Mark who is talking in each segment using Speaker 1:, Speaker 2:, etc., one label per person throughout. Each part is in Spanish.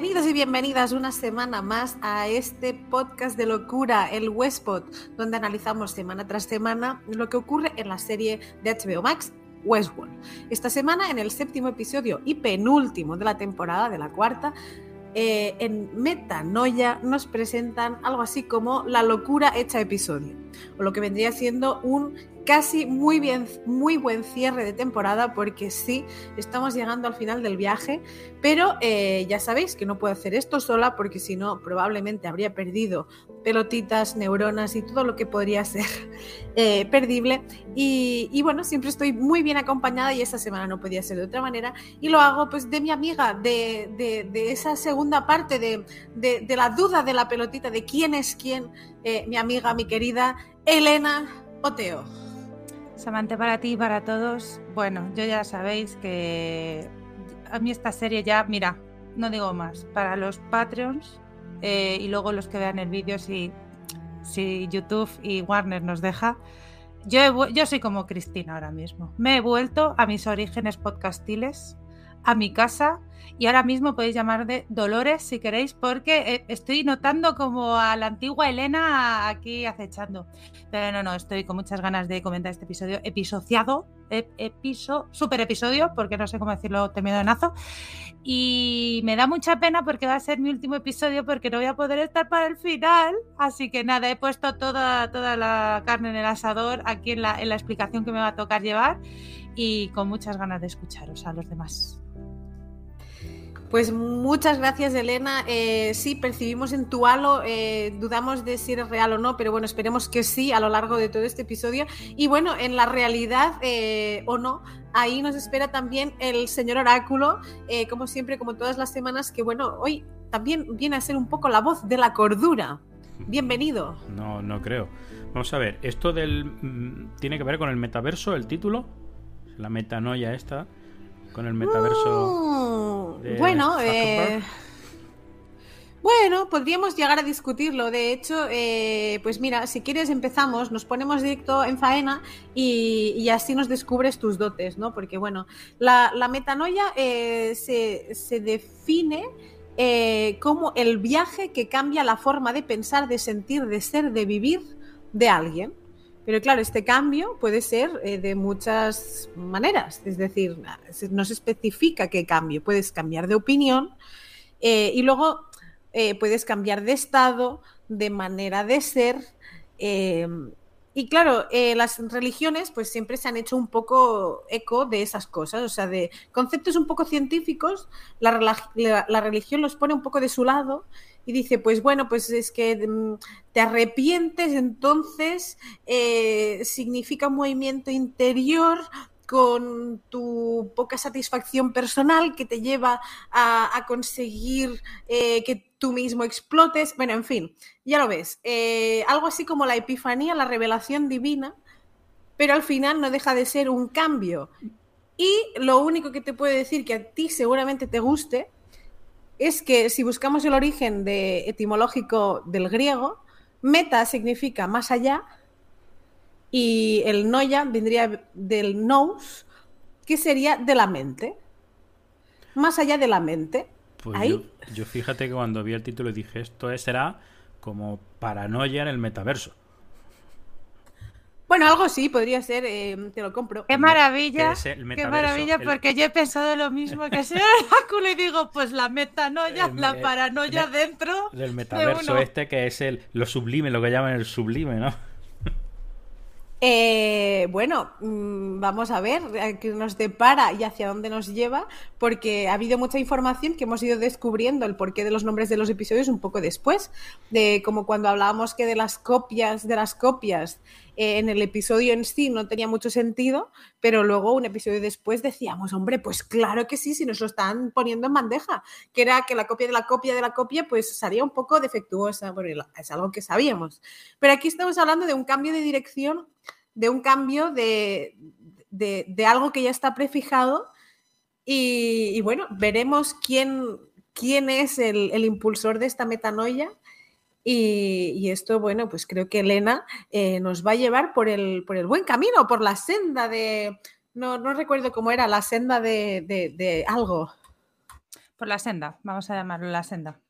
Speaker 1: Bienvenidos y bienvenidas una semana más a este podcast de locura, el Westpod, donde analizamos semana tras semana lo que ocurre en la serie de HBO Max Westworld. Esta semana, en el séptimo episodio y penúltimo de la temporada, de la cuarta, eh, en Metanoia nos presentan algo así como la locura hecha episodio, o lo que vendría siendo un casi muy bien, muy buen cierre de temporada porque sí, estamos llegando al final del viaje, pero eh, ya sabéis que no puedo hacer esto sola porque si no probablemente habría perdido pelotitas, neuronas y todo lo que podría ser eh, perdible. Y, bueno, siempre estoy muy bien acompañada y esta semana no podía ser de otra manera. Y lo hago pues de mi amiga, de, esa segunda parte de, de, la duda de la pelotita, de quién es quién, eh, mi amiga, mi querida Elena Oteo.
Speaker 2: Samante para ti y para todos. Bueno, yo ya sabéis que a mí esta serie ya, mira, no digo más, para los Patreons eh, y luego los que vean el vídeo si, si YouTube y Warner nos deja. Yo, yo soy como Cristina ahora mismo. Me he vuelto a mis orígenes podcastiles, a mi casa y ahora mismo podéis llamar de Dolores si queréis, porque eh, estoy notando como a la antigua Elena aquí acechando. Pero no, no, estoy con muchas ganas de comentar este episodio episodiado, episo, super episodio, porque no sé cómo decirlo nazo Y me da mucha pena porque va a ser mi último episodio porque no voy a poder estar para el final. Así que nada, he puesto toda, toda la carne en el asador aquí en la, en la explicación que me va a tocar llevar y con muchas ganas de escucharos a los demás.
Speaker 1: Pues muchas gracias, Elena. Eh, sí, percibimos en tu halo, eh, dudamos de si eres real o no, pero bueno, esperemos que sí a lo largo de todo este episodio. Y bueno, en la realidad eh, o no, ahí nos espera también el señor Oráculo, como siempre, como todas las semanas, que bueno, hoy también viene a ser un poco la voz de la cordura. Bienvenido.
Speaker 3: No, no creo. Vamos a ver, esto del mm, tiene que ver con el metaverso, el título, la metanoia esta con el metaverso.
Speaker 1: Bueno, eh, bueno, podríamos llegar a discutirlo. De hecho, eh, pues mira, si quieres empezamos, nos ponemos directo en faena y, así nos descubres tus dotes, ¿no? Porque bueno, la, metanoia eh, se, se, define como el viaje que cambia la forma de pensar, de sentir, de ser, de vivir de alguien. Pero claro, este cambio puede ser eh, de muchas maneras, es decir, no se especifica qué cambio. Puedes cambiar de opinión eh, y luego eh, puedes cambiar de estado, de manera de ser. y claro, las religiones pues siempre se han hecho un poco eco de esas cosas, o sea, de conceptos un poco científicos, la religión los pone un poco de su lado y dice, pues bueno, pues es que mm, te arrepientes, entonces eh, significa un movimiento interior con tu poca satisfacción personal que te lleva a, conseguir eh, que tú mismo explotes. Bueno, en fin, ya lo ves. Eh, algo así como la epifanía, la revelación divina, pero al final no deja de ser un cambio. Y lo único que te puedo decir que a ti seguramente te guste es que si buscamos el origen de, etimológico del griego, meta significa más allá y el noya vendría del nous, que sería de la mente. Más allá de la mente.
Speaker 3: Pues Yo, yo, fíjate que cuando vi el título dije, esto será como paranoia en el metaverso.
Speaker 1: Bueno, algo sí, podría ser, eh, te lo compro.
Speaker 2: Qué maravilla, qué maravilla, porque yo he pensado lo mismo que ese oráculo y digo, pues la metanoia, la paranoia dentro
Speaker 3: del metaverso este que es el lo sublime, lo que llaman el sublime, ¿no?
Speaker 1: Eh, bueno, mm, vamos a ver qué nos depara y hacia dónde nos lleva, porque ha habido mucha información que hemos ido descubriendo el porqué de los nombres de los episodios un poco después, de como cuando hablábamos que de las copias, de las copias eh, en el episodio en sí no tenía mucho sentido, pero luego un episodio después decíamos, hombre, pues claro que sí, si nos lo están poniendo en bandeja, que era que la copia de la copia de la copia pues salía un poco defectuosa, bueno, es algo que sabíamos. Pero aquí estamos hablando de un cambio de dirección, de un cambio de, de, algo que ya está prefijado y, bueno, veremos quién, quién es el, el impulsor de esta metanoia y, esto, bueno, pues creo que Elena eh, nos va a llevar por el, por el buen camino, por la senda de, no, no recuerdo cómo era, la senda de, de, algo.
Speaker 2: Por la senda, vamos a llamarlo la senda.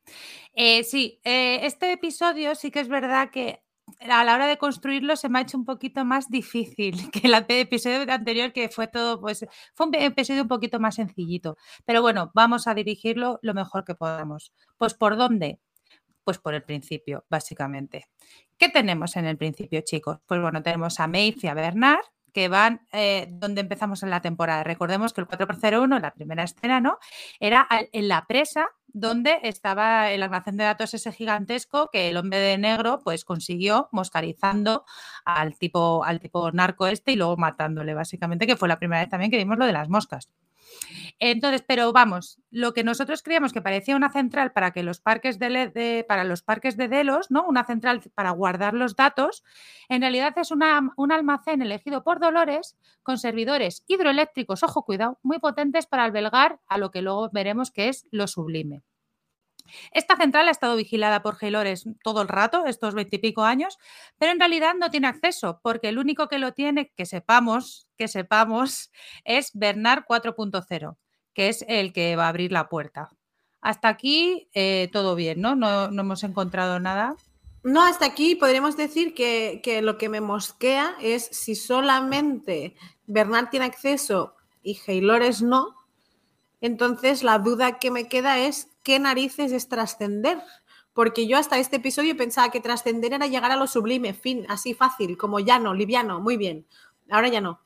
Speaker 2: Eh, sí, eh, este episodio sí que es verdad que a la hora de construirlo se me ha hecho un poquito más difícil que el episodio anterior, que fue todo, pues, fue un episodio un poquito más sencillito. Pero bueno, vamos a dirigirlo lo mejor que podamos. Pues ¿por dónde? Pues por el principio, básicamente. ¿Qué tenemos en el principio, chicos? Pues bueno, tenemos a Maeve y a Bernard, que van eh, donde empezamos en la temporada. Recordemos que el 4x01, la primera escena, ¿no? Era en la presa donde estaba el almacén de datos ese gigantesco que el hombre de negro pues consiguió moscarizando al tipo, al tipo narco este y luego matándole, básicamente, que fue la primera vez también que vimos lo de las moscas. Entonces, pero vamos, lo que nosotros creíamos que parecía una central para que los parques de, para los parques de Delos, ¿no? Una central para guardar los datos, en realidad es un almacén elegido por Dolores con servidores hidroeléctricos, ojo, cuidado, muy potentes para albergar a lo que luego veremos que es lo sublime. Esta central ha estado vigilada por Gaylores todo el rato, estos veintipico años, pero en realidad no tiene acceso, porque el único que lo tiene, que sepamos, que sepamos, es Bernard 4.0, que es el que va a abrir la puerta. Hasta aquí eh, todo bien, ¿no? ¿no? hemos encontrado nada.
Speaker 1: No, hasta aquí podríamos decir que, que lo que me mosquea es si solamente Bernard tiene acceso y Gaylores no, entonces la duda que me queda es qué narices es trascender. Porque yo hasta este episodio pensaba que trascender era llegar a lo sublime, fin, así fácil, como llano, liviano, muy bien. Ahora ya no.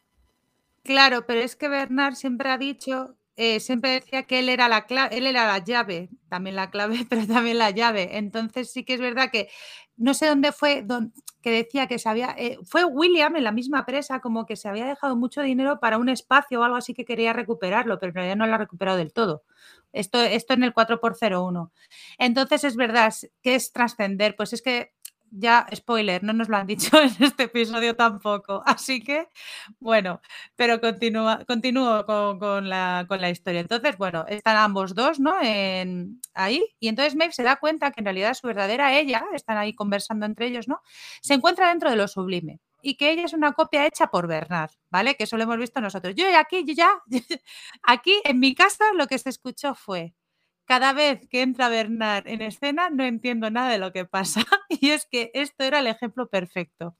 Speaker 2: Claro, pero es que Bernard siempre ha dicho, eh, siempre decía que él era la clave, él era la llave, también la clave, pero también la llave. Entonces sí que es verdad que no sé dónde fue, que decía que se había, eh, fue William en la misma presa, como que se había dejado mucho dinero para un espacio o algo así que quería recuperarlo, pero en no lo ha recuperado del todo. Esto, esto en el 4x01. Entonces es verdad que es trascender, pues es que ya, spoiler, no nos lo han dicho en este episodio tampoco. Así que, bueno, pero continúa, continúo con, la, historia. Entonces, bueno, están ambos dos, ¿no? En, ahí. Y entonces Maeve se da cuenta que en realidad su verdadera ella, están ahí conversando entre ellos, ¿no? Se encuentra dentro de lo sublime. Y que ella es una copia hecha por Bernard, ¿vale? Que eso lo hemos visto nosotros. Yo aquí, ya, aquí en mi casa lo que se escuchó fue cada vez que entra Bernard en escena no entiendo nada de lo que pasa. Y es que esto era el ejemplo perfecto.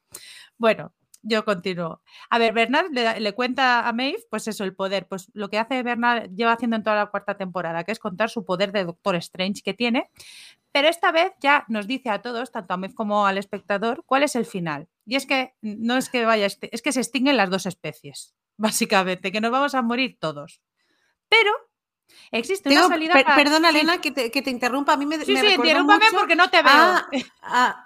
Speaker 2: Bueno, yo continúo. A ver, Bernard le, cuenta a Maeve, pues eso, el poder. Pues lo que hace Bernard lleva haciendo en toda la cuarta temporada, que es contar su poder de Doctor Strange que tiene. Pero esta vez ya nos dice a todos, tanto a Maeve como al espectador, cuál es el final. Y es que no es que vaya, es que se extinguen las dos especies, básicamente, que nos vamos a morir todos. Pero Existe una salida.
Speaker 1: Perdona, Elena, que te, interrumpa. A mí me,
Speaker 2: sí, sí, interrúmpame porque no te veo.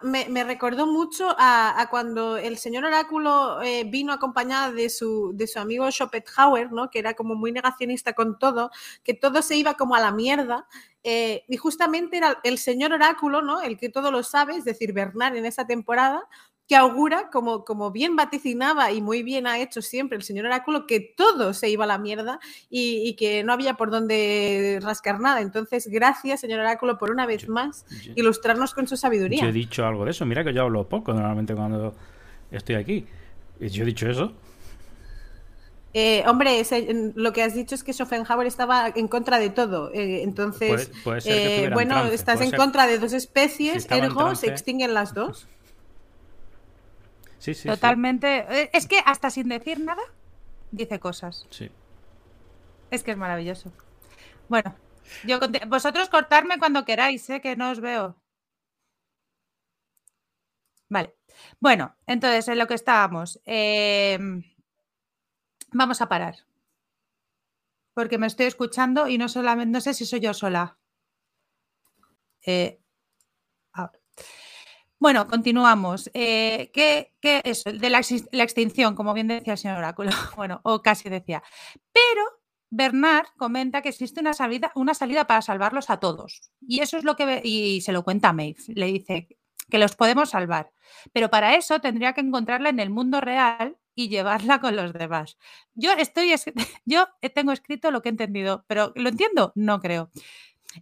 Speaker 1: me, recordó mucho a, cuando el señor Oráculo eh, vino acompañada de su, de su amigo Schopenhauer, ¿no? que era como muy negacionista con todo, que todo se iba como a la mierda. Eh, y justamente era el señor Oráculo, ¿no? el que todo lo sabe, es decir, Bernard en esa temporada, que augura, como, como bien vaticinaba y muy bien ha hecho siempre el señor Oráculo, que todo se iba a la mierda y, que no había por dónde rascar nada. Entonces, gracias, señor Oráculo, por una vez más ilustrarnos con su sabiduría.
Speaker 3: Yo he dicho algo de eso. Mira que yo hablo poco normalmente cuando estoy aquí. Yo he dicho eso.
Speaker 1: Eh, hombre, lo que has dicho es que Schopenhauer estaba en contra de todo. Eh, entonces, eh, bueno, estás en contra de dos especies, ergo se extinguen las dos.
Speaker 2: Totalmente. Eh, es que hasta sin decir nada, dice cosas.
Speaker 3: Sí.
Speaker 2: Es que es maravilloso. Bueno, yo vosotros cortarme cuando queráis, ¿eh? que no os veo. Vale. Bueno, entonces en lo que estábamos. Em, vamos a parar. Porque me estoy escuchando y no solamente, no sé si soy yo sola. Eh, bueno, continuamos. Eh, ¿qué, es? De la, extinción, como bien decía el señor Oráculo, bueno, o casi decía. Pero Bernard comenta que existe una salida, una salida para salvarlos a todos. Y eso es lo que y se lo cuenta a Maeve. Le dice que los podemos salvar. Pero para eso tendría que encontrarla en el mundo real y llevarla con los demás. Yo estoy yo tengo escrito lo que he entendido, pero ¿lo entiendo? No creo.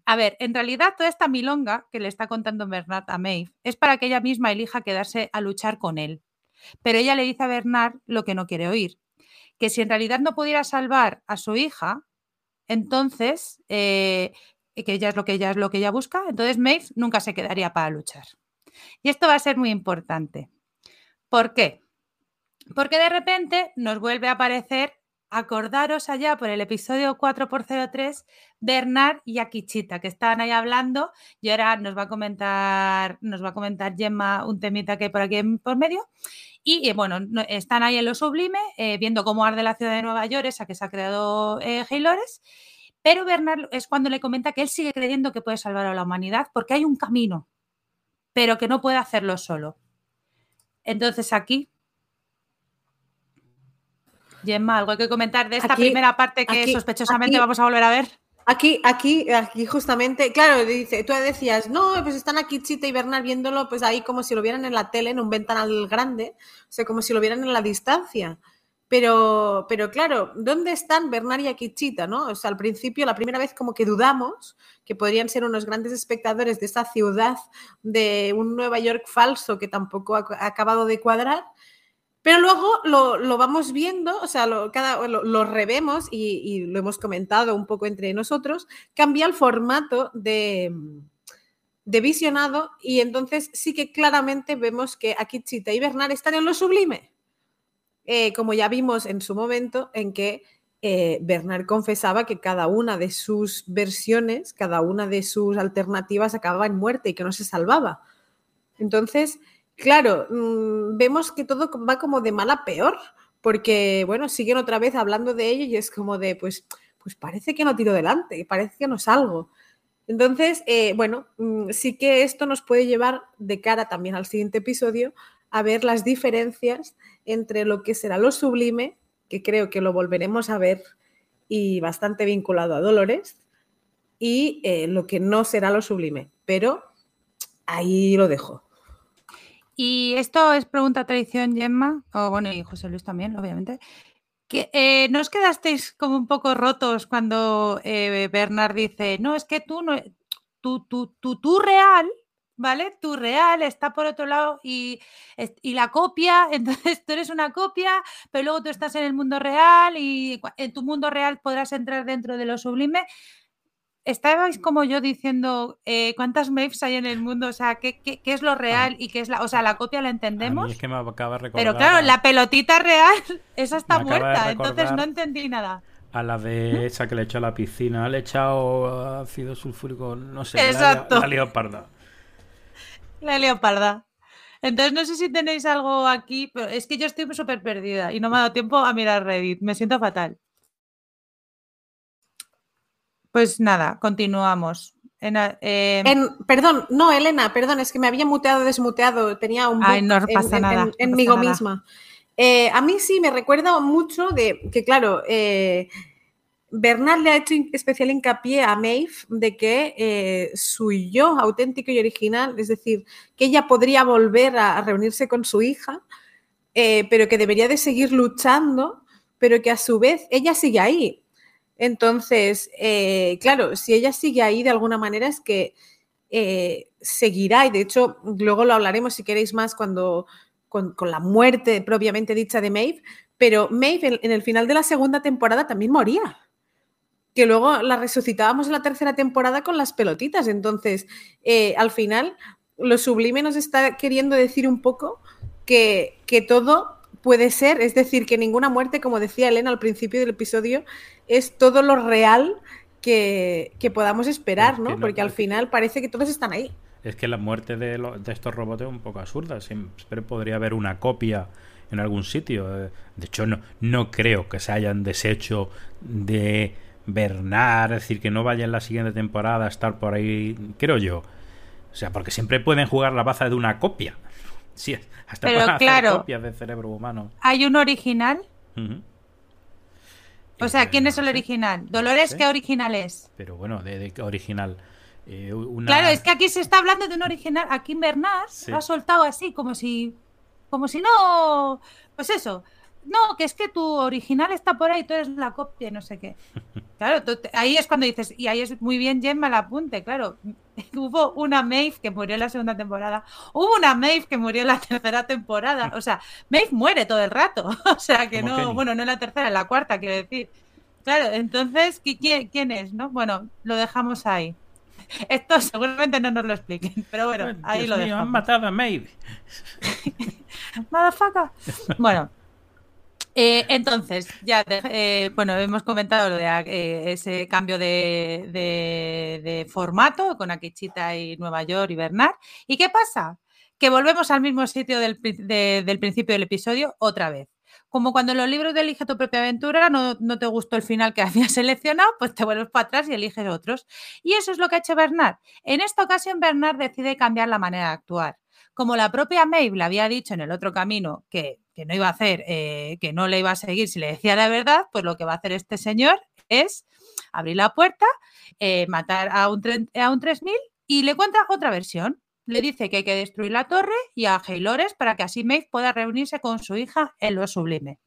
Speaker 2: A ver, en realidad toda esta milonga que le está contando Bernard a Maeve es para que ella misma elija quedarse a luchar con él. Pero ella le dice a Bernard lo que no quiere oír, que si en realidad no pudiera salvar a su hija, entonces eh, que ella es lo que ella es lo que ella busca, entonces Maeve nunca se quedaría para luchar. Y esto va a ser muy importante. ¿Por qué? Porque de repente nos vuelve a aparecer, acordaros allá por el episodio 4x03, Bernard y Akichita, que estaban ahí hablando, y ahora nos va a comentar, nos va a comentar Gemma un temita que hay por aquí por medio. Y eh, bueno, están ahí en lo sublime, eh, viendo cómo arde la ciudad de Nueva York, esa que se ha creado eh. Pero Bernard es cuando le comenta que él sigue creyendo que puede salvar a la humanidad porque hay un camino, pero que no puede hacerlo solo. Entonces aquí Gemma, ¿algo hay que comentar de esta primera parte que sospechosamente vamos a volver a ver?
Speaker 1: Aquí, aquí, aquí justamente, claro, dice, tú decías, no, pues están aquí Chita y Bernard viéndolo, pues ahí como si lo vieran en la tele, en un ventanal grande, o sea, como si lo vieran en la distancia. Pero, pero claro, ¿dónde están Bernard y Akichita? ¿no? O sea, al principio, la primera vez como que dudamos que podrían ser unos grandes espectadores de esa ciudad de un Nueva York falso que tampoco ha acabado de cuadrar, pero luego lo, vamos viendo, o sea, lo, cada, lo, revemos y, lo hemos comentado un poco entre nosotros, cambia el formato de, de visionado y entonces sí que claramente vemos que aquí Chita y Bernard están en lo sublime, eh, como ya vimos en su momento en que eh, Bernard confesaba que cada una de sus versiones, cada una de sus alternativas acababa en muerte y que no se salvaba. Entonces, Claro, mm, vemos que todo va como de mal a peor, porque, bueno, siguen otra vez hablando de ello y es como de, pues, pues parece que no tiro delante, parece que no salgo. Entonces, eh, bueno, mm, sí que esto nos puede llevar de cara también al siguiente episodio a ver las diferencias entre lo que será lo sublime, que creo que lo volveremos a ver y bastante vinculado a Dolores, y eh, lo que no será lo sublime. Pero ahí lo dejo.
Speaker 2: Y esto es pregunta tradición, Gemma, o bueno, y José Luis también, obviamente. Que, eh, ¿No os quedasteis como un poco rotos cuando eh, Bernard dice, no, es que tú no, tú, tú, tú, tú real, ¿vale? Tu real está por otro lado y, y, la copia, entonces tú eres una copia, pero luego tú estás en el mundo real y en tu mundo real podrás entrar dentro de lo sublime estabais como yo diciendo eh, cuántas Maves hay en el mundo, o sea, ¿qué, qué, es lo real y qué es la. O sea, la copia la entendemos.
Speaker 3: es que me acaba de
Speaker 2: Pero claro, la pelotita real, esa está muerta, entonces no entendí nada.
Speaker 3: A la de esa que le echó a la piscina, le he echado ácido sulfúrico, no sé,
Speaker 2: Exacto.
Speaker 3: la, leoparda.
Speaker 2: La leoparda. Entonces no sé si tenéis algo aquí, pero es que yo estoy súper perdida y no me ha dado tiempo a mirar Reddit. Me siento fatal. Pues nada, continuamos.
Speaker 1: Eh, perdón, no, Elena, perdón, es que me había muteado, desmuteado, tenía un
Speaker 2: Ay, no pasa nada.
Speaker 1: En, mí misma. Eh, a mí sí me recuerda mucho de que, claro, eh, Bernard le ha hecho especial hincapié a Maeve de que su yo auténtico y original, es decir, que ella podría volver a, a reunirse con su hija, pero que debería de seguir luchando, pero que a su vez ella sigue ahí. Entonces, eh, claro, si ella sigue ahí de alguna manera es que eh, seguirá, y de hecho luego lo hablaremos si queréis más cuando con, la muerte propiamente dicha de Maeve, pero Maeve en, el final de la segunda temporada también moría, que luego la resucitábamos en la tercera temporada con las pelotitas, entonces eh, al final lo sublime nos está queriendo decir un poco que, que todo puede ser, es decir, que ninguna muerte, como decía Elena al principio del episodio, es todo lo real que, podamos esperar, ¿no? Porque al final parece que todos están ahí.
Speaker 3: Es que la muerte de, estos robots es un poco absurda. Siempre podría haber una copia en algún sitio. De hecho, no, no creo que se hayan deshecho de Bernard, es decir, que no vaya en la siguiente temporada a estar por ahí, creo yo. O sea, porque siempre pueden jugar la baza de una copia. Sí, hasta
Speaker 2: Pero
Speaker 3: para
Speaker 2: claro,
Speaker 3: hacer copias de cerebro humano.
Speaker 2: ¿Hay un original? O sea, ¿quién es el original? ¿Dolores qué original es?
Speaker 3: Pero bueno, ¿de, qué original? Eh,
Speaker 2: claro, es que aquí se está hablando de un original. Aquí Bernard lo ha soltado así, como si. Como si no. Pues eso no, que es que tu original está por ahí, tú eres la copia y no sé qué. Claro, ahí es cuando dices, y ahí es muy bien Gemma el apunte, claro. Hubo una Maeve que murió en la segunda temporada, hubo una Maeve que murió en la tercera temporada, o sea, Maeve muere todo el rato, o sea que no, bueno, no en la tercera, en la cuarta, quiero decir. Claro, entonces, ¿quién, quién es? no Bueno, lo dejamos ahí. Esto seguramente no nos lo expliquen, pero bueno, ahí lo
Speaker 3: Han matado a Maeve.
Speaker 2: Madafaca. Bueno, eh, entonces, ya, eh, bueno, hemos comentado lo de eh, ese cambio de, formato con Akichita y Nueva York y Bernard. ¿Y qué pasa? Que volvemos al mismo sitio del, principio del episodio otra vez. Como cuando en los libros de Elige tu propia aventura no, no, te gustó el final que habías seleccionado, pues te vuelves para atrás y eliges otros. Y eso es lo que ha hecho Bernard. En esta ocasión, Bernard decide cambiar la manera de actuar. Como la propia Maeve le había dicho en el otro camino que que no iba a hacer, eh, que no le iba a seguir si le decía la verdad, pues lo que va a hacer este señor es abrir la puerta, eh, matar a un, a un 3000 y le cuenta otra versión. Le dice que hay que destruir la torre y a Haylores para que así Maeve pueda reunirse con su hija en lo sublime.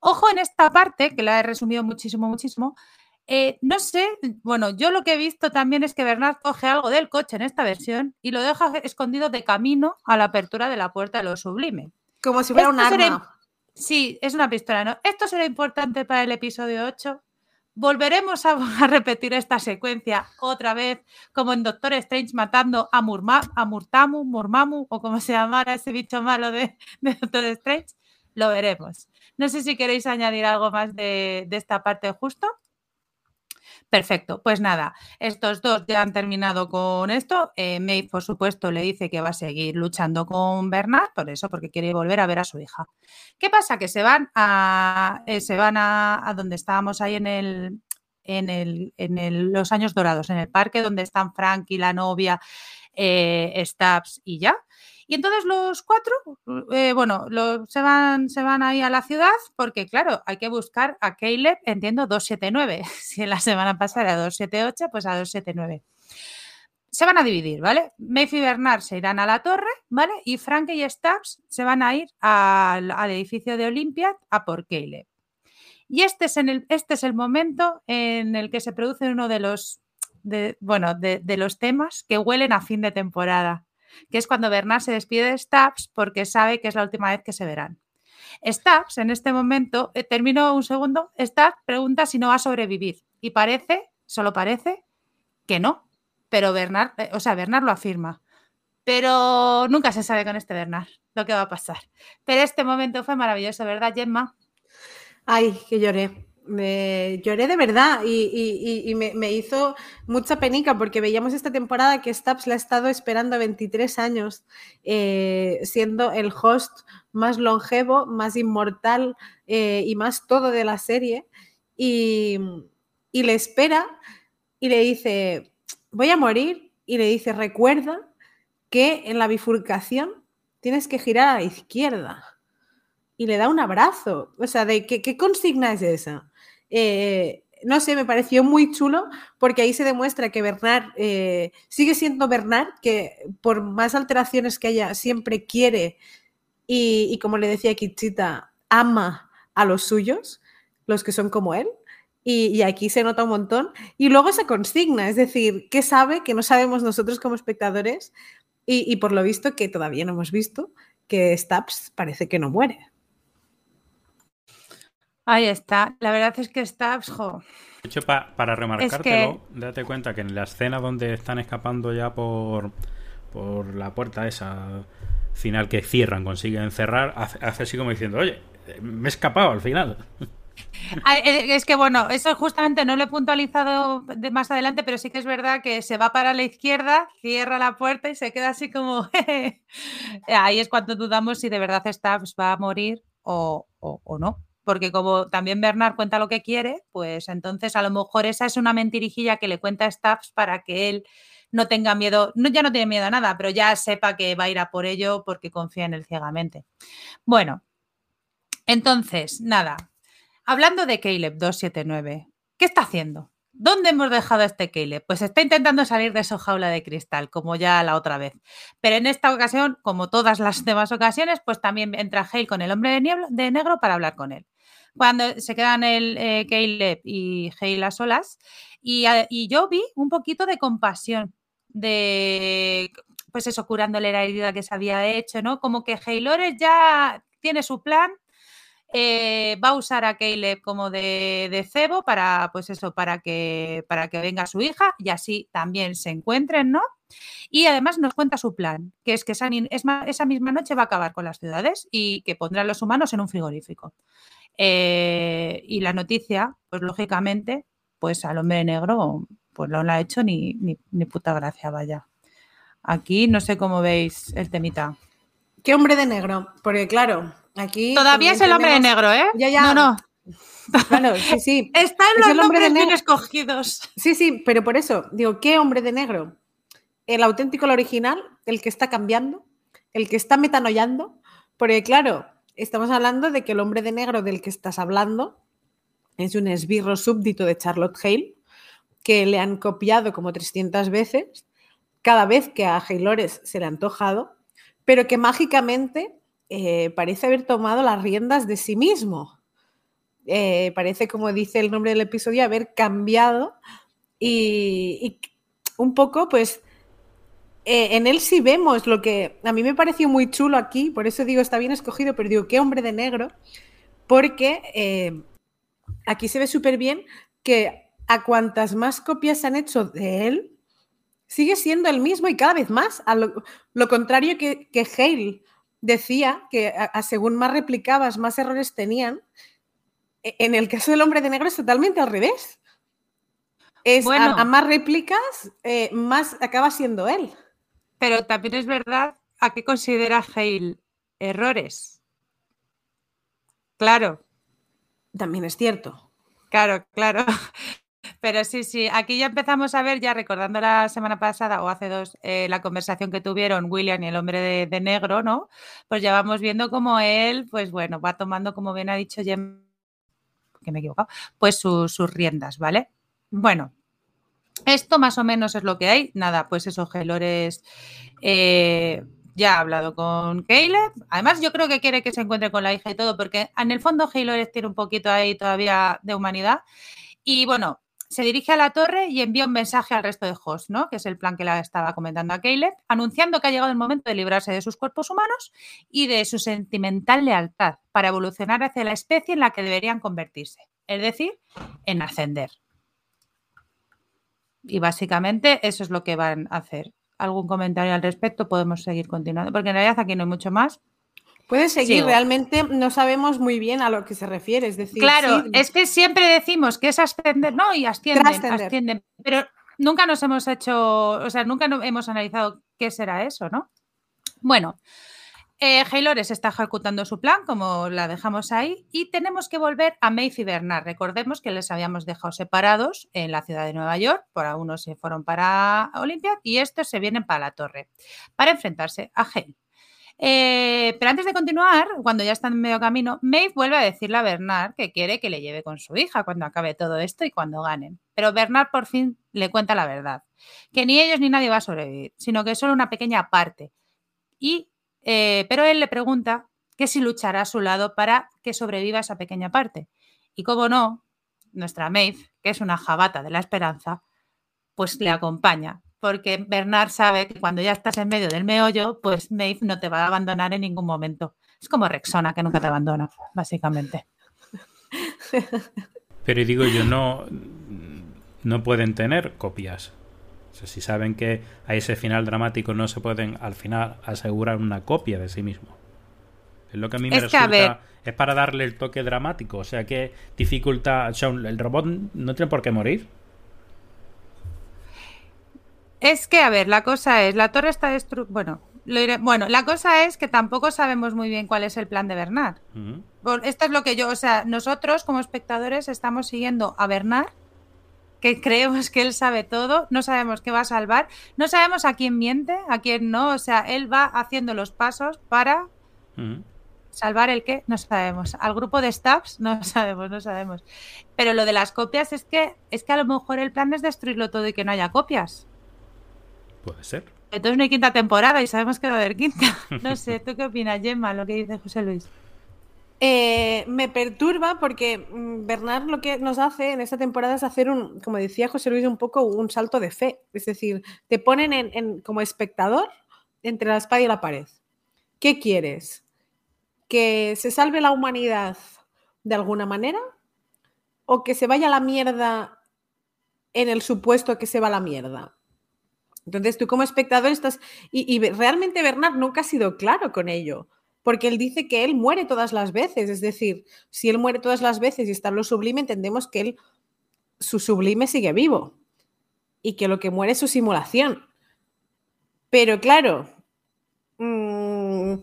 Speaker 2: Ojo en esta parte, que la he resumido muchísimo, muchísimo. Eh, no sé, bueno, yo lo que he visto también es que Bernard coge algo del coche en esta versión y lo deja escondido de camino a la apertura de la puerta de lo sublime.
Speaker 1: Como si fuera un arma.
Speaker 2: Sí, es una pistola, ¿no? Esto será importante para el episodio 8. Volveremos a, repetir esta secuencia otra vez, como en Doctor Strange matando a, Murma, a Murtamu, Murmamu, o como se llamara ese bicho malo de, Doctor Strange. Lo veremos. No sé si queréis añadir algo más de, de esta parte justo. Perfecto, pues nada, estos dos ya han terminado con esto. Eh, May, por supuesto, le dice que va a seguir luchando con Bernard, por eso, porque quiere volver a ver a su hija. ¿Qué pasa? Que se van a, eh, se van a, donde estábamos ahí en el, en, el, en los años dorados, en el parque donde están Frank y la novia, eh, Stabs y ya. Y entonces los cuatro, eh, bueno, se, van, se van ahí a la ciudad porque, claro, hay que buscar a Caleb, entiendo, 279. Si en la semana pasada era 278, pues a 279. Se van a dividir, ¿vale? Mayfield y Bernard se irán a la torre, ¿vale? Y Frank y Stubbs se van a ir al, edificio de Olympia a por Caleb. Y este es, en el, este es el momento en el que se produce uno de los, bueno, de, de los temas que huelen a fin de temporada que es cuando Bernard se despide de Stubbs porque sabe que es la última vez que se verán. Stubbs, en este momento, eh, termino un segundo, Stubbs pregunta si no va a sobrevivir y parece, solo parece, que no, pero Bernard, eh, o sea, Bernard lo afirma. Pero nunca se sabe con este Bernard lo que va a pasar. Pero este momento fue maravilloso, ¿verdad, Gemma?
Speaker 1: Ay, que lloré lloré de verdad y, me, hizo mucha penica porque veíamos esta temporada que Stabs la ha estado esperando 23 años, eh, siendo el host más longevo, más inmortal eh, y más todo de la serie. Y, y le espera y le dice, voy a morir. Y le dice, recuerda que en la bifurcación tienes que girar a la izquierda y le da un abrazo. O sea, ¿de qué, qué consigna es esa? Eh, no sé, me pareció muy chulo porque ahí se demuestra que Bernard eh, sigue siendo Bernard, que por más alteraciones que haya, siempre quiere y, como le decía Kichita, ama a los suyos, los que son como él. Y, aquí se nota un montón. Y luego se consigna, es decir, ¿qué sabe que no sabemos nosotros como espectadores? Y, y por lo visto, que todavía no hemos visto, que Stabs parece que no muere.
Speaker 2: Ahí está. La verdad es que está.
Speaker 3: Jo. De hecho, para remarcártelo, date cuenta que en la escena donde están escapando ya por, por la puerta esa final que cierran, consiguen cerrar, hace, así como diciendo, oye, me he escapado al final.
Speaker 2: Eh, es que bueno, eso justamente no lo he puntualizado de más adelante, pero sí que es verdad que se va para la izquierda, cierra la puerta y se queda así como. Ahí es cuando dudamos si de verdad Stabs va a morir o, o no porque como también Bernard cuenta lo que quiere, pues entonces a lo mejor esa es una mentirijilla que le cuenta Stubbs para que él no tenga miedo, no, ya no tiene miedo a nada, pero ya sepa que va a ir a por ello porque confía en él ciegamente. Bueno, entonces, nada, hablando de Caleb 279, ¿qué está haciendo? ¿Dónde hemos dejado a este Caleb? Pues está intentando salir de su jaula de cristal, como ya la otra vez. Pero en esta ocasión, como todas las demás ocasiones, pues también entra Hale con el hombre de negro para hablar con él cuando se quedan el eh, Caleb y Hale a solas. Y, yo vi un poquito de compasión, de, pues eso, curándole la herida que se había hecho, ¿no? Como que Haylores ya tiene su plan eh, va a usar a Caleb como de, cebo para, pues eso, para que, para que venga su hija y así también se encuentren, ¿no? Y además nos cuenta su plan, que es que esa, esa misma noche va a acabar con las ciudades y que pondrá a los humanos en un frigorífico. Eh, y la noticia, pues lógicamente, pues al hombre negro, pues no la ha hecho ni, ni, puta gracia, vaya. Aquí no sé cómo veis el temita.
Speaker 1: ¿Qué hombre de negro? Porque claro, aquí...
Speaker 2: Todavía es el hombre de negro, ¿eh?
Speaker 1: Ya, ya.
Speaker 2: No, no.
Speaker 1: Claro, sí, sí.
Speaker 2: Está en los hombres bien escogidos.
Speaker 1: Sí, sí, pero por eso, digo, ¿qué hombre de negro? ¿El auténtico, el original? ¿El que está cambiando? ¿El que está metanoyando? Porque claro, estamos hablando de que el hombre de negro del que estás hablando es un esbirro súbdito de Charlotte Hale, que le han copiado como 300 veces, cada vez que a Haylores se le ha antojado, pero que mágicamente eh, parece haber tomado las riendas de sí mismo. Eh, parece, como dice el nombre del episodio, haber cambiado y, un poco, pues, eh, en él sí vemos lo que a mí me pareció muy chulo aquí, por eso digo, está bien escogido, pero digo, qué hombre de negro, porque aquí se ve súper bien que a cuantas más copias se han hecho de él, sigue siendo el mismo y cada vez más. A lo, contrario que, que, Hale decía, que a, según más replicabas, más errores tenían. E, en el caso del hombre de negro es totalmente al revés. Es a, más réplicas, eh, más acaba siendo él.
Speaker 2: Pero también es verdad a qué considera Hale errores. Claro,
Speaker 1: también es cierto.
Speaker 2: Claro, claro. Pero sí, sí, aquí ya empezamos a ver, ya recordando la semana pasada o hace dos, eh, la conversación que tuvieron William y el hombre de, negro, ¿no? Pues ya vamos viendo cómo él, pues bueno, va tomando, como bien ha dicho Jem, que me he equivocado, pues sus riendas, ¿vale? Bueno, esto más o menos es lo que hay. Nada, pues esos gelores eh, ya ha hablado con Caleb. Además, yo creo que quiere que se encuentre con la hija y todo, porque en el fondo Haylores tiene un poquito ahí todavía de humanidad. Y bueno, se dirige a la torre y envía un mensaje al resto de hosts, ¿no? Que es el plan que le estaba comentando a Caleb, anunciando que ha llegado el momento de librarse de sus cuerpos humanos y de su sentimental lealtad para evolucionar hacia la especie en la que deberían convertirse, es decir, en ascender. Y básicamente eso es lo que van a hacer algún comentario al respecto, podemos seguir continuando, porque en realidad aquí no hay mucho más.
Speaker 1: Puede seguir, realmente no sabemos muy bien a lo que se refiere, es decir...
Speaker 2: Claro, es que siempre decimos que es ascender, no, y ascienden, ascienden, pero nunca nos hemos hecho, o sea, nunca hemos analizado qué será eso, ¿no? Bueno, eh, Haylores está ejecutando su plan, como la dejamos ahí, y tenemos que volver a Maeve y Bernard. Recordemos que les habíamos dejado separados en la ciudad de Nueva York, por algunos se fueron para Olimpia y estos se vienen para la torre para enfrentarse a Hale. Eh, pero antes de continuar, cuando ya están en medio camino, Maeve vuelve a decirle a Bernard que quiere que le lleve con su hija cuando acabe todo esto y cuando ganen. Pero Bernard por fin le cuenta la verdad, que ni ellos ni nadie va a sobrevivir, sino que es solo una pequeña parte. Y eh, pero él le pregunta que si luchará a su lado para que sobreviva esa pequeña parte. Y como no, nuestra Maeve, que es una jabata de la esperanza, pues le acompaña, porque Bernard sabe que cuando ya estás en medio del meollo, pues Maeve no te va a abandonar en ningún momento. Es como Rexona, que nunca te abandona, básicamente.
Speaker 3: Pero digo yo, no, no pueden tener copias si saben que a ese final dramático no se pueden al final asegurar una copia de sí mismo. Es lo que a mí me resulta. Es para darle el toque dramático. O sea, que dificulta. O el robot no tiene por qué morir.
Speaker 2: Es que, a ver, la cosa es, la torre está destruida. Bueno, lo bueno, la cosa es que tampoco sabemos muy bien cuál es el plan de Bernard. Esto es lo que yo, o sea, nosotros como espectadores estamos siguiendo a Bernard que creemos que él sabe todo, no sabemos qué va a salvar, no sabemos a quién miente, a quién no, o sea, él va haciendo los pasos para salvar el qué, no sabemos. Al grupo de staffs no sabemos, no sabemos. Pero lo de las copias es que es que a lo mejor el plan es destruirlo todo y que no haya copias.
Speaker 3: Puede ser.
Speaker 2: Entonces no hay quinta temporada y sabemos que va a haber quinta. No sé, ¿tú qué opinas, Gemma, lo que dice José Luis?
Speaker 1: Eh, me perturba porque mm, Bernard lo que nos hace en esta temporada es hacer un, como decía José Luis, un poco un salto de fe. Es decir, te ponen en, como espectador entre la espada y la pared. ¿Qué quieres? ¿Que se salve la humanidad de alguna manera, o que se vaya a la mierda en el supuesto que se va a la mierda. Entonces tú como espectador estás... Y, realmente Bernard nunca ha sido claro con ello, porque él dice que él muere todas las veces, es decir, si él muere todas las veces y está en lo sublime, entendemos que él, su sublime sigue vivo y que lo que muere es su simulación. Pero claro, mm,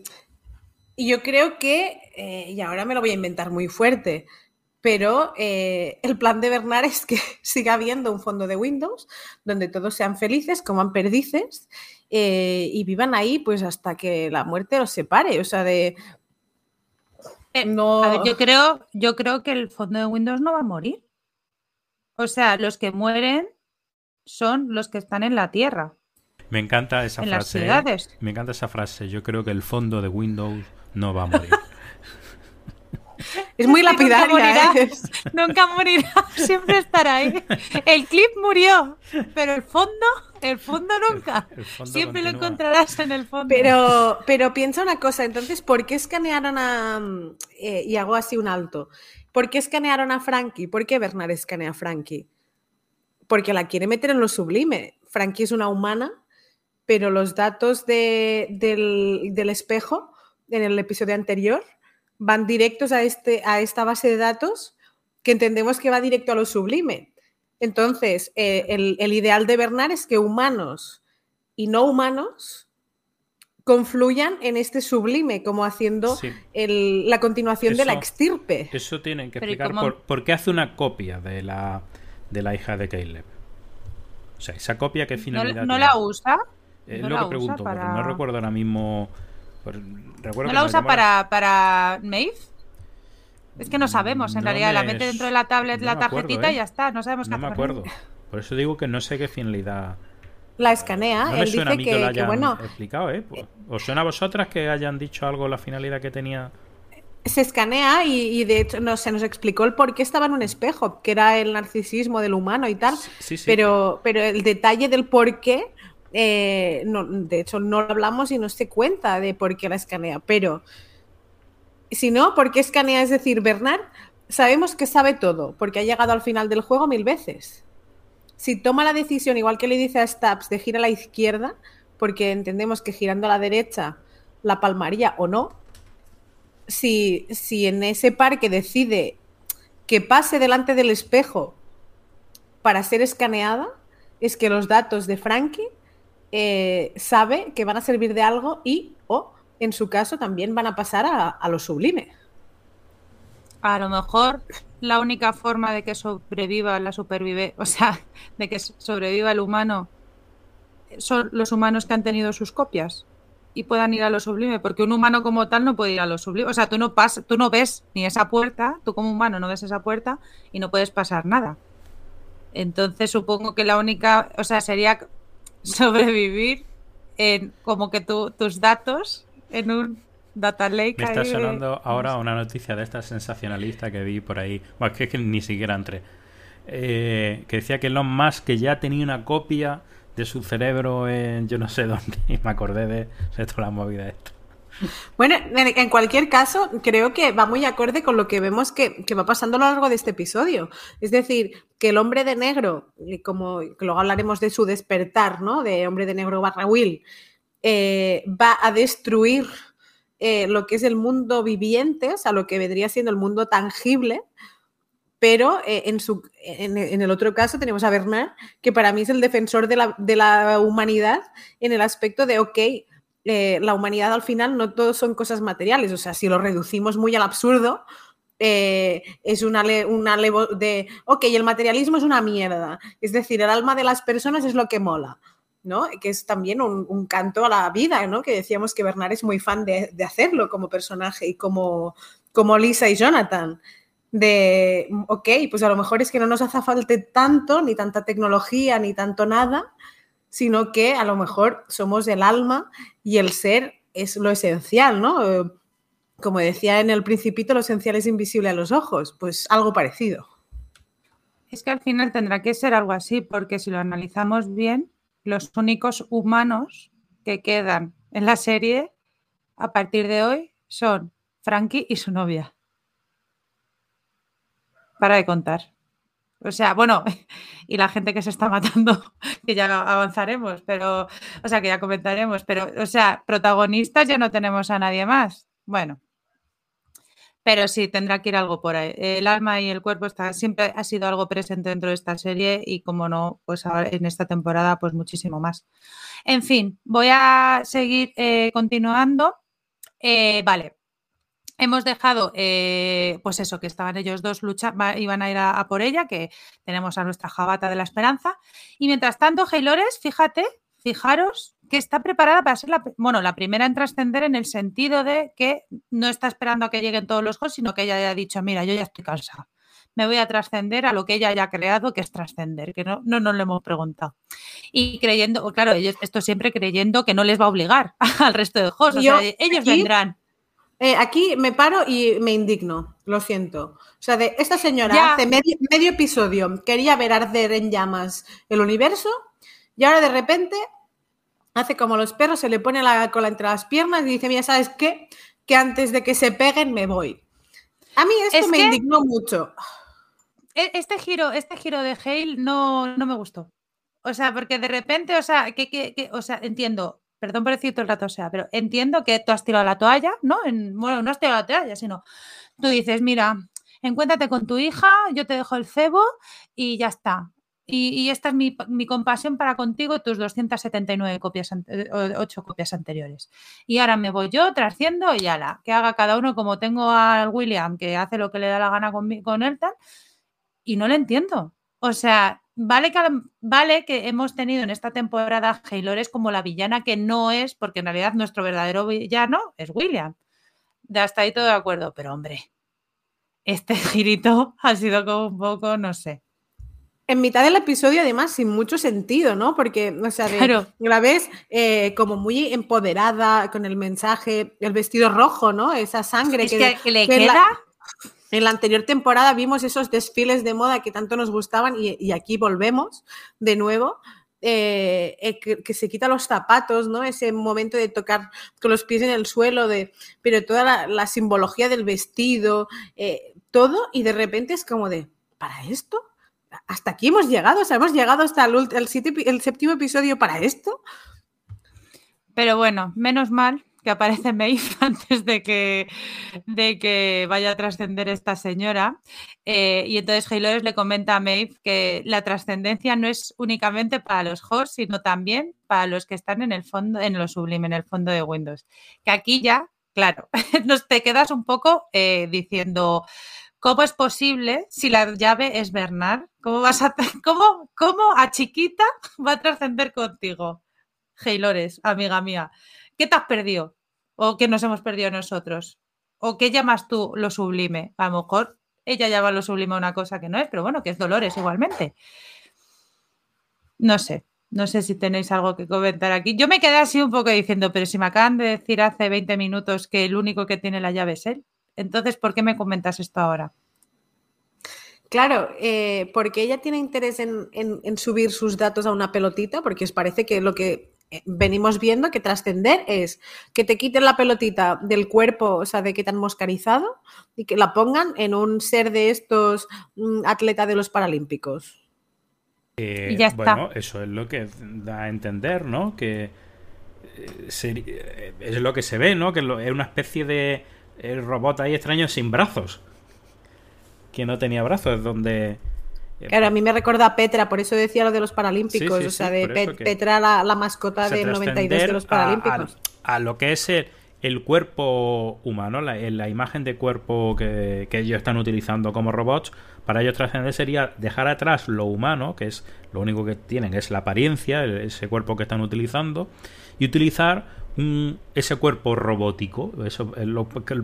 Speaker 1: yo creo que, eh, y ahora me lo voy a inventar muy fuerte, pero eh, el plan de Bernard es que siga habiendo un fondo de Windows donde todos sean felices, coman perdices eh, y vivan ahí pues hasta que la muerte los separe. O sea, de...
Speaker 2: no... yo, creo, yo creo que el fondo de Windows no va a morir. O sea, los que mueren son los que están en la Tierra.
Speaker 3: Me encanta esa frase. Me encanta esa frase. Yo creo que el fondo de Windows no va a morir.
Speaker 1: Es muy lapidaria.
Speaker 2: ¿eh? Nunca morirá, siempre estará ahí. El clip murió, pero el fondo, el fondo nunca. siempre lo encontrarás en el fondo.
Speaker 1: Pero, pero piensa una cosa, entonces, ¿por qué escanearon a... Eh, y hago así un alto. ¿Por qué escanearon a Frankie? ¿Por qué Bernard escanea a Frankie? Porque la quiere meter en lo sublime. Frankie es una humana, pero los datos del, del espejo en el episodio anterior van directos a, este, a esta base de datos que entendemos que va directo a lo sublime. Entonces, eh, el, ideal de Bernard es que humanos y no humanos confluyan en este sublime, como haciendo la continuación de la extirpe.
Speaker 3: Eso tienen que explicar por, qué hace una copia de la, de la hija de Caleb. O sea, esa copia que finalidad.
Speaker 2: ¿No, la usa?
Speaker 3: Es lo que pregunto, porque no recuerdo ahora mismo
Speaker 2: ¿No la usa para, para Maeve? Es que no sabemos, en realidad. La mete dentro de la tablet la tarjetita y ¿eh? ya está. No sabemos qué
Speaker 3: No me acuerdo. Por eso digo que no sé qué finalidad.
Speaker 1: La escanea.
Speaker 3: No me suena a mí que, lo bueno, explicado, ¿eh? ¿Os suena a vosotras que hayan dicho algo la finalidad que tenía?
Speaker 1: Se escanea y, de hecho no, se nos explicó el por qué estaba en un espejo, que era el narcisismo del humano y tal. Pero, pero el detalle del por qué eh, no, de hecho, no lo hablamos y no se cuenta de por qué la escanea, pero si no, ¿por qué escanea? Es decir, Bernard, sabemos que sabe todo, porque ha llegado al final del juego mil veces. Si toma la decisión, igual que le dice a Stabs, de girar a la izquierda, porque entendemos que girando a la derecha la palmaría o no, si, si en ese parque decide que pase delante del espejo para ser escaneada, es que los datos de Frankie eh, sabe que van a servir de algo y, o en su caso, también van a pasar a, lo sublime.
Speaker 2: A lo mejor la única forma de que sobreviva la supervive, o sea, de que sobreviva el humano, son los humanos que han tenido sus copias y puedan ir a lo sublime, porque un humano como tal no puede ir a lo sublime. O sea, tú no pasas, tú no ves ni esa puerta, tú como humano no ves esa puerta y no puedes pasar nada. Entonces supongo que la única, o sea, sería sobrevivir en como que tus datos en un data lake.
Speaker 3: Me está sonando ahora una noticia de esta sensacionalista que vi por ahí. Bueno, que, es que ni siquiera entré. Eh, que decía que Elon Musk que ya tenía una copia de su cerebro en yo no sé dónde y me acordé de, de toda la movida esta.
Speaker 1: Bueno, en cualquier caso, creo que va muy acorde con lo que vemos que, va pasando a lo largo de este episodio. Es decir, que el hombre de negro, como luego hablaremos de su despertar, ¿no? De hombre de negro barra Will, eh, va a destruir eh, lo que es el mundo viviente, o sea, lo que vendría siendo el mundo tangible. Pero eh, en, el otro caso tenemos a Bernard, que para mí es el defensor de la, de la humanidad en el aspecto de, ok, eh, la humanidad al final no todos son cosas materiales. O sea, si lo reducimos muy al absurdo, eh, es una, una de, ok, el materialismo es una mierda. Es decir, el alma de las personas es lo que mola. ¿no? Que es también un, canto a la vida, ¿no? Que decíamos que Bernard es muy fan de, hacerlo como personaje y como, como Lisa y Jonathan. De, ok, pues a lo mejor es que no nos hace falta tanto, ni tanta tecnología, ni tanto nada, sino que a lo mejor somos el alma y el ser es lo esencial, ¿no? Eh, como decía en el principito, lo esencial es invisible a los ojos, pues algo parecido.
Speaker 2: Es que al final tendrá que ser algo así, porque si lo analizamos bien, los únicos humanos que quedan en la serie a partir de hoy son Frankie y su novia. para de contar. O sea, bueno, y la gente que se está matando, que ya avanzaremos, pero, o sea, que ya comentaremos, pero, o sea, protagonistas ya no tenemos a nadie más. Bueno, pero sí, tendrá que ir algo por ahí. El alma y el cuerpo está, siempre ha sido algo presente dentro de esta serie y como no, pues ahora en esta temporada, pues muchísimo más. En fin, voy a seguir eh, continuando. Eh, vale, hemos dejado, eh, pues eso, que estaban ellos dos luchando, iban a ir a, por ella, que tenemos a nuestra jabata de la esperanza. Y mientras tanto, Heilores, fíjate, fijaros que está preparada para ser la, bueno, la primera en trascender en el sentido de que no está esperando a que lleguen todos los juegos, sino que ella haya dicho, mira, yo ya estoy cansada. Me voy a trascender a lo que ella haya ha creado, que es trascender, que no, no nos lo hemos preguntado. Y creyendo, claro, ellos, esto siempre creyendo que no les va a obligar al resto de juegos. ellos vendrán.
Speaker 1: Eh, aquí me paro y me indigno, lo siento. O sea, de esta señora hace medio, medio episodio quería ver arder en llamas el universo y ahora de repente hace como los perros, se le pone la cola entre las piernas y dice, mira, ¿sabes qué? Que antes de que se peguen me voy. A mí esto me indignó mucho.
Speaker 2: E, este giro, este giro de Hale no, no me gustó. O sea, porque de repente, o sea, que, que, o sea, entiendo, perdón por decir todo el rato, o sea, pero entiendo que tú has tirado la toalla, ¿no? En, bueno, no has tirado la toalla, sino tú dices, mira, encuéntrate con tu hija, yo te dejo el cebo y ya está. Y, esta es mi, compasión para contigo, tus 279 copias, 8 copias anteriores. Y ahora me voy yo, trasciendo y ala, que haga cada uno como tengo al William, que hace lo que le da la gana con, con él, tal. Y no lo entiendo. O sea, vale que, vale que hemos tenido en esta temporada Haylores como la villana que no es, porque en realidad nuestro verdadero villano es William. De hasta ahí todo de acuerdo, pero hombre, este girito ha sido como un poco, no sé
Speaker 1: en mitad del episodio, además, sin mucho sentido, ¿no? Porque, o sea, la ves eh, como muy empoderada con el mensaje, el vestido rojo, ¿no? Esa sangre
Speaker 2: que, le queda.
Speaker 1: En la, anterior temporada vimos esos desfiles de moda que tanto nos gustaban y, aquí volvemos de nuevo. Eh, eh, que, se quita los zapatos, ¿no? Ese momento de tocar con los pies en el suelo, de, pero toda la, simbología del vestido, todo, y de repente es como de, ¿para esto? hasta aquí hemos llegado, o sea, hemos llegado hasta el, el, séptimo episodio para esto.
Speaker 2: Pero bueno, menos mal que aparece Maeve antes de que, de que vaya a trascender esta señora. Eh, y entonces Halo le comenta a Maeve que la trascendencia no es únicamente para los hosts, sino también para los que están en el fondo, en lo sublime, en el fondo de Windows. Que aquí ya, claro, nos te quedas un poco eh, diciendo, ¿Cómo es posible si la llave es Bernard? ¿Cómo vas a cómo, cómo a chiquita va a trascender contigo? Heylores, amiga mía. ¿Qué te has perdido? ¿O qué nos hemos perdido nosotros? ¿O qué llamas tú lo sublime? A lo mejor ella llama lo sublime a una cosa que no es, pero bueno, que es Dolores igualmente. No sé, no sé si tenéis algo que comentar aquí. Yo me quedé así un poco diciendo, pero si me acaban de decir hace 20 minutos que el único que tiene la llave es él. Entonces, ¿por qué me comentas esto ahora?
Speaker 1: Claro, eh, porque ella tiene interés en, subir sus datos a una pelotita, porque os parece que lo que venimos viendo que trascender es que te quiten la pelotita del cuerpo, o sea, de que te han moscarizado, y que la pongan en un ser de estos mm, atletas de los Paralímpicos.
Speaker 3: Eh, y ya está. Bueno, eso es lo que da a entender, ¿no? Que es lo que se ve, ¿no? Que es una especie de robot ahí extraño sin brazos. Que no tenía brazos, donde...
Speaker 1: Eh, claro, a mí me recuerda a Petra, por eso decía lo de los Paralímpicos, o sea, de Petra, la, mascota del 92 de los Paralímpicos.
Speaker 3: A, lo que es el, cuerpo humano, la, la imagen de cuerpo que, que, ellos están utilizando como robots, para ellos trascender sería dejar atrás lo humano, que es lo único que tienen, es la apariencia, ese cuerpo que están utilizando, y utilizar ese cuerpo robótico, eso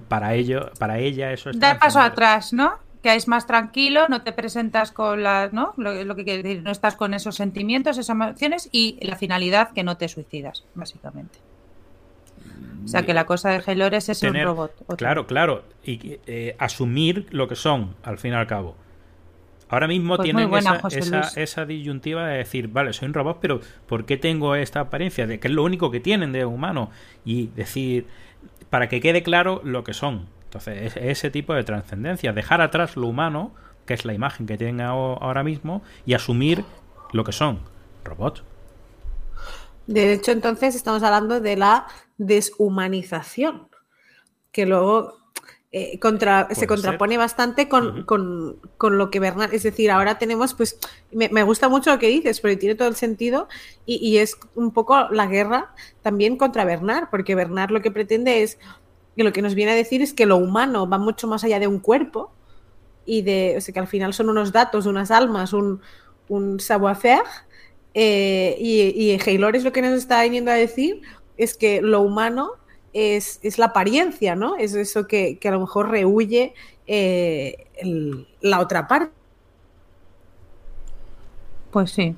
Speaker 3: para ello, para ella eso es
Speaker 2: Da paso atrás, ¿no? Que es más tranquilo, no te presentas con las, ¿no? Lo, que quiere decir, no estás con esos sentimientos, esas emociones y la finalidad que no te suicidas, básicamente. O sea que la cosa de Helores es un robot.
Speaker 3: Claro, claro. Y eh, asumir lo que son, al fin y al cabo. Ahora mismo pues tienen esa, disyuntiva de decir, vale, soy un robot, pero ¿por qué tengo esta apariencia? De que es lo único que tienen de humano. Y decir, para que quede claro lo que son. Entonces, ese tipo de trascendencia, dejar atrás lo humano que es la imagen que tienen ahora mismo, y asumir lo que son robots.
Speaker 1: De hecho, entonces estamos hablando de la deshumanización, que luego eh, contra, se contrapone bastante con, lo que Bernard, es decir, ahora tenemos, pues, me, gusta mucho lo que dices, porque tiene todo el sentido y, es un poco la guerra también contra Bernard, porque Bernard lo que pretende es, que lo que nos viene a decir es que lo humano va mucho más allá de un cuerpo y de, o sea, que al final son unos datos, unas almas, un, un savoir-faire, eh, y, y Haylor lo que nos está viniendo a decir es que lo humano es, la apariencia, ¿no? Es eso que, a lo mejor rehuye eh, la otra parte.
Speaker 2: Pues sí,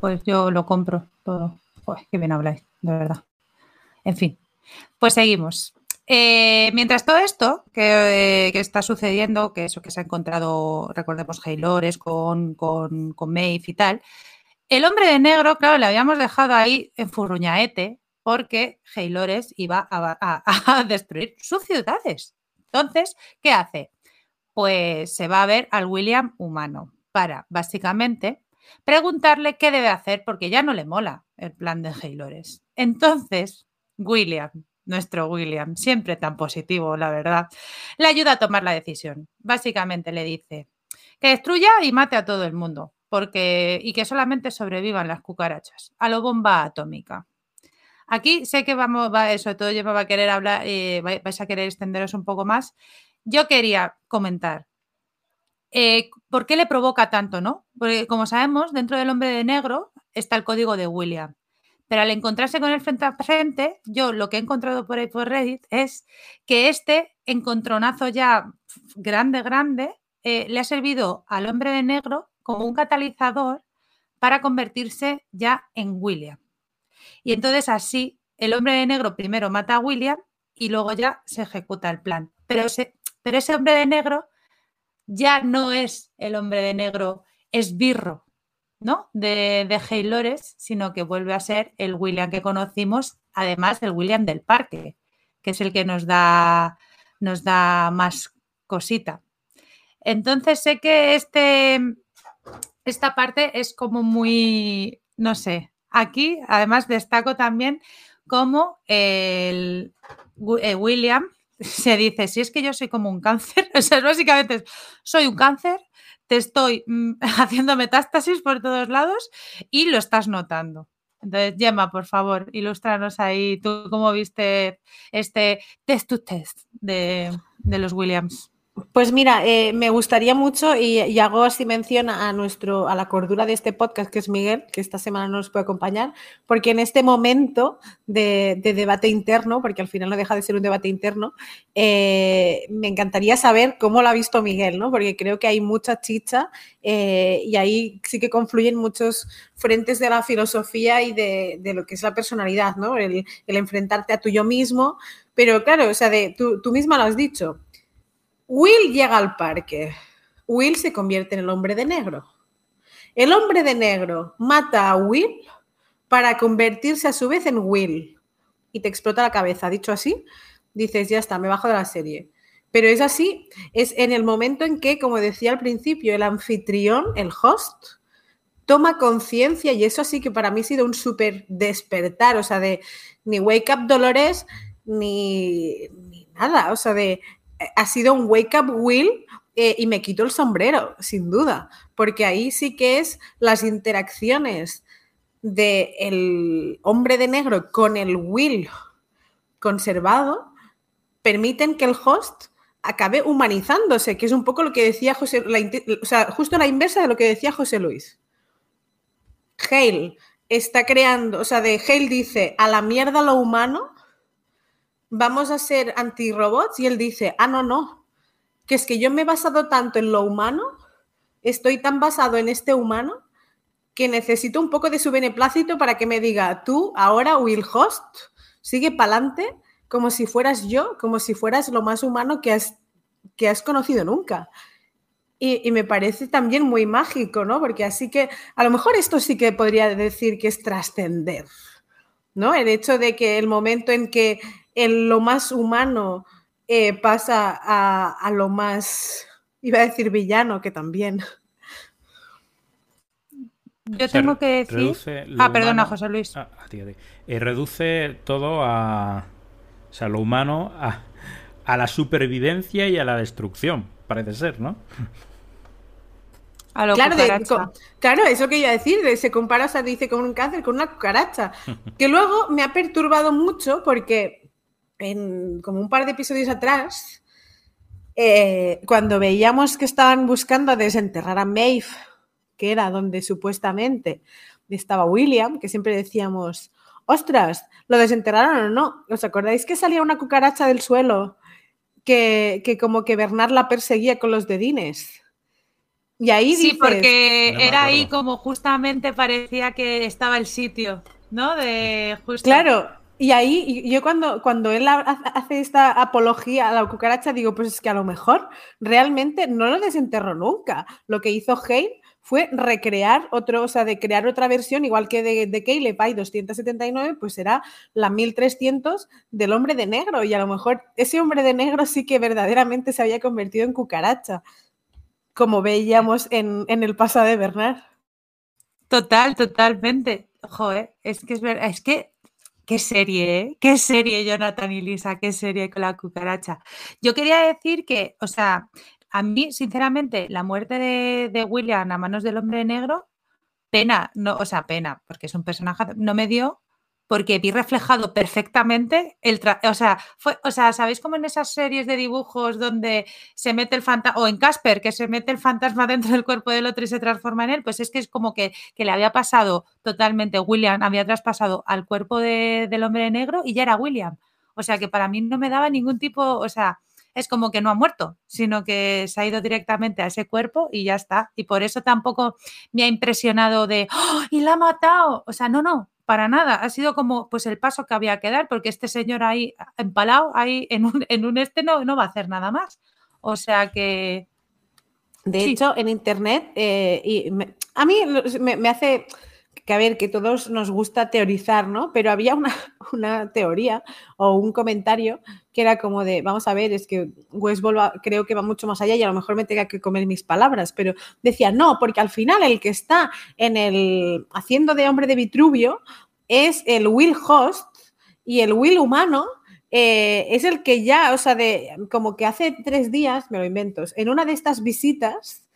Speaker 2: pues yo lo compro todo. Joder, qué bien habláis, de verdad. En fin, pues seguimos. Eh, mientras todo esto que, está sucediendo, que eso que se ha encontrado, recordemos, Haylores con, con, Maeve y tal, el hombre de negro, claro, le habíamos dejado ahí en Furruñaete, porque Haylores iba a, destruir sus ciudades. Entonces, ¿qué hace? Pues se va a ver al William humano para, básicamente, preguntarle qué debe hacer porque ya no le mola el plan de Haylores. Entonces, William, nuestro William, siempre tan positivo, la verdad, le ayuda a tomar la decisión. Básicamente le dice que destruya y mate a todo el mundo, porque y que solamente sobrevivan las cucarachas, a lo bomba atómica. Aquí sé que vamos, va, eso, todo yo va a querer hablar, eh, vais a querer extenderos un poco más. Yo quería comentar, eh, ¿por qué le provoca tanto, no? Porque como sabemos, dentro del hombre de negro está el código de William. Pero al encontrarse con él frente a frente, yo lo que he encontrado por ahí por Reddit es que este encontronazo ya grande, grande, eh, le ha servido al hombre de negro como un catalizador para convertirse ya en William. Y entonces así el hombre de negro primero mata a William y luego ya se ejecuta el plan. Pero ese, pero ese hombre de negro ya no es el hombre de negro esbirro, ¿no? De, de Haylores, sino que vuelve a ser el William que conocimos, además del William del parque, que es el que nos da, nos da más cosita. Entonces sé que este, esta parte es como muy, no sé, Aquí, además, destaco también cómo el, eh, William se dice, si es que yo soy como un cáncer, o sea, básicamente soy un cáncer, te estoy mm, haciendo metástasis por todos lados y lo estás notando. Entonces, Gemma, por favor, ilústranos ahí, tú cómo viste este test to test de, de los Williams.
Speaker 1: Pues mira, eh, me gustaría mucho y, hago así mención a nuestro, a la cordura de este podcast, que es Miguel, que esta semana no nos puede acompañar, porque en este momento de, debate interno, porque al final no deja de ser un debate interno, eh, me encantaría saber cómo lo ha visto Miguel, ¿no? Porque creo que hay mucha chicha eh, y ahí sí que confluyen muchos frentes de la filosofía y de, lo que es la personalidad, ¿no? El, enfrentarte a tuyo mismo, pero claro, o sea, de, tú, tú misma lo has dicho Will llega al parque. Will se convierte en el hombre de negro. El hombre de negro mata a Will para convertirse a su vez en Will. Y te explota la cabeza. Dicho así, dices, ya está, me bajo de la serie. Pero es así, es en el momento en que, como decía al principio, el anfitrión, el host, toma conciencia y eso sí que para mí ha sido un súper despertar, o sea, de ni Wake Up Dolores, ni, ni nada, o sea, de ha sido un wake up will eh, y me quito el sombrero, sin duda, porque ahí sí que es las interacciones del hombre de negro con el will conservado permiten que el host acabe humanizándose, que es un poco lo que decía José, o sea, justo la inversa de lo que decía José Luis. Hale está creando, o sea, de Hale dice, a la mierda lo humano, vamos a ser anti-robots y él dice, ah, no, no, que es que yo me he basado tanto en lo humano, estoy tan basado en este humano que necesito un poco de su beneplácito para que me diga, tú ahora Will Host, sigue para adelante como si fueras yo, como si fueras lo más humano que has, que has conocido nunca. Y, y, me parece también muy mágico, ¿no? Porque así que a lo mejor esto sí que podría decir que es trascender, ¿no? El hecho de que el momento en que en lo más humano eh, pasa a, lo más Iba a decir villano, que también.
Speaker 2: Yo tengo que decir. Ah, perdona, José Luis.
Speaker 3: Ah, eh, reduce todo a. O sea, lo humano a, a la supervivencia y a la destrucción, parece ser, ¿no?
Speaker 1: claro, claro, eso que iba a decir, se compara, o sea, dice con un cáncer, con una cucaracha, que luego me ha perturbado mucho porque en como un par de episodios atrás, eh, cuando veíamos que estaban buscando desenterrar a Maeve, que era donde supuestamente estaba William, que siempre decíamos, ostras, ¿lo desenterraron o no? ¿Os acordáis que salía una cucaracha del suelo que, que como que Bernard la perseguía con los dedines? Y ahí
Speaker 2: Sí, porque era ahí como justamente parecía que estaba el sitio, ¿no? De
Speaker 1: Claro, y ahí yo cuando, cuando él hace esta apología a la cucaracha, digo, pues es que a lo mejor realmente no lo desenterró nunca. Lo que hizo Hale fue recrear otro, o sea, de crear otra versión, igual que de, de Caleb hay 279, pues será la 1300 del hombre de negro. Y a lo mejor ese hombre de negro sí que verdaderamente se había convertido en cucaracha como veíamos en, el pasado de Bernard.
Speaker 2: Total, totalmente. Joder, es que es verdad, es que qué serie, ¿eh? Qué serie, Jonathan y Lisa, qué serie con la cucaracha. Yo quería decir que, o sea, a mí, sinceramente, la muerte de, de William a manos del hombre negro, pena, no, o sea, pena, porque es un personaje, no me dio, porque vi reflejado perfectamente el o sea, fue, o sea, ¿sabéis cómo en esas series de dibujos donde se mete el fantasma, o en Casper, que se mete el fantasma dentro del cuerpo del otro y se transforma en él? Pues es que es como que, le había pasado totalmente, William había traspasado al cuerpo del hombre negro y ya era William. O sea, que para mí no me daba ningún tipo, o sea, es como que no ha muerto, sino que se ha ido directamente a ese cuerpo y ya está. Y por eso tampoco me ha impresionado de, ¡Oh, y la ha matado! O sea, no, no, para nada. Ha sido como pues el paso que había que dar, porque este señor ahí empalado, ahí en un, en un este no, no va a hacer nada más. O sea que.
Speaker 1: De hecho, en internet, eh, y a mí me, hace que a ver, que todos nos gusta teorizar, ¿no? Pero había una, una, teoría o un comentario que era como de, vamos a ver, es que Westball creo que va mucho más allá y a lo mejor me tenga que comer mis palabras, pero decía, no, porque al final el que está en el haciendo de hombre de Vitruvio es el Will Host y el Will humano eh, es el que ya, o sea, de como que hace tres días, me lo invento, en una de estas visitas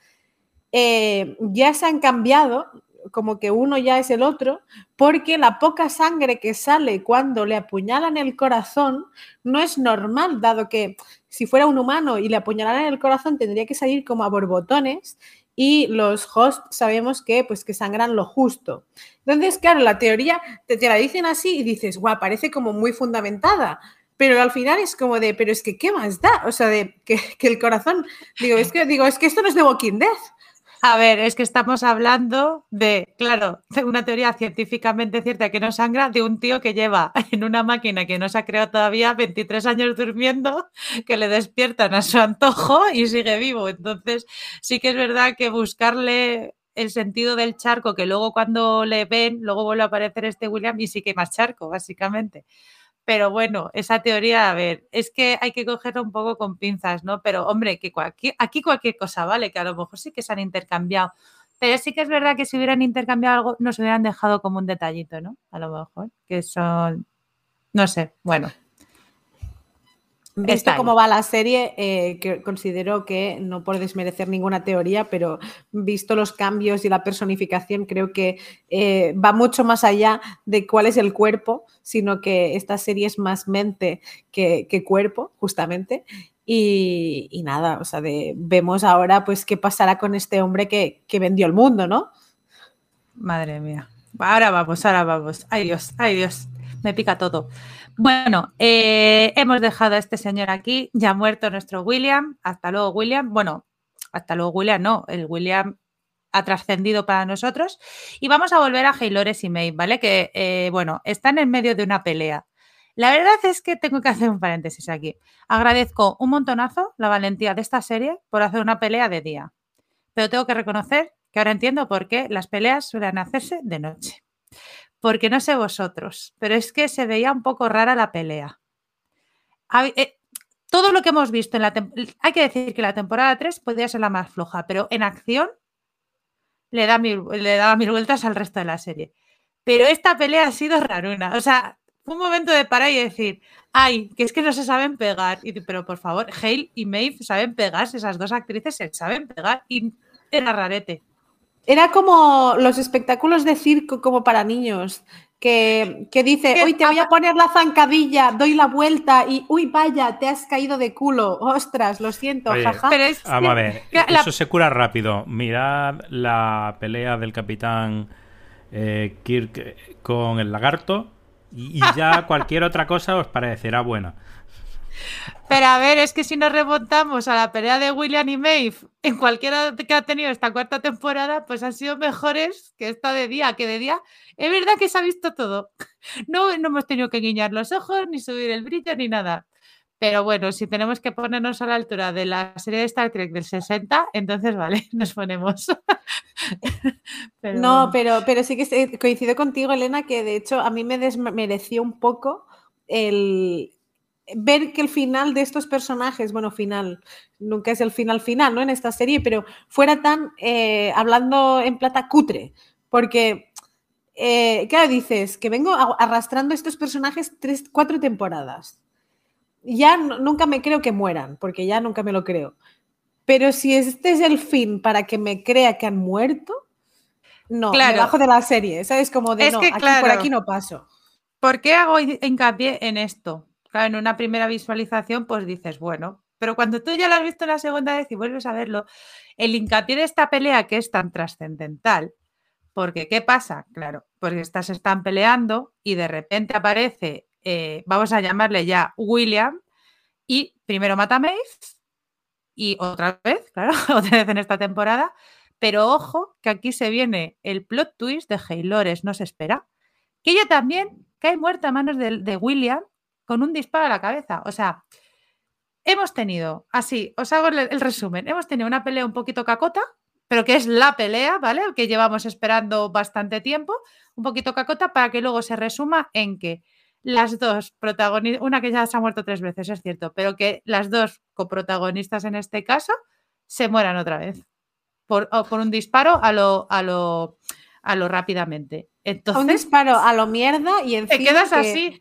Speaker 1: eh, ya se han cambiado como que uno ya es el otro, porque la poca sangre que sale cuando le apuñalan el corazón no es normal, dado que si fuera un humano y le apuñalaran el corazón tendría que salir como a borbotones y los hosts sabemos que pues que sangran lo justo. Entonces, claro, la teoría te, la dicen así y dices, guau, parece como muy fundamentada, pero al final es como de, pero es que ¿qué más da? O sea, de que, que el corazón, digo, es que digo, es que esto no es de Walking Dead.
Speaker 2: A ver, es que estamos hablando de, claro, de una teoría científicamente cierta que no sangra de un tío que lleva en una máquina que no se ha creado todavía 23 años durmiendo, que le despiertan a su antojo y sigue vivo. Entonces, sí que es verdad que buscarle el sentido del charco, que luego cuando le ven, luego vuelve a aparecer este William y sí que hay más charco, básicamente. Pero bueno, esa teoría, a ver, es que hay que cogerlo un poco con pinzas, ¿no? Pero hombre, que aquí cualquier cosa vale, que a lo mejor sí que se han intercambiado. Pero sí que es verdad que si hubieran intercambiado algo, nos hubieran dejado como un detallito, ¿no? A lo mejor, que son, no sé, bueno.
Speaker 1: Visto cómo va la serie, eh, que considero que no por desmerecer ninguna teoría, pero visto los cambios y la personificación, creo que eh, va mucho más allá de cuál es el cuerpo, sino que esta serie es más mente que, cuerpo, justamente. Y, nada, o sea, vemos ahora pues qué pasará con este hombre que, que vendió el mundo, ¿no?
Speaker 2: Madre mía. Ahora vamos, ahora vamos. Ay Dios, ay Dios, me pica todo. Bueno, eh, hemos dejado a este señor aquí, ya ha muerto nuestro William. Hasta luego, William. Bueno, hasta luego, William, no, el William ha trascendido para nosotros. Y vamos a volver a Haylores y May, ¿vale? Que, eh, bueno, están en medio de una pelea. La verdad es que tengo que hacer un paréntesis aquí. Agradezco un montonazo la valentía de esta serie por hacer una pelea de día. Pero tengo que reconocer que ahora entiendo por qué las peleas suelen hacerse de noche porque no sé vosotros, pero es que se veía un poco rara la pelea. Eh, todo lo que hemos visto en la hay que decir que la temporada 3 podría ser la más floja, pero en acción le da mil, le da mil vueltas al resto de la serie. Pero esta pelea ha sido raruna. O sea, fue un momento de parar y decir, ay, que es que no se saben pegar. Y, pero por favor, Hale y Maeve saben pegarse, esas dos actrices se saben pegar y era rarete.
Speaker 1: Era como los espectáculos de circo como para niños, que, dice, hoy te voy a poner la zancadilla, doy la vuelta y, uy, vaya, te has caído de culo, ostras, lo siento, jaja.
Speaker 3: vamos a ver, eso se cura rápido. Mirad la pelea del capitán eh, Kirk con el lagarto y, ya cualquier otra cosa os parecerá buena.
Speaker 2: Pero a ver, es que si nos remontamos a la pelea de William y Maeve en cualquiera que ha tenido esta cuarta temporada, pues han sido mejores que esta de día, que de día es verdad que se ha visto todo. No, no hemos tenido que guiñar los ojos, ni subir el brillo, ni nada. Pero bueno, si tenemos que ponernos a la altura de la serie de Star Trek del 60, entonces vale, nos ponemos.
Speaker 1: no, pero, pero sí que coincido contigo, Elena, que de hecho a mí me desmereció un poco el ver que el final de estos personajes, bueno, final, nunca es el final final, ¿no? En esta serie, pero fuera tan, eh, hablando en plata, cutre, porque, eh, claro, dices que vengo arrastrando estos personajes tres, cuatro temporadas ya nunca me creo que mueran, porque ya nunca me lo creo. Pero si este es el fin para que me crea que han muerto, no, claro. debajo de la serie, ¿sabes? Como de no, aquí, por aquí no paso.
Speaker 2: ¿Por qué hago hincapié en esto? Claro, en una primera visualización, pues dices, bueno, pero cuando tú ya lo has visto en la segunda vez y vuelves a verlo, el hincapié de esta pelea que es tan trascendental, porque ¿qué pasa? Claro, porque estas están peleando y de repente aparece eh, vamos a llamarle ya William, y primero mata a Maeve, y otra vez, claro, otra vez en esta temporada, pero ojo que aquí se viene el plot twist de Haylores, no se espera, que ella también cae muerta a manos de, William con un disparo a la cabeza. O sea, hemos tenido, así, os hago el, resumen, hemos tenido una pelea un poquito cacota, pero que es la pelea, ¿vale? Que llevamos esperando bastante tiempo, un poquito cacota, para que luego se resuma en que las dos protagonistas, una que ya se ha muerto tres veces, es cierto, pero que las dos coprotagonistas en este caso se mueran otra vez por, por un disparo a lo, a lo, a lo rápidamente. Entonces,
Speaker 1: un disparo a lo mierda y
Speaker 2: encima te quedas así.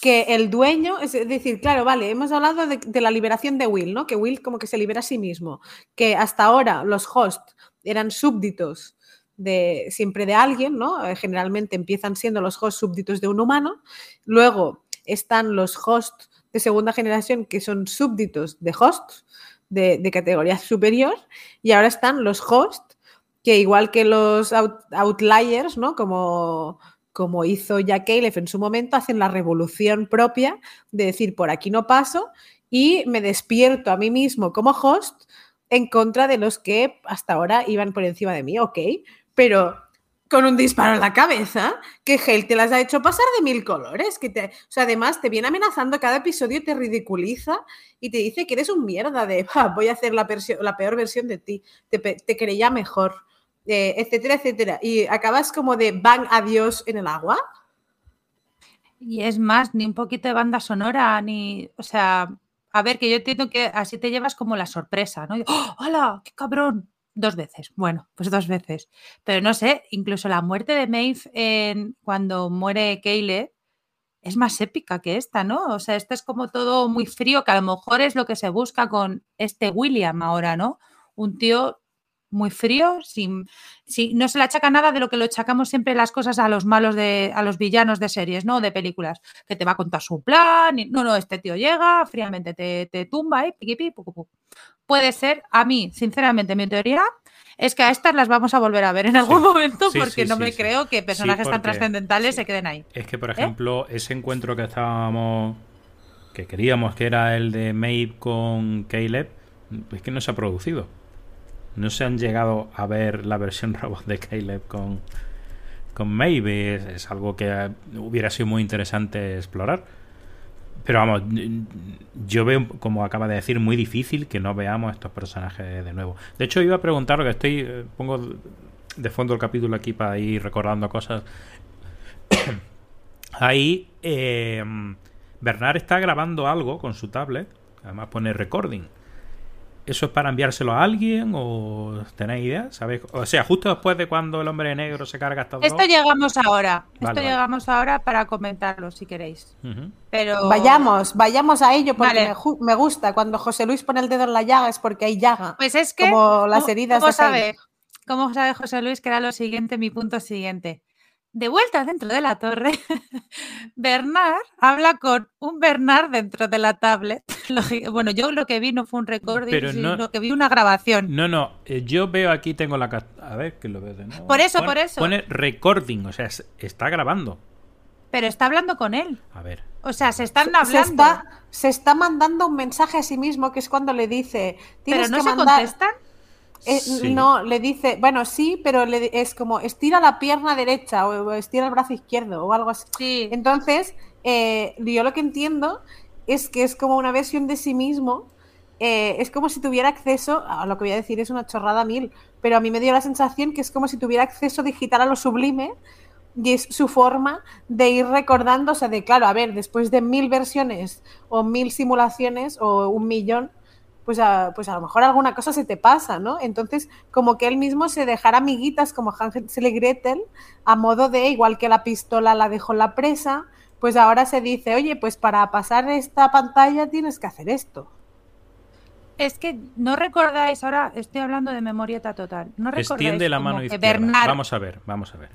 Speaker 1: Que el dueño, es decir, claro, vale, hemos hablado de, de la liberación de Will, ¿no? Que Will como que se libera a sí mismo, que hasta ahora los hosts eran súbditos de, siempre de alguien, ¿no? Eh, generalmente empiezan siendo los hosts súbditos de un humano, luego están los hosts de segunda generación que son súbditos de hosts de, categoría superior y ahora están los hosts que igual que los outliers, ¿no? Como, como hizo Jack Caleb en su momento, hacen la revolución propia de decir por aquí no paso y me despierto a mí mismo como host en contra de los que hasta ahora iban por encima de mí, ok, pero con un disparo en la cabeza, que Hale te las ha hecho pasar de mil colores, que te, además te viene amenazando cada episodio, te ridiculiza y te dice que eres un mierda de, voy a hacer la, la, peor versión de ti, te, te creía mejor, eh, etcétera, etcétera. Y acabas como de van adiós en el agua.
Speaker 2: Y es más, ni un poquito de banda sonora, ni, o sea, a ver, que yo entiendo que así te llevas como la sorpresa, ¿no? ¡Oh, ¡Hola! ¡Qué cabrón! Dos veces, bueno, pues dos veces. Pero no sé, incluso la muerte de Maeve en, cuando muere Caleb es más épica que esta, ¿no? O sea, esta es como todo muy frío, que a lo mejor es lo que se busca con este William ahora, ¿no? Un tío muy frío, sin, no se le achaca nada de lo que lo achacamos siempre las cosas a los malos de, a los villanos de series, ¿no? De películas, que te va a contar su plan, y, no, no, este tío llega, fríamente te, te tumba, ¿eh? Piqui, Puede ser, a mí, sinceramente, mi teoría es que a estas las vamos a volver a ver en algún momento porque no me creo que personajes tan trascendentales se queden ahí.
Speaker 3: Es que, por ¿Eh? ejemplo, ese encuentro que estábamos, que queríamos que era el de Maeve con Caleb, es que no se ha producido no se han llegado a ver la versión robot de Caleb con, con. Es, algo que hubiera sido muy interesante explorar. Pero vamos, yo veo, como acaba de decir, muy difícil que no veamos estos personajes de nuevo. De hecho, iba a preguntar, que estoy, eh, pongo de fondo el capítulo aquí para ir recordando cosas. Ahí, eh, Bernard está grabando algo con su tablet Además pone recording. ¿Eso es para enviárselo a alguien o tenéis idea? ¿Sabéis? O sea, justo después de cuando el hombre negro se carga hasta
Speaker 2: Esto llegamos ahora.
Speaker 3: Vale,
Speaker 2: Esto
Speaker 3: vale.
Speaker 2: llegamos ahora para comentarlo si queréis. Pero
Speaker 1: Vayamos, vayamos a ello porque
Speaker 2: Vale.
Speaker 1: me, gusta. Cuando José Luis pone el dedo en la llaga es porque hay llaga.
Speaker 2: Pues es que
Speaker 1: Como las
Speaker 2: ¿cómo-
Speaker 1: heridas
Speaker 2: ¿cómo
Speaker 1: de Jaime.
Speaker 2: sabe, ¿Cómo sabe José Luis que era lo siguiente, mi punto siguiente? De vuelta dentro de la torre, Bernard habla con un Bernard dentro de la tablet. Bueno, yo lo que vi no fue un recording,
Speaker 3: Pero no-
Speaker 2: sino que vi una grabación.
Speaker 3: No, no, eh, yo veo aquí, tengo la... A ver, que lo veo de nuevo.
Speaker 2: Por eso,
Speaker 3: Pone-
Speaker 2: por eso.
Speaker 3: Pone recording, o sea, es- está grabando.
Speaker 2: Pero está hablando con él.
Speaker 3: A ver.
Speaker 2: O sea, se están
Speaker 1: Se
Speaker 2: hablando.
Speaker 1: está, se está mandando un mensaje a sí mismo que es cuando le dice.
Speaker 2: pero
Speaker 1: Tienes
Speaker 2: no
Speaker 1: que
Speaker 2: se
Speaker 1: mandar.
Speaker 2: contestan.
Speaker 1: Eh,
Speaker 3: Sí.
Speaker 1: No, le dice, bueno, sí, pero le, es como estira la pierna derecha o, o estira el brazo izquierdo o algo así.
Speaker 2: Sí.
Speaker 1: Entonces, eh, yo lo que entiendo es que es como una versión de sí mismo. eh, es como si tuviera acceso, a lo que voy a decir es una chorrada mil, pero a mí me dio la sensación que es como si tuviera acceso digital a lo sublime y es su forma de ir recordando, o sea, de claro, a ver, después de mil versiones o mil simulaciones o un millón, pues a, pues a lo mejor alguna cosa se te pasa, ¿no? Entonces, como que él mismo se dejara amiguitas como Hansel y Gretel, a modo de, igual que la pistola la dejó en la presa, pues ahora se dice, oye, pues para pasar esta pantalla tienes que hacer esto.
Speaker 2: Es que no recordáis, ahora estoy hablando de memorieta total. No recordáis
Speaker 3: Extiende la mano izquierda.
Speaker 2: Bernard,
Speaker 3: Vamos a ver, vamos a ver.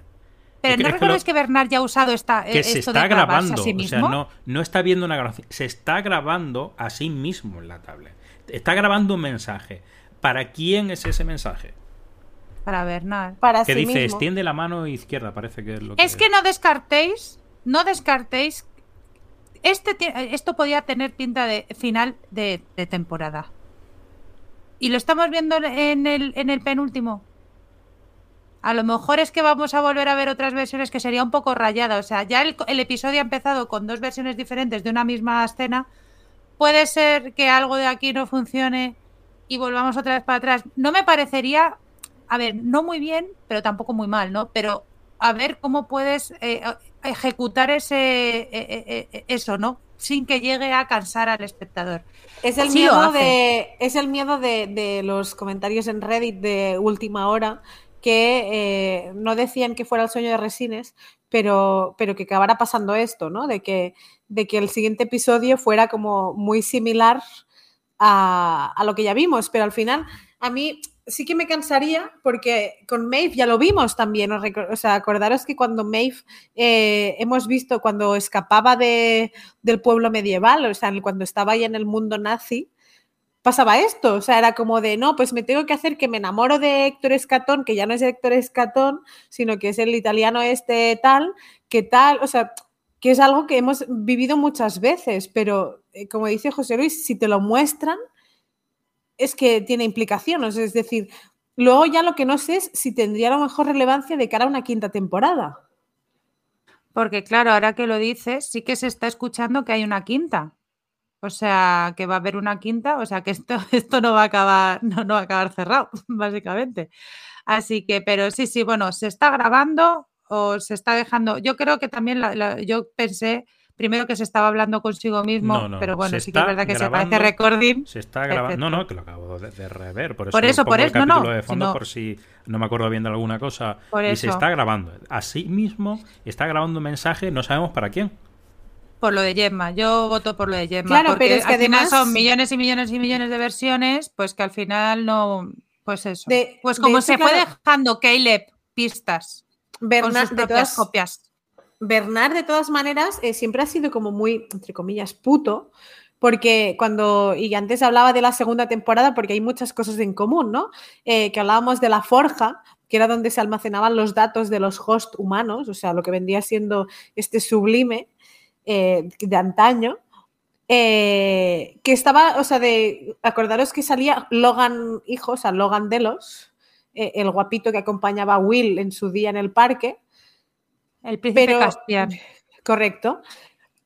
Speaker 2: pero
Speaker 3: ¿Qué
Speaker 2: no
Speaker 3: que
Speaker 2: recordáis
Speaker 3: lo-
Speaker 2: que, Bernard ya ha usado esta,
Speaker 3: Que
Speaker 2: eh,
Speaker 3: se
Speaker 2: esto
Speaker 3: está
Speaker 2: de
Speaker 3: grabando,
Speaker 2: a sí
Speaker 3: o
Speaker 2: mismo.
Speaker 3: sea, no, no está viendo una grabación, se está grabando a sí mismo en la tablet. Está grabando un mensaje. ¿Para quién es ese mensaje?
Speaker 2: Para Bernard.
Speaker 1: Para
Speaker 3: Que
Speaker 1: sí
Speaker 3: dice,
Speaker 1: mismo.
Speaker 3: extiende la mano izquierda, parece que es lo que...
Speaker 2: Es que no descartéis, no descartéis. Este, esto podía tener pinta de final de, de temporada. Y lo estamos viendo en el, en el penúltimo. A lo mejor es que vamos a volver a ver otras versiones que sería un poco rayada. O sea, ya el, el episodio ha empezado con dos versiones diferentes de una misma escena. Puede ser que algo de aquí no funcione y volvamos otra vez para atrás. No me parecería, a ver, no muy bien, pero tampoco muy mal, ¿no? Pero a ver cómo puedes eh, ejecutar ese eh, eh, eh, eso, ¿no? Sin que llegue a cansar al espectador.
Speaker 1: Es el
Speaker 2: Sí
Speaker 1: miedo de es el miedo de, de los comentarios en Reddit de última hora que eh, no decían que fuera el sueño de Resines, pero, pero que acabara pasando esto, ¿no? De que, de que el siguiente episodio fuera como muy similar a, a lo que ya vimos, pero al final a mí sí que me cansaría porque con Maeve ya lo vimos también, o sea, acordaros que cuando Maeve eh, hemos visto cuando escapaba de, del pueblo medieval, o sea, cuando estaba ahí en el mundo nazi, pasaba esto, o sea, era como de, no, pues me tengo que hacer que me enamoro de Héctor Escatón, que ya no es Héctor Escatón, sino que es el italiano este tal, que tal, o sea, que es algo que hemos vivido muchas veces, pero eh, como dice José Luis, si te lo muestran, es que tiene implicaciones, es decir, luego ya lo que no sé es si tendría a lo mejor relevancia de cara a una quinta temporada.
Speaker 2: Porque claro, ahora que lo dices, sí que se está escuchando que hay una quinta. O sea, que va a haber una quinta, o sea que esto, esto no va a acabar, no, no va a acabar cerrado, básicamente. Así que, pero sí, sí, bueno, se está grabando o se está dejando. Yo creo que también la- la- yo pensé primero que se estaba hablando consigo mismo,
Speaker 3: No, no,
Speaker 2: pero bueno, sí que es verdad que
Speaker 3: grabando-
Speaker 2: se parece recording.
Speaker 3: Se está grabando. No, no, que lo acabo de, de rever. Por eso,
Speaker 2: Por eso,
Speaker 3: pongo
Speaker 2: por
Speaker 3: el
Speaker 2: eso,
Speaker 3: capítulo
Speaker 2: no,
Speaker 3: de fondo por si no me acuerdo bien de alguna cosa.
Speaker 2: Por
Speaker 3: y se está grabando. Así mismo está grabando un mensaje, no sabemos para quién.
Speaker 2: Por lo de Gemma, yo voto por lo de Gemma.
Speaker 1: Claro,
Speaker 2: porque
Speaker 1: pero es que
Speaker 2: al final
Speaker 1: además-
Speaker 2: son millones y millones y millones de versiones, pues que al final no. Pues eso.
Speaker 1: De-
Speaker 2: pues como
Speaker 1: hecho,
Speaker 2: se fue
Speaker 1: claro,
Speaker 2: dejando Caleb pistas con
Speaker 1: Bernard, de todas,
Speaker 2: copias.
Speaker 1: Bernard, de todas maneras, eh, siempre ha sido como muy, entre comillas, puto, porque cuando, y antes hablaba de la segunda temporada, porque hay muchas cosas en común, ¿no? Eh, que hablábamos de la forja, que era donde se almacenaban los datos de los hosts humanos, o sea, lo que vendría siendo este sublime eh, de antaño. eh, que estaba, o sea, de, acordaros que salía Logan, hijo, o sea, Logan Delos, eh, el guapito que acompañaba a Will en su día en el parque,
Speaker 2: El príncipe
Speaker 1: pero-
Speaker 2: Caspian.
Speaker 1: Correcto.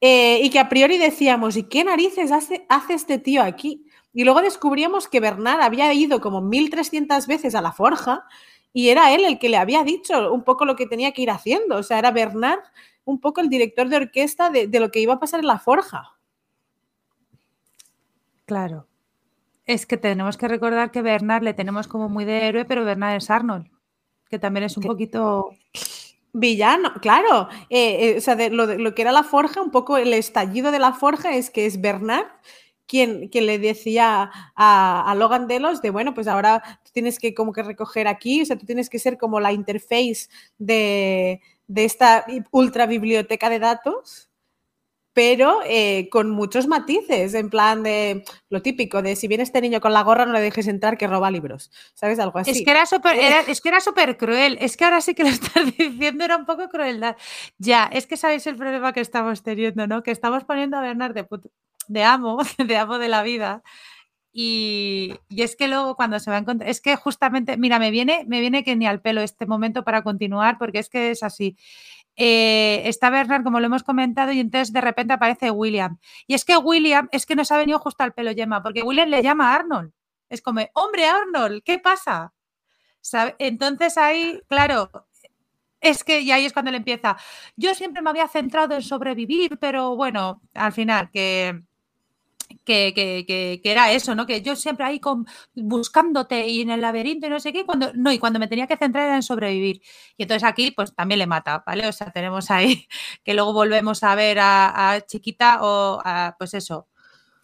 Speaker 1: Eh, y que a priori decíamos, ¿y qué narices hace, hace este tío aquí? Y luego descubríamos que Bernard había ido como 1300 veces a la forja y era él el que le había dicho un poco lo que tenía que ir haciendo. O sea, era Bernard un poco el director de orquesta de, de lo que iba a pasar en la forja.
Speaker 2: Claro. Es que tenemos que recordar que Bernard le tenemos como muy de héroe, pero Bernard es Arnold, que también es un poquito
Speaker 1: Villano, claro. Eh, eh, o sea, de lo, de, lo, que era la forja, un poco el estallido de la forja es que es Bernard quien, quien le decía a, a, Logan Delos de, bueno, pues ahora tú tienes que como que recoger aquí, o sea, tú tienes que ser como la interface de, de esta ultra biblioteca de datos pero eh, con muchos matices, en plan de lo típico, de si viene este niño con la gorra no le dejes entrar que roba libros, ¿sabes? Algo así.
Speaker 2: Es que era súper es que era súper cruel, es que ahora sí que lo estás diciendo, era un poco crueldad. Ya, es que sabéis el problema que estamos teniendo, ¿no? Que estamos poniendo a Bernard de, de amo, de amo de la vida. Y, es que luego cuando se va a encontrar, es que justamente, mira, me viene, me viene que ni al pelo este momento para continuar, porque es que es así eh, está Bernard, como lo hemos comentado, y entonces de repente aparece William. Y es que William es que nos ha venido justo al pelo Yema, porque William le llama a Arnold. Es como, hombre, Arnold, ¿qué pasa? Entonces ahí, claro, es que, y ahí es cuando le empieza. Yo siempre me había centrado en sobrevivir, pero bueno, al final, que que, que, que, que, era eso, ¿no? Que yo siempre ahí con, buscándote y en el laberinto y no sé qué, cuando, no, y cuando me tenía que centrar era en sobrevivir. Y entonces aquí, pues también le mata, ¿vale? O sea, tenemos ahí que luego volvemos a ver a, a Chiquita o a, pues eso,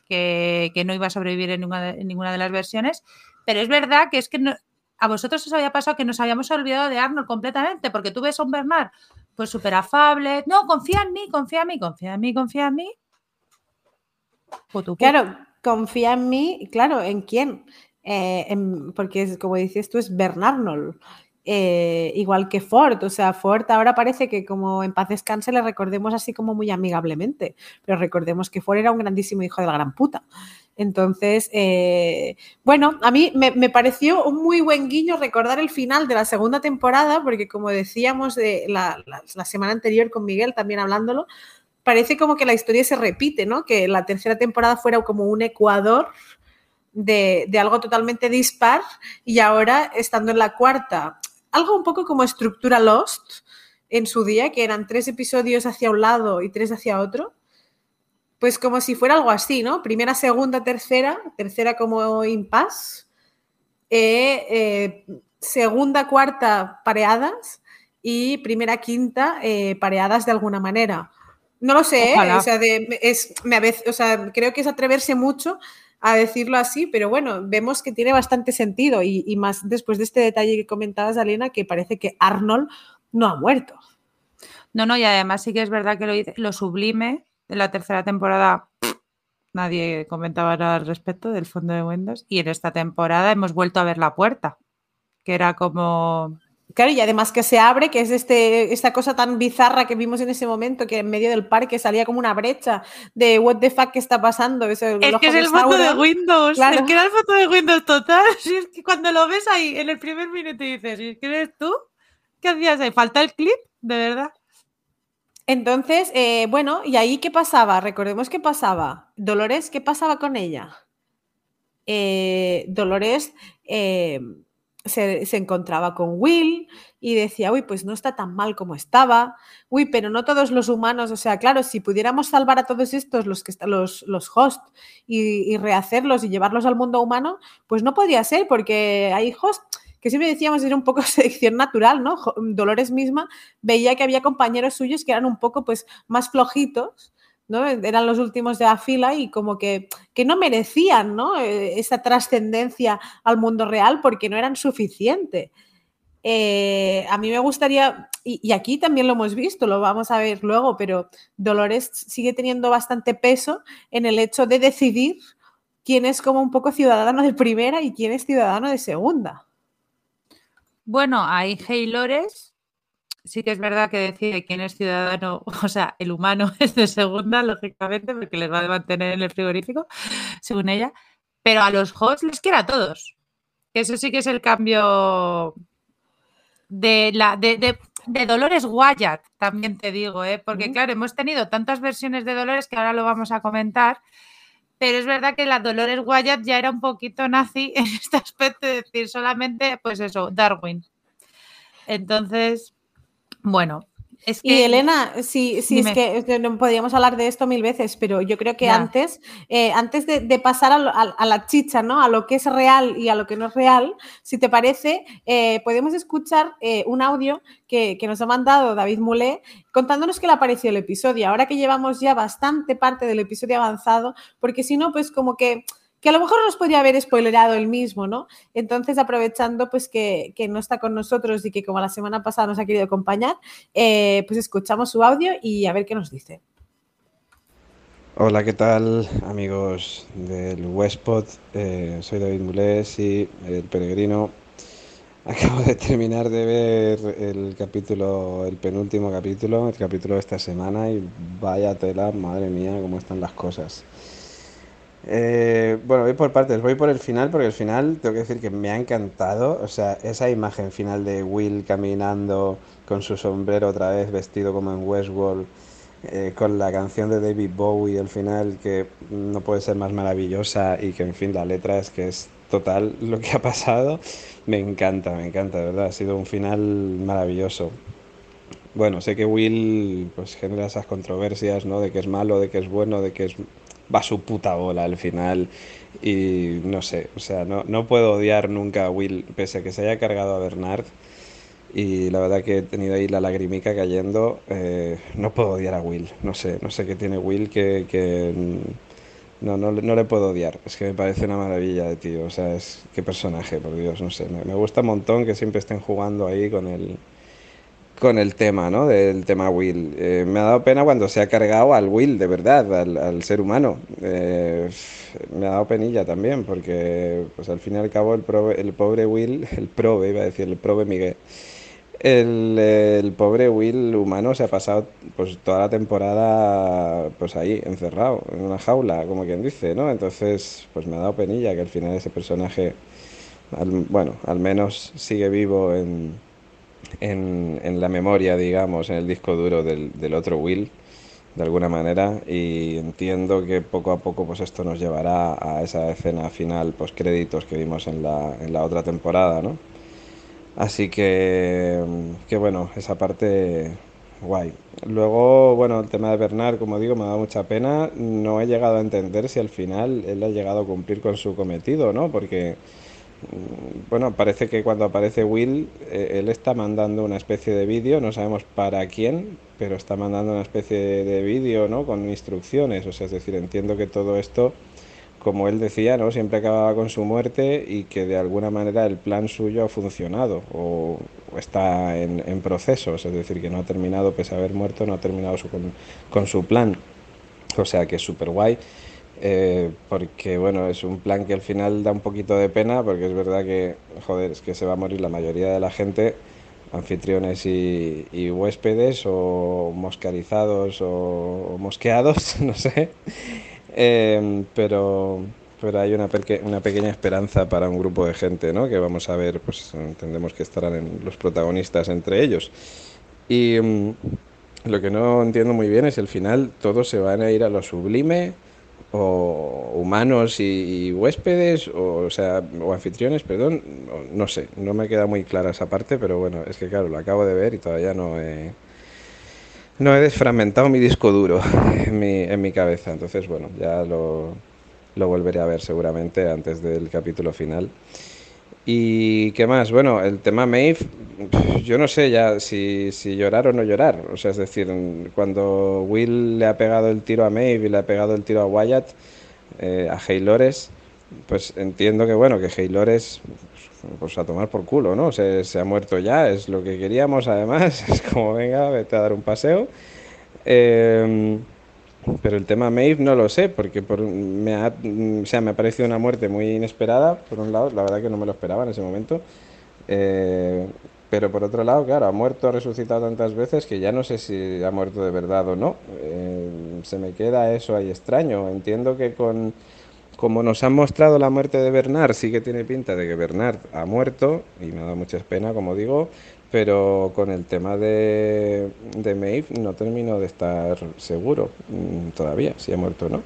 Speaker 2: que, no iba a sobrevivir en ninguna, en ninguna de las versiones. Pero es verdad que es que no, a vosotros os había pasado que nos habíamos olvidado de Arnold completamente, porque tú ves a un Bernard, pues súper afable, no, confía en mí, confía en mí, confía en mí, confía en mí
Speaker 1: Claro, confía en mí, claro, ¿en quién? Eh, porque como dices tú, es Bernarnold. Eh, igual que Ford, o sea, Ford ahora parece que como en paz descanse le recordemos así como muy amigablemente, pero recordemos que Ford era un grandísimo hijo de la gran puta. Entonces, eh, bueno, a mí me, pareció un muy buen guiño recordar el final de la segunda temporada, porque como decíamos de la, la, la semana anterior con Miguel también hablándolo, parece como que la historia se repite, ¿no? Que la tercera temporada fuera como un ecuador de, de, algo totalmente dispar y ahora, estando en la cuarta, algo un poco como estructura Lost en su día, que eran tres episodios hacia un lado y tres hacia otro, pues como si fuera algo así, ¿no? Primera, segunda, tercera, tercera como impasse, eh, eh, segunda, cuarta, pareadas y primera, quinta, eh, pareadas de alguna manera no lo sé, ¿eh? o, sea, de, es, me, o sea, creo que es atreverse mucho a decirlo así, pero bueno, vemos que tiene bastante sentido y, y, más después de este detalle que comentabas, Alena, que parece que Arnold no ha muerto.
Speaker 2: No, no, y además sí que es verdad que lo, lo sublime de la tercera temporada, nadie comentaba nada al respecto del fondo de Windows, y en esta temporada hemos vuelto a ver la puerta, que era como
Speaker 1: Claro, y además que se abre, que es este, esta cosa tan bizarra que vimos en ese momento, que en medio del parque salía como una brecha de what the fuck que está pasando.
Speaker 2: Es, el, es que es el foto de Windows, claro. es que era el foto de Windows total. Si es que cuando lo ves ahí en el primer minuto y dices, ¿y qué eres tú? ¿Qué hacías ahí? ¿Falta el clip? De verdad.
Speaker 1: Entonces, eh, bueno, ¿y ahí qué pasaba? Recordemos qué pasaba. Dolores, ¿qué pasaba con ella? Eh, Dolores... Eh, se, encontraba con Will y decía, uy, pues no está tan mal como estaba, uy, pero no todos los humanos, o sea, claro, si pudiéramos salvar a todos estos, los que los, los hosts, y, y, rehacerlos y llevarlos al mundo humano, pues no podía ser, porque hay hosts que siempre decíamos era un poco selección natural, ¿no? Dolores misma veía que había compañeros suyos que eran un poco, pues, más flojitos, Eran los últimos de la fila y como que, que no merecían ¿no? Eh, esa trascendencia al mundo real porque no eran suficiente. Eh, a mí me gustaría, y, aquí también lo hemos visto, lo vamos a ver luego, pero Dolores sigue teniendo bastante peso en el hecho de decidir quién es como un poco ciudadano de primera y quién es ciudadano de segunda.
Speaker 2: Bueno, hay Haylores sí que es verdad que decide quién es ciudadano, o sea, el humano es de segunda, lógicamente, porque les va a mantener en el frigorífico, según ella, pero a los hosts les quiere a todos. Eso sí que es el cambio de la de, de, de Dolores Wyatt, también te digo, ¿eh? porque mm. claro, hemos tenido tantas versiones de Dolores que ahora lo vamos a comentar, pero es verdad que la Dolores Wyatt ya era un poquito nazi en este aspecto de decir solamente, pues eso, Darwin. Entonces, bueno,
Speaker 1: y Elena, sí, sí, es que, no podríamos hablar de esto mil veces, pero yo creo que antes, eh, antes de, pasar a, la chicha, ¿no? A lo que es real y a lo que no es real, si te parece, eh, podemos escuchar eh, un audio que, que, nos ha mandado David Mulé contándonos qué le ha parecido el episodio. Ahora que llevamos ya bastante parte del episodio avanzado, porque si no, pues como que que a lo mejor nos podría haber spoilerado el mismo, ¿no? Entonces, aprovechando pues que, no está con nosotros y que como la semana pasada nos ha querido acompañar, eh, pues escuchamos su audio y a ver qué nos dice.
Speaker 4: Hola, ¿qué tal amigos del Westpod? Eh, soy David Mulés y el peregrino. Acabo de terminar de ver el capítulo, el penúltimo capítulo, el capítulo de esta semana y vaya tela, madre mía, cómo están las cosas. Eh, bueno, voy por partes, voy por el final porque el final tengo que decir que me ha encantado, o sea, esa imagen final de Will caminando con su sombrero otra vez vestido como en Westworld, eh, con la canción de David Bowie al final que no puede ser más maravillosa y que en fin la letra es que es total lo que ha pasado, me encanta, me encanta, de verdad, ha sido un final maravilloso. Bueno, sé que Will pues genera esas controversias, ¿no? De que es malo, de que es bueno, de que es va su puta bola al final. Y no sé, o sea, no, no puedo odiar nunca a Will, pese a que se haya cargado a Bernard. Y la verdad que he tenido ahí la lagrimica cayendo, eh, no puedo odiar a Will, no sé, no sé qué tiene Will que, que no, no, no, le puedo odiar, es que me parece una maravilla de tío, o sea, es qué personaje, por Dios, no sé, me, me gusta un montón que siempre estén jugando ahí con el con el tema, ¿no? Del tema Will. Eh, me ha dado pena cuando se ha cargado al Will, de verdad, al, ser humano. Eh, me ha dado penilla también, porque pues al fin y al cabo el, el pobre Will, el prove, iba a decir, el prove Miguel, el, pobre Will humano se ha pasado pues toda la temporada pues ahí, encerrado, en una jaula, como quien dice, ¿no? Entonces, pues me ha dado penilla que al final ese personaje, bueno, al menos sigue vivo en en, en, la memoria, digamos, en el disco duro del, del, otro Will, de alguna manera, y entiendo que poco a poco pues esto nos llevará a esa escena final, post créditos que vimos en la, en la otra temporada, ¿no? Así que, que bueno, esa parte guay. Luego, bueno, el tema de Bernard, como digo, me ha dado mucha pena. No he llegado a entender si al final él ha llegado a cumplir con su cometido, ¿no? Porque bueno, parece que cuando aparece Will, eh, él está mandando una especie de vídeo, no sabemos para quién, pero está mandando una especie de vídeo, ¿no? Con instrucciones, o sea, es decir, entiendo que todo esto, como él decía, ¿no? Siempre acababa con su muerte y que de alguna manera el plan suyo ha funcionado o, está en, en, procesos, es decir, que no ha terminado, pese a haber muerto, no ha terminado su, con, con su plan. O sea, que es súper guay. Eh, porque bueno, es un plan que al final da un poquito de pena, porque es verdad que, joder, es que se va a morir la mayoría de la gente, anfitriones y, huéspedes, o moscarizados o, mosqueados, no sé. Em, pero, pero hay una, una pequeña esperanza para un grupo de gente, ¿no? Que vamos a ver, pues entendemos que estarán en los protagonistas entre ellos. Y mm, lo que no entiendo muy bien es el final, todos se van a ir a lo sublime o humanos y, huéspedes, o, sea, o anfitriones, perdón, no sé, no me queda muy clara esa parte, pero bueno, es que claro, lo acabo de ver y todavía no he, no he desfragmentado mi disco duro en mi, en mi cabeza, entonces bueno, ya lo, lo volveré a ver seguramente antes del capítulo final. ¿Y qué más? Bueno, el tema Maeve, yo no sé ya si, si, llorar o no llorar. O sea, es decir, cuando Will le ha pegado el tiro a Maeve y le ha pegado el tiro a Wyatt, eh, a Haylores, pues entiendo que bueno, que Haylores, pues a tomar por culo, ¿no? Se, se ha muerto ya, es lo que queríamos además. Es como, venga, vete a dar un paseo. Eh, pero el tema Maeve no lo sé, porque por, me, ha, sea, me ha parecido una muerte muy inesperada, por un lado, la verdad que no me lo esperaba en ese momento. Eh, pero por otro lado, claro, ha muerto, ha resucitado tantas veces que ya no sé si ha muerto de verdad o no. Eh, se me queda eso ahí extraño. Entiendo que con como nos han mostrado la muerte de Bernard, sí que tiene pinta de que Bernard ha muerto, y me dado mucha pena, como digo, pero con el tema de, Maeve no termino de estar seguro mm, todavía, si ha muerto o no.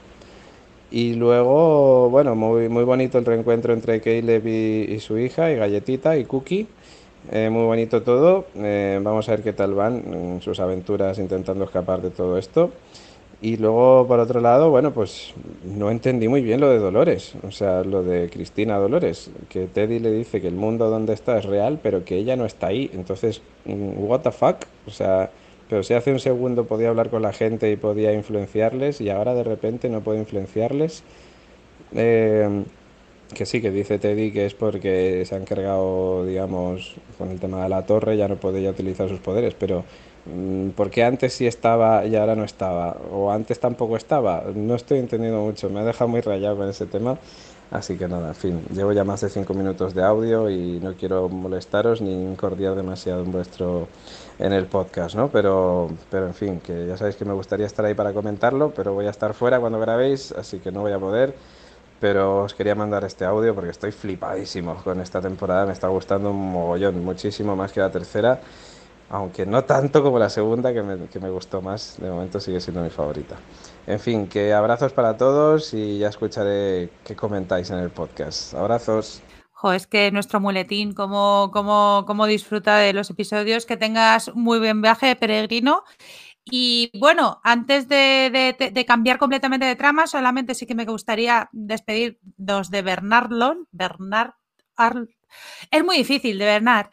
Speaker 4: Y luego, bueno, muy, muy bonito el reencuentro entre Caleb y, su hija, y Galletita y Cookie. eh, muy bonito todo. Eh, vamos a ver qué tal van en sus aventuras intentando escapar de todo esto. Y luego, por otro lado, bueno, pues no entendí muy bien lo de Dolores, o sea, lo de Cristina Dolores, que Teddy le dice que el mundo donde está es real, pero que ella no está ahí. Entonces, mm, what the fuck? O sea, pero si hace un segundo podía hablar con la gente y podía influenciarles y ahora de repente no puede influenciarles. Eh, que sí, que dice Teddy que es porque se han cargado, digamos, con el tema de la torre, ya no puede utilizar sus poderes, pero mm, ¿por qué antes sí estaba y ahora no estaba? ¿O antes tampoco estaba? No estoy entendiendo mucho, me ha dejado muy rayado con ese tema. Así que nada, en fin, llevo ya más de cinco minutos de audio y no quiero molestaros ni incordiar demasiado en vuestro en el podcast, ¿no? Pero, pero en fin, que ya sabéis que me gustaría estar ahí para comentarlo, pero voy a estar fuera cuando grabéis, así que no voy a poder pero os quería mandar este audio porque estoy flipadísimo con esta temporada, me está gustando un mogollón, muchísimo más que la tercera, aunque no tanto como la segunda que me, que me gustó más, de momento sigue siendo mi favorita. En fin, que abrazos para todos y ya escucharé qué comentáis en el podcast. Abrazos.
Speaker 2: Jo, es que nuestro muletín, cómo, cómo, cómo disfruta de los episodios, que tengas muy buen viaje, peregrino. Y bueno, antes de, cambiar completamente de trama, solamente sí que me gustaría despedirnos de Bernard Lon. Bernard Es muy difícil de Bernard.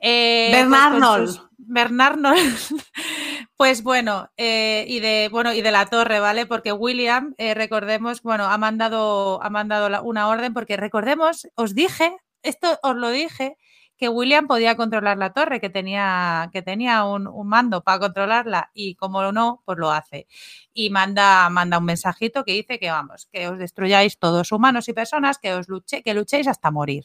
Speaker 1: Eh, Bernard pues,
Speaker 2: Bernard Pues bueno, eh, y de bueno, y de la torre, ¿vale? Porque William, eh, recordemos, bueno, ha mandado, ha mandado una orden, porque recordemos, os dije, esto os lo dije, que William podía controlar la torre, que tenía, que tenía un, mando para controlarla y como no, pues lo hace. Y manda, manda un mensajito que dice que vamos, que os destruyáis todos humanos y personas, que os luche, que luchéis hasta morir.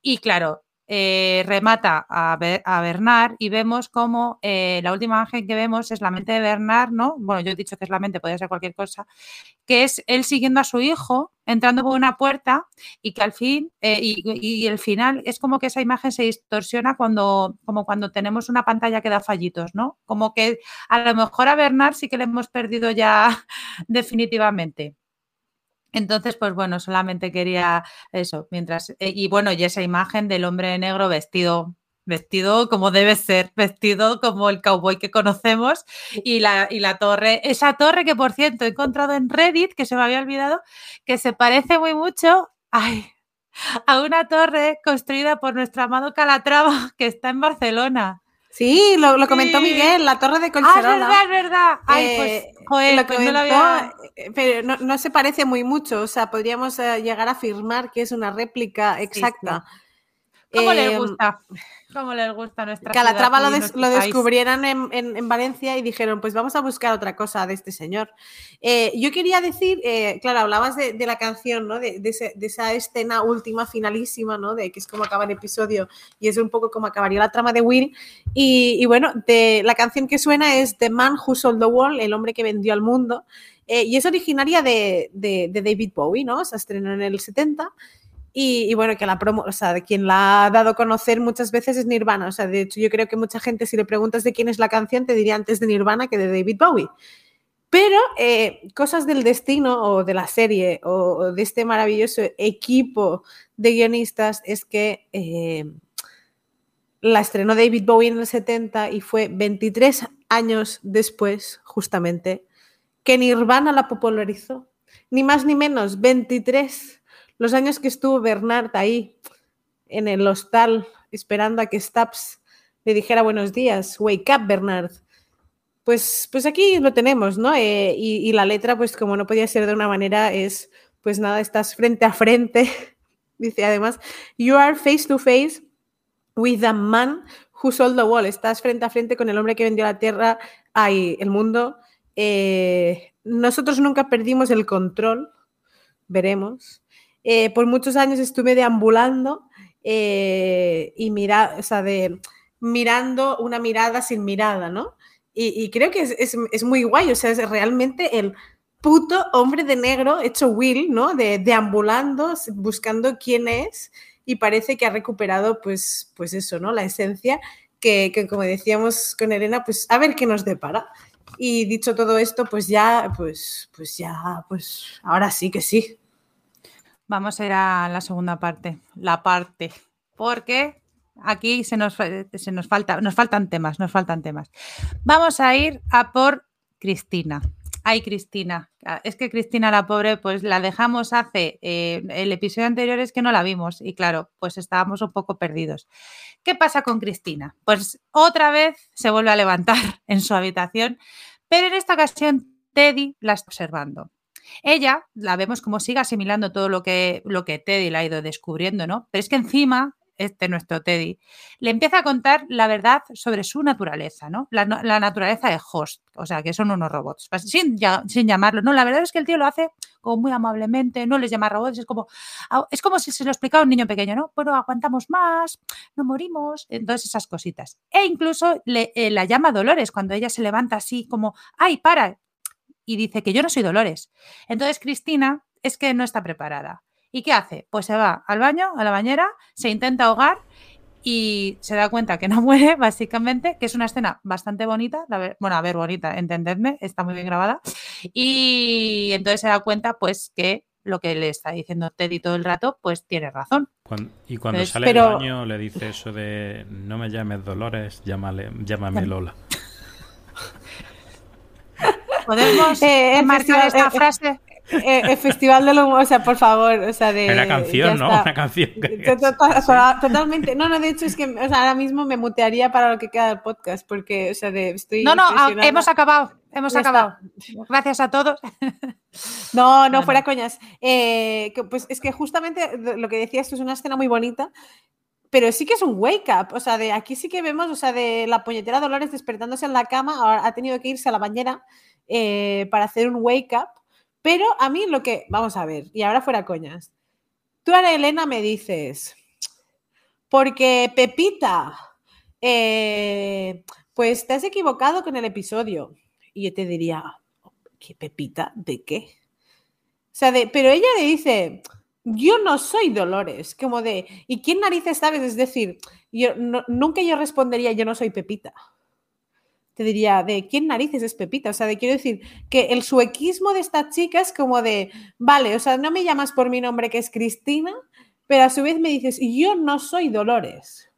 Speaker 2: Y claro, eh, remata a, a, Bernard y vemos como eh, la última imagen que vemos es la mente de Bernard, ¿no? Bueno, yo he dicho que es la mente, podría ser cualquier cosa, que es él siguiendo a su hijo, entrando por una puerta y que al fin, eh, y, el final es como que esa imagen se distorsiona cuando, como cuando tenemos una pantalla que da fallitos, ¿no? Como que a lo mejor a Bernard sí que le hemos perdido ya definitivamente. Entonces, pues bueno, solamente quería eso, mientras, eh, y bueno, y esa imagen del hombre negro vestido, vestido como debe ser, vestido como el cowboy que conocemos, y la, y la torre, esa torre que por cierto he encontrado en Reddit, que se me había olvidado, que se parece muy mucho, ay, a una torre construida por nuestro amado Calatrava, que está en Barcelona.
Speaker 1: Sí, lo, comentó Miguel, la torre de Colcherola.
Speaker 2: Ah, es verdad, es verdad. Ay, pues, eh, joder, lo pues no había...
Speaker 1: Eh, pero no, se parece muy mucho, o sea, podríamos eh, llegar a afirmar que es una réplica exacta.
Speaker 2: ¿Cómo les gusta? ¿Cómo les gusta nuestra
Speaker 1: Calatrava lo, lo descubrieran en, Valencia y dijeron, pues vamos a buscar otra cosa de este señor. Eh, yo quería decir, eh, claro, hablabas de, la canción, ¿no? De, esa escena última, finalísima, ¿no? De que es como acaba el episodio y es un poco como acabaría la trama de Will. Y, bueno, de, la canción que suena es The Man Who Sold the World, el hombre que vendió al mundo. Eh, y es originaria de, David Bowie, ¿no? Se estrenó en el 70 y, bueno, que la promo, o sea, de quien la ha dado a conocer muchas veces es Nirvana. O sea, de hecho, yo creo que mucha gente, si le preguntas de quién es la canción, te diría antes de Nirvana que de David Bowie. Pero eh, cosas del destino o de la serie o, de este maravilloso equipo de guionistas es que eh, la estrenó David Bowie en el 70 y fue 23 años después, justamente, que Nirvana la popularizó. Ni más ni menos, 23 los años que estuvo Bernard ahí en el hostal esperando a que Stubbs le dijera buenos días, wake up Bernard. Pues, pues aquí lo tenemos, ¿no? Eh, y, la letra, pues como no podía ser de una manera, es, pues nada, estás frente a frente. Dice además, you are face to face with the man who sold the wall. Estás frente a frente con el hombre que vendió la tierra, ay, el mundo. Eh, nosotros nunca perdimos el control, veremos. Eh, por muchos años estuve deambulando eh, y mira, o sea, de, mirando una mirada sin mirada, ¿no? Y, creo que es, muy guay, o sea, es realmente el puto hombre de negro hecho Will, ¿no? De, deambulando, buscando quién es y parece que ha recuperado, pues, pues eso, ¿no? La esencia que, que, como decíamos con Elena, pues a ver qué nos depara. Y dicho todo esto, pues ya, pues, pues ya, pues ahora sí que sí.
Speaker 2: Vamos a ir a la segunda parte, la parte, porque aquí se nos, se nos, falta, nos faltan temas, nos faltan temas. Vamos a ir a por Cristina. Ay, Cristina. Es que Cristina, la pobre, pues la dejamos hace. Eh, el episodio anterior es que no la vimos y claro, pues estábamos un poco perdidos. ¿Qué pasa con Cristina? Pues otra vez se vuelve a levantar en su habitación, pero en esta ocasión Teddy la está observando. Ella la vemos como sigue asimilando todo lo que, lo que Teddy le ha ido descubriendo, ¿no? Pero es que encima este nuestro Teddy, le empieza a contar la verdad sobre su naturaleza, ¿no? La, naturaleza de Host, o sea, que son unos robots, pues, sin, sin, llamarlo. No, la verdad es que el tío lo hace como muy amablemente, no les llama robots, es como, es como si se lo explicara a un niño pequeño, ¿no? Bueno, aguantamos más, no morimos, entonces esas cositas. E incluso le, eh, la llama Dolores cuando ella se levanta así como, ay, para, y dice que yo no soy Dolores. Entonces Cristina es que no está preparada. ¿Y qué hace? Pues se va al baño, a la bañera, se intenta ahogar y se da cuenta que no muere, básicamente, que es una escena bastante bonita, bueno, a ver, bonita, entendedme, está muy bien grabada, y entonces se da cuenta, pues, que lo que le está diciendo Teddy todo el rato, pues tiene razón.
Speaker 3: y cuando sale del baño le dice eso de no me llames Dolores, llámale, llámame Lola.
Speaker 2: ¿Podemos eh, marcar esta eh, frase?
Speaker 1: Eh, el Festival del Humor, o sea, por favor, o sea, de...
Speaker 3: Una canción, ¿no? Una canción.
Speaker 1: totalmente. No, no, de hecho es que o sea, ahora mismo me mutearía para lo que queda del podcast, porque, o sea, de, estoy...
Speaker 2: No, no, hemos acabado, hemos acabado. Gracias a todos.
Speaker 1: No, no, fuera coñas. Eh, pues es que justamente lo que decías, esto es una escena muy bonita, pero sí que es un wake up, o sea, de aquí sí que vemos, o sea, de la puñetera Dolores despertándose en la cama, ahora ha tenido que irse a la bañera eh, para hacer un wake up pero a mí lo que, vamos a ver, y ahora fuera coñas. Tú, Ana Elena, me dices, porque Pepita, eh, pues te has equivocado con el episodio. Y yo te diría, ¿qué Pepita? ¿De qué? O sea, de, pero ella le dice, yo no soy Dolores, como de, ¿y quién narices sabes? Es decir, yo, nunca yo respondería, yo no soy Pepita te diría, ¿de quién narices es Pepita? O sea, de quiero decir que el suequismo de esta chica es como de, vale, o sea, no me llamas por mi nombre que es Cristina, pero a su vez me dices, yo no soy Dolores.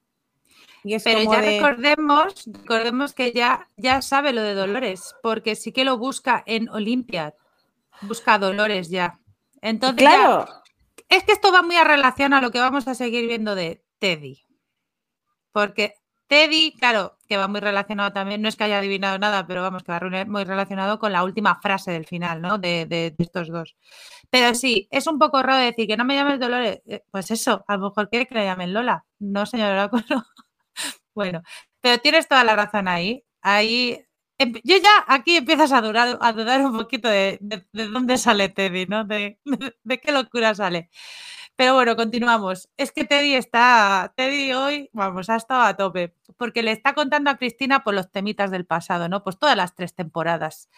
Speaker 2: Y pero ya recordemos, recordemos que ya, ya sabe lo de Dolores, porque sí que lo busca en Olimpia. Busca Dolores ya. Entonces, claro. es que esto va muy a relación a lo que vamos a seguir viendo de Teddy. Porque Teddy, claro, que va muy relacionado también, no es que haya adivinado nada, pero vamos, que va muy relacionado con la última frase del final, ¿no? De, estos dos. Pero sí, es un poco raro decir que no me llames Dolores. Eh, pues eso, a lo mejor quiere que le llamen Lola. No, señor Oráculo. bueno, pero tienes toda la razón ahí. Ahí. Em, yo ya aquí empiezas a dudar, a dudar un poquito de, dónde sale Teddy, ¿no? de qué locura sale. Pero bueno, continuamos. Es que Teddy está, Teddy hoy, vamos, ha estado a tope, porque le está contando a Cristina por los temitas del pasado, ¿no? Pues todas las tres temporadas.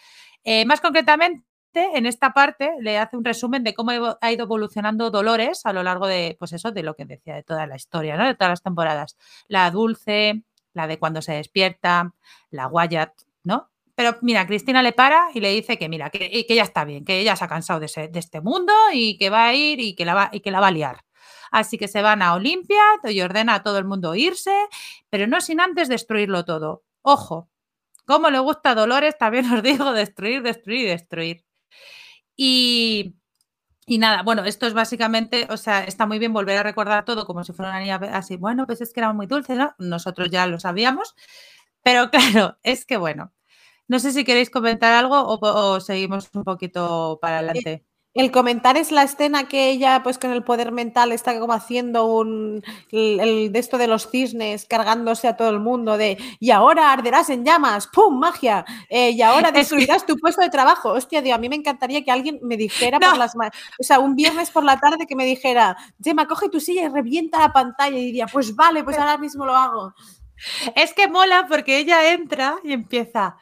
Speaker 2: Eh, más concretamente, en esta parte le hace un resumen de cómo ha ido evolucionando Dolores a lo largo de, pues eso, de lo que decía, de toda la historia, ¿no? De todas las temporadas. La dulce, la de cuando se despierta, la Wyatt, ¿no? Pero mira, Cristina le para y le dice que mira, que, ya está bien, que ella se ha cansado de, este mundo y que va a ir y que, la va, y que la va a liar. Así que se van a Olimpia y ordena a todo el mundo irse, pero no sin antes destruirlo todo. Ojo, como le gusta a Dolores, también os digo destruir, destruir, destruir. Y, y nada, bueno, esto es básicamente, o sea, está muy bien volver a recordar todo como si fuera una niña así, bueno, pues es que era muy dulce, ¿no? Nosotros ya lo sabíamos, pero claro, es que bueno, no sé si queréis comentar algo o, seguimos un poquito para adelante.
Speaker 1: El comentar es la escena que ella, pues con el poder mental, está como haciendo un el, de esto de los cisnes, cargándose a todo el mundo, de y ahora arderás en llamas, ¡pum! magia, eh, y ahora destruirás tu puesto de trabajo. Hostia, Dios, a mí me encantaría que alguien me dijera por las o sea, un viernes por la tarde que me dijera, Gemma, coge tu silla y revienta la pantalla, y diría, pues vale, pues ahora mismo lo hago.
Speaker 2: Es que mola porque ella entra y empieza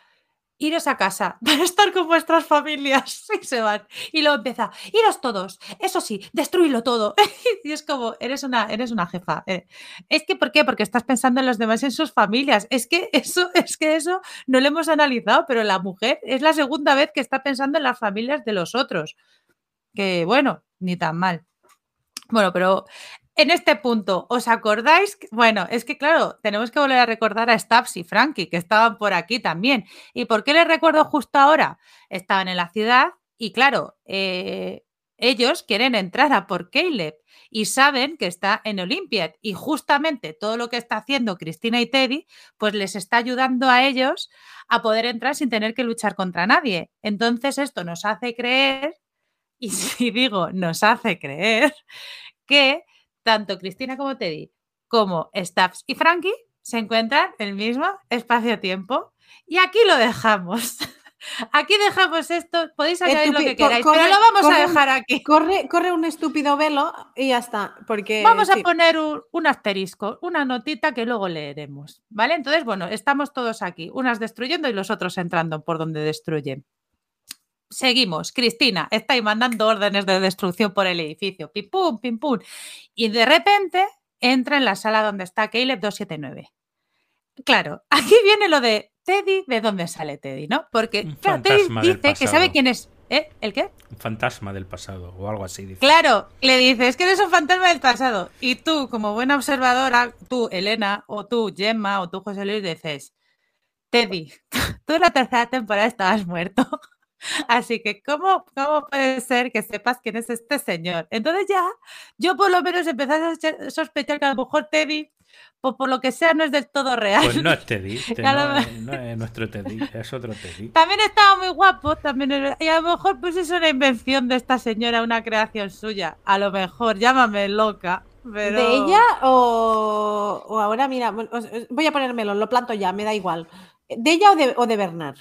Speaker 2: iros a casa para estar con vuestras familias. Y se van. Y luego empieza, iros todos. Eso sí, destruirlo todo. y es como, eres una, eres una jefa. Eh. Es que, ¿por qué? Porque estás pensando en los demás, en sus familias. Es que eso, es que eso no lo hemos analizado, pero la mujer es la segunda vez que está pensando en las familias de los otros. Que bueno, ni tan mal. Bueno, pero en este punto, ¿os acordáis? Bueno, es que claro, tenemos que volver a recordar a Stabs y Frankie, que estaban por aquí también. ¿Y por qué les recuerdo justo ahora? Estaban en la ciudad y claro, eh, ellos quieren entrar a por Caleb y saben que está en Olympiad y justamente todo lo que está haciendo Cristina y Teddy, pues les está ayudando a ellos a poder entrar sin tener que luchar contra nadie. Entonces esto nos hace creer, y si digo nos hace creer, que tanto Cristina como Teddy, como Stubbs y Frankie se encuentran en el mismo espacio-tiempo. Y aquí lo dejamos. Aquí dejamos esto, podéis añadir lo que queráis, pero lo vamos a dejar aquí.
Speaker 1: Corre, corre un estúpido velo y ya está. Porque,
Speaker 2: vamos a poner un, un, asterisco, una notita que luego leeremos. ¿Vale? Entonces, bueno, estamos todos aquí, unas destruyendo y los otros entrando por donde destruyen. Seguimos. Cristina está ahí mandando órdenes de destrucción por el edificio. Pim pum, pim pum. Y de repente entra en la sala donde está Caleb 279. Claro, aquí viene lo de Teddy, ¿de dónde sale Teddy? ¿No? Porque claro, Teddy dice que sabe quién es. ¿Eh? ¿El qué?
Speaker 3: Un fantasma del pasado o algo así.
Speaker 2: Dice. Claro, le dices que eres un fantasma del pasado. Y tú, como buena observadora, tú, Elena, o tú, Gemma, o tú, José Luis, dices, Teddy, tú en la tercera temporada estabas muerto. Así que, ¿cómo, ¿cómo puede ser que sepas quién es este señor? Entonces ya, yo por lo menos empecé a sospechar que a lo mejor Teddy, pues por lo que sea, no es del todo real.
Speaker 3: Pues no es Teddy, este no, no, es nuestro Teddy, es otro Teddy.
Speaker 2: También estaba muy guapo, también es, y a lo mejor pues es una invención de esta señora, una creación suya. A lo mejor, llámame loca. Pero...
Speaker 1: ¿De ella o, o ahora, mira, voy a ponérmelo, lo planto ya, me da igual. ¿De ella o de, o de Bernard?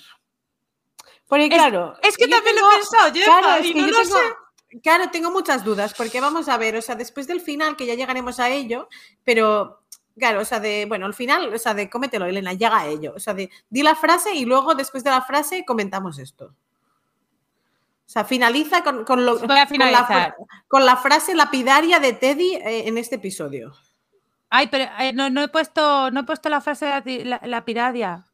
Speaker 1: Porque claro.
Speaker 2: Es, que también lo he pensado, yo claro, y no lo
Speaker 1: tengo, sé. Claro, tengo muchas dudas, porque vamos a ver, o sea, después del final, que ya llegaremos a ello, pero claro, o sea, de, bueno, al final, o sea, de cómetelo, Elena, llega a ello. O sea, de di la frase y luego después de la frase comentamos esto. O sea, finaliza con, con, lo,
Speaker 2: Voy a finalizar.
Speaker 1: Con, la, con, la, frase lapidaria de Teddy eh, en este episodio.
Speaker 2: Ay, pero eh, no, no, he puesto, no he puesto la frase lapidaria.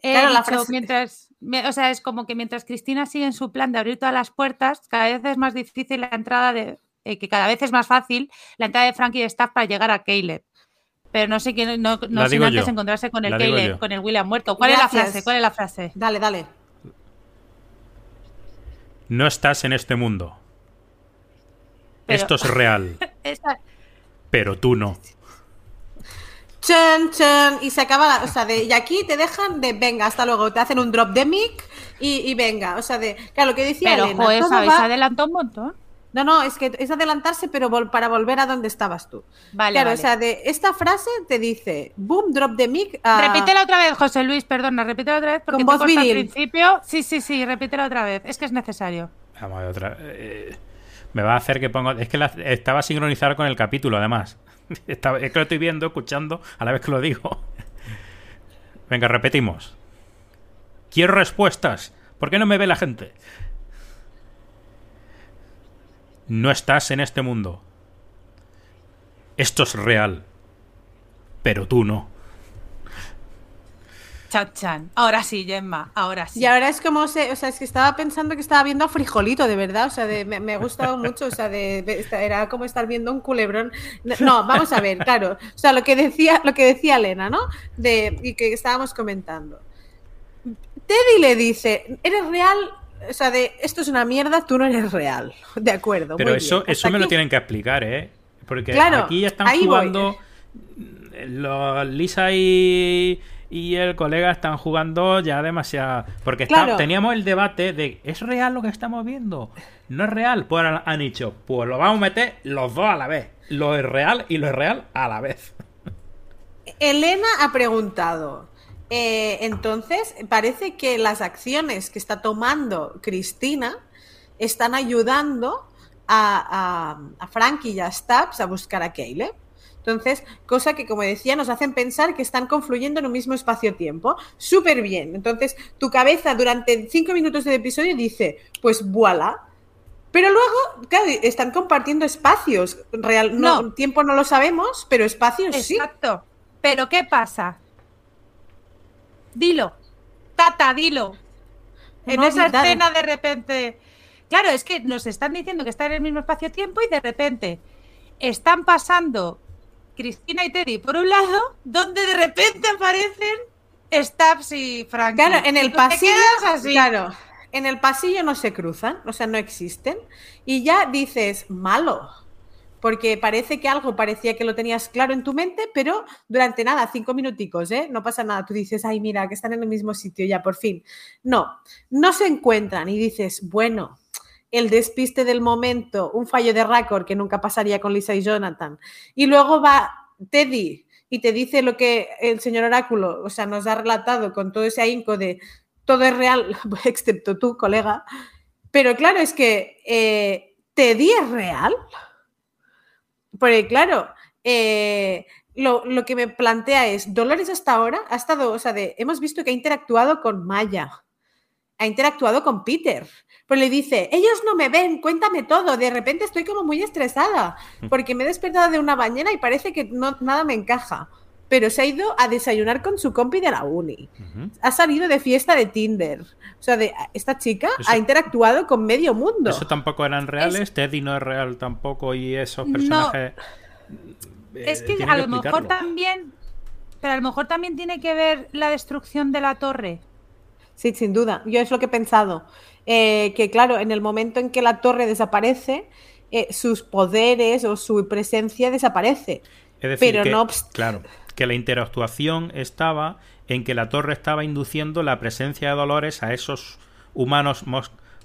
Speaker 2: Claro, dicho, la frase... mientras, o sea, es como que mientras Cristina sigue en su plan de abrir todas las puertas, cada vez es más difícil la entrada de, eh, que cada vez es más fácil la entrada de Frankie y Staff para llegar a Caleb. Pero no sé quién, no, no sin antes yo. encontrarse con el Caleb, con el William muerto. ¿Cuál Gracias. es la frase? ¿Cuál es la frase?
Speaker 1: Dale, dale.
Speaker 3: No estás en este mundo. Pero... Esto es real.
Speaker 2: Esa...
Speaker 3: Pero tú no.
Speaker 1: Chen, chen, y se acaba, o sea, de, y aquí te dejan de, venga, hasta luego, te hacen un drop de mic y, y venga, o sea, de, claro, lo que decía
Speaker 2: pero,
Speaker 1: Elena.
Speaker 2: Pero, joder, va... adelantó un montón.
Speaker 1: No, no, es que es adelantarse, pero vol para volver a donde estabas tú.
Speaker 2: Vale,
Speaker 1: claro,
Speaker 2: vale.
Speaker 1: o sea, de esta frase te dice, boom, drop de mic.
Speaker 2: Uh... Repítela otra vez, José Luis, perdona, repítela otra vez porque
Speaker 1: Con voz viril.
Speaker 2: al principio. Sí, sí, sí, repítela otra vez, es que es necesario.
Speaker 3: Vamos a ver otra. Eh, me va a hacer que ponga. Es que la, estaba sincronizado con el capítulo, además. Estaba, es que lo estoy viendo, escuchando, a la vez que lo digo. Venga, repetimos. Quiero respuestas. ¿Por qué no me ve la gente? No estás en este mundo. Esto es real. Pero tú no.
Speaker 2: Chan, chan. Ahora sí, Gemma, ahora sí.
Speaker 1: Y ahora es como, se, o sea, es que estaba pensando que estaba viendo a Frijolito, de verdad, o sea, de, me, me, ha gustado mucho, o sea, de, de, era como estar viendo un culebrón. No, vamos a ver, claro, o sea, lo que decía, lo que decía Elena, ¿no? De, y que estábamos comentando. Teddy le dice, ¿eres real? O sea, de esto es una mierda, tú no eres real. De acuerdo.
Speaker 3: Pero eso,
Speaker 1: bien.
Speaker 3: eso me
Speaker 1: aquí...
Speaker 3: lo tienen que explicar, ¿eh? Porque
Speaker 1: claro,
Speaker 3: aquí están jugando los Lisa y y el colega están jugando ya demasiado. Porque está,
Speaker 1: claro.
Speaker 3: teníamos el debate de ¿es real lo que estamos viendo? ¿No es real? Pues han dicho, pues lo vamos a meter los dos a la vez. Lo es real y lo es real a la vez.
Speaker 1: Elena ha preguntado. Eh, entonces, parece que las acciones que está tomando Cristina están ayudando a, a, a Frankie y a Stubbs a buscar a Caleb. Entonces, cosa que, como decía, nos hacen pensar que están confluyendo en un mismo espacio-tiempo. Súper bien. Entonces, tu cabeza durante cinco minutos del episodio dice, pues voilà. Pero luego, claro, están compartiendo espacios. Real, no, no. tiempo no lo sabemos, pero espacios
Speaker 2: Exacto.
Speaker 1: sí.
Speaker 2: Exacto. Pero ¿qué pasa? Dilo. Tata, dilo. En
Speaker 1: No,
Speaker 2: esa
Speaker 1: dale.
Speaker 2: escena de repente. Claro, es que nos están diciendo que está en el mismo espacio-tiempo y de repente están pasando Cristina y Teddy por un lado, donde de repente aparecen Stabs y Frank.
Speaker 1: Claro, en el pasillo, claro, en el pasillo no se cruzan, o sea, no existen. Y ya dices, malo, porque parece que algo parecía que lo tenías claro en tu mente, pero durante nada, cinco minuticos, ¿eh? No pasa nada. Tú dices, ay, mira, que están en el mismo sitio ya, por fin. No, no se encuentran y dices, bueno, el despiste del momento, un fallo de récord que nunca pasaría con Lisa y Jonathan. Y luego va Teddy y te dice lo que el señor Oráculo, o sea, nos ha relatado con todo ese ahínco de todo es real, excepto tú, colega. Pero claro, es que eh, Teddy es real. Porque claro, eh, lo, lo, que me plantea es, Dolores hasta ahora ha estado, o sea, de, hemos visto que ha interactuado con Maya, ha interactuado con Peter, pues le dice, ellos no me ven, cuéntame todo. De repente estoy como muy estresada porque me he despertado de una bañera y parece que no, nada me encaja. Pero se ha ido a desayunar con su compi de la uni. Ha salido de fiesta de Tinder. O sea, de, esta chica ha interactuado con medio mundo.
Speaker 3: Eso tampoco eran reales. Teddy no es real tampoco y esos personajes.
Speaker 2: Eh, es que a lo mejor también. Pero a lo mejor también tiene que ver la destrucción de la torre.
Speaker 1: Sí, sin duda. Yo es lo que he pensado. Eh, que claro, en el momento en que la torre desaparece, eh, sus poderes o su presencia desaparece.
Speaker 3: Es decir, Pero que, no claro, que la interactuación estaba en que la torre estaba induciendo la presencia de Dolores a esos humanos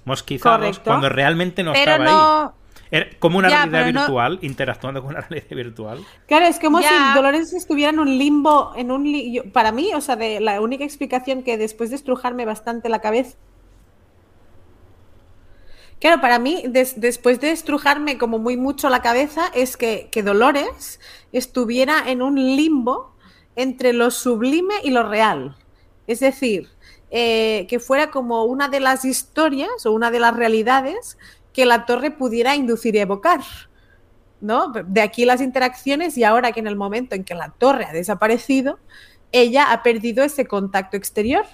Speaker 3: mosquizados cuando realmente no estaba ahí. Era como una realidad virtual, interactuando con una realidad virtual.
Speaker 1: Claro, es como si Dolores estuviera en un limbo, en un para mí, o sea, de la única explicación que después de estrujarme bastante la cabeza Claro, para mí, después de estrujarme como muy mucho la cabeza, es que, Dolores estuviera en un limbo entre lo sublime y lo real. Es decir, eh, que fuera como una de las historias o una de las realidades que la torre pudiera inducir y evocar. ¿no? De aquí las interacciones y ahora que en el momento en que la torre ha desaparecido, ella ha perdido ese contacto exterior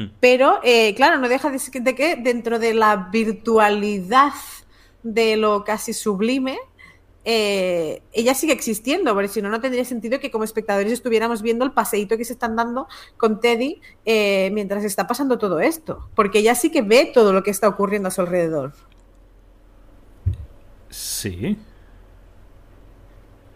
Speaker 1: Hmm. Pero, eh, claro, no deja de, que dentro de la virtualidad de lo casi sublime, eh, ella sigue existiendo, porque si no, no tendría sentido que como espectadores estuviéramos viendo el paseíto que se están dando con Teddy eh, mientras está pasando todo esto, porque ella sí que ve todo lo que está ocurriendo a su alrededor.
Speaker 3: Sí.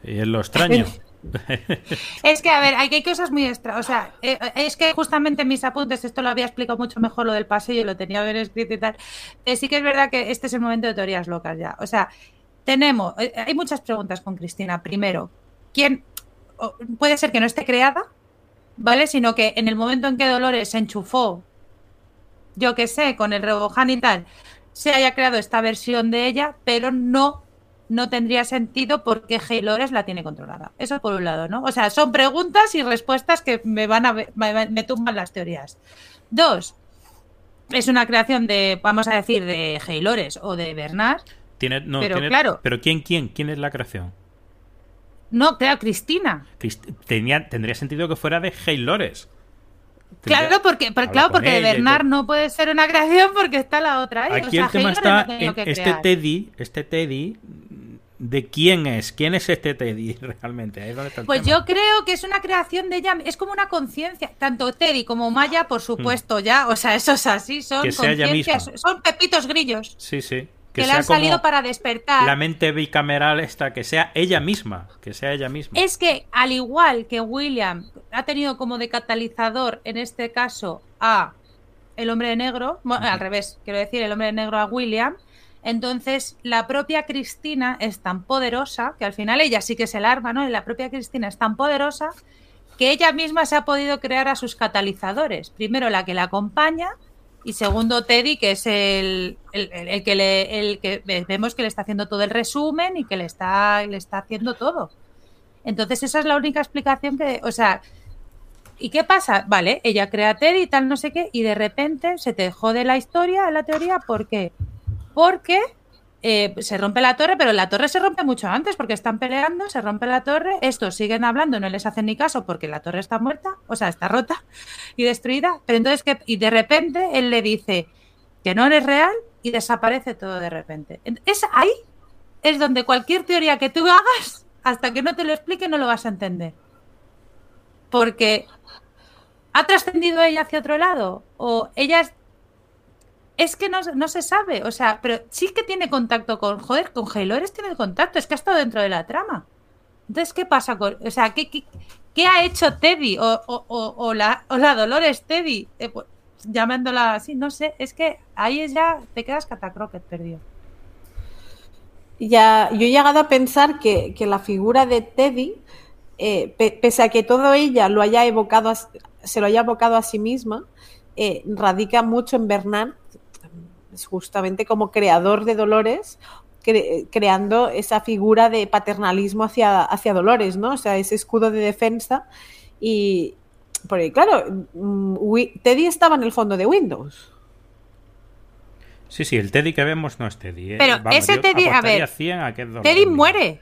Speaker 3: Y es lo extraño.
Speaker 2: es que, a ver, hay, hay cosas muy extra. O sea, eh, es que justamente mis apuntes, esto lo había explicado mucho mejor lo del pasillo, lo tenía bien escrito y tal. Eh, sí que es verdad que este es el momento de teorías locas ya. O sea, tenemos, eh, hay muchas preguntas con Cristina. Primero, ¿quién puede ser que no esté creada? ¿Vale? Sino que en el momento en que Dolores se enchufó, yo que sé, con el Rebojan y tal, se haya creado esta versión de ella, pero no no tendría sentido porque Haylores la tiene controlada. Eso por un lado, ¿no? O sea, son preguntas y respuestas que me van a me, tumban las teorías. Dos, es una creación de, vamos a decir, de Haylores o de Bernard.
Speaker 3: Tiene, no, pero claro. Pero quién, quién, quién es la creación?
Speaker 2: No, claro, Cristina.
Speaker 3: tenía, tendría sentido que fuera de Haylores.
Speaker 2: Claro, porque, claro, porque Bernard no puede ser una creación porque está la otra.
Speaker 3: Aquí el tema está en este Teddy, este Teddy de quién es, quién es este Teddy realmente.
Speaker 2: pues yo creo que es una creación de ella, es como una conciencia, tanto Teddy como Maya, por supuesto, ya, o sea, eso es así, son conciencias, son pepitos grillos.
Speaker 3: Sí, sí.
Speaker 2: Que, le han salido para despertar.
Speaker 3: La mente bicameral esta, que sea ella misma, que sea ella misma.
Speaker 2: Es que al igual que William ha tenido como de catalizador en este caso a el hombre de negro, al revés, quiero decir, el hombre de negro a William, entonces, la propia Cristina es tan poderosa, que al final ella sí que es el arma, ¿no? Y la propia Cristina es tan poderosa que ella misma se ha podido crear a sus catalizadores. Primero la que la acompaña y segundo Teddy, que es el, que, le, el que vemos que le está haciendo todo el resumen y que le está, le está haciendo todo. Entonces esa es la única explicación que, o sea, ¿y qué pasa? Vale, ella crea Teddy y tal, no sé qué, y de repente se te jode la historia, la teoría, ¿por qué? porque eh, se rompe la torre, pero la torre se rompe mucho antes porque están peleando, se rompe la torre, estos siguen hablando, no les hacen ni caso porque la torre está muerta, o sea, está rota y destruida, pero entonces que y de repente él le dice que no eres real y desaparece todo de repente. Es ahí es donde cualquier teoría que tú hagas, hasta que no te lo explique, no lo vas a entender. Porque ¿ha trascendido ella hacia otro lado? ¿O ella es que no, no, se sabe, o sea, pero sí que tiene contacto con, joder, con Haylores tiene contacto, es que ha estado dentro de la trama. Entonces, ¿qué pasa con, o sea, qué, qué, ha hecho Teddy o, o, o, o la Dolores Teddy? Eh, pues, llamándola así, no sé, es que ahí ya te quedas catacroquet perdido.
Speaker 1: Ya, yo he llegado a pensar que, que la figura de Teddy, eh, pese a que todo ella lo haya evocado, se lo haya evocado a sí misma, eh, radica mucho en Bernard justamente como creador de Dolores, creando esa figura de paternalismo hacia, hacia Dolores, ¿no? O sea, ese escudo de defensa. Y, porque claro, mm, Teddy estaba en el fondo de Windows.
Speaker 3: Sí, sí, el Teddy que vemos no es Teddy. ¿eh?
Speaker 2: Pero ese Teddy, a ver, Teddy muere.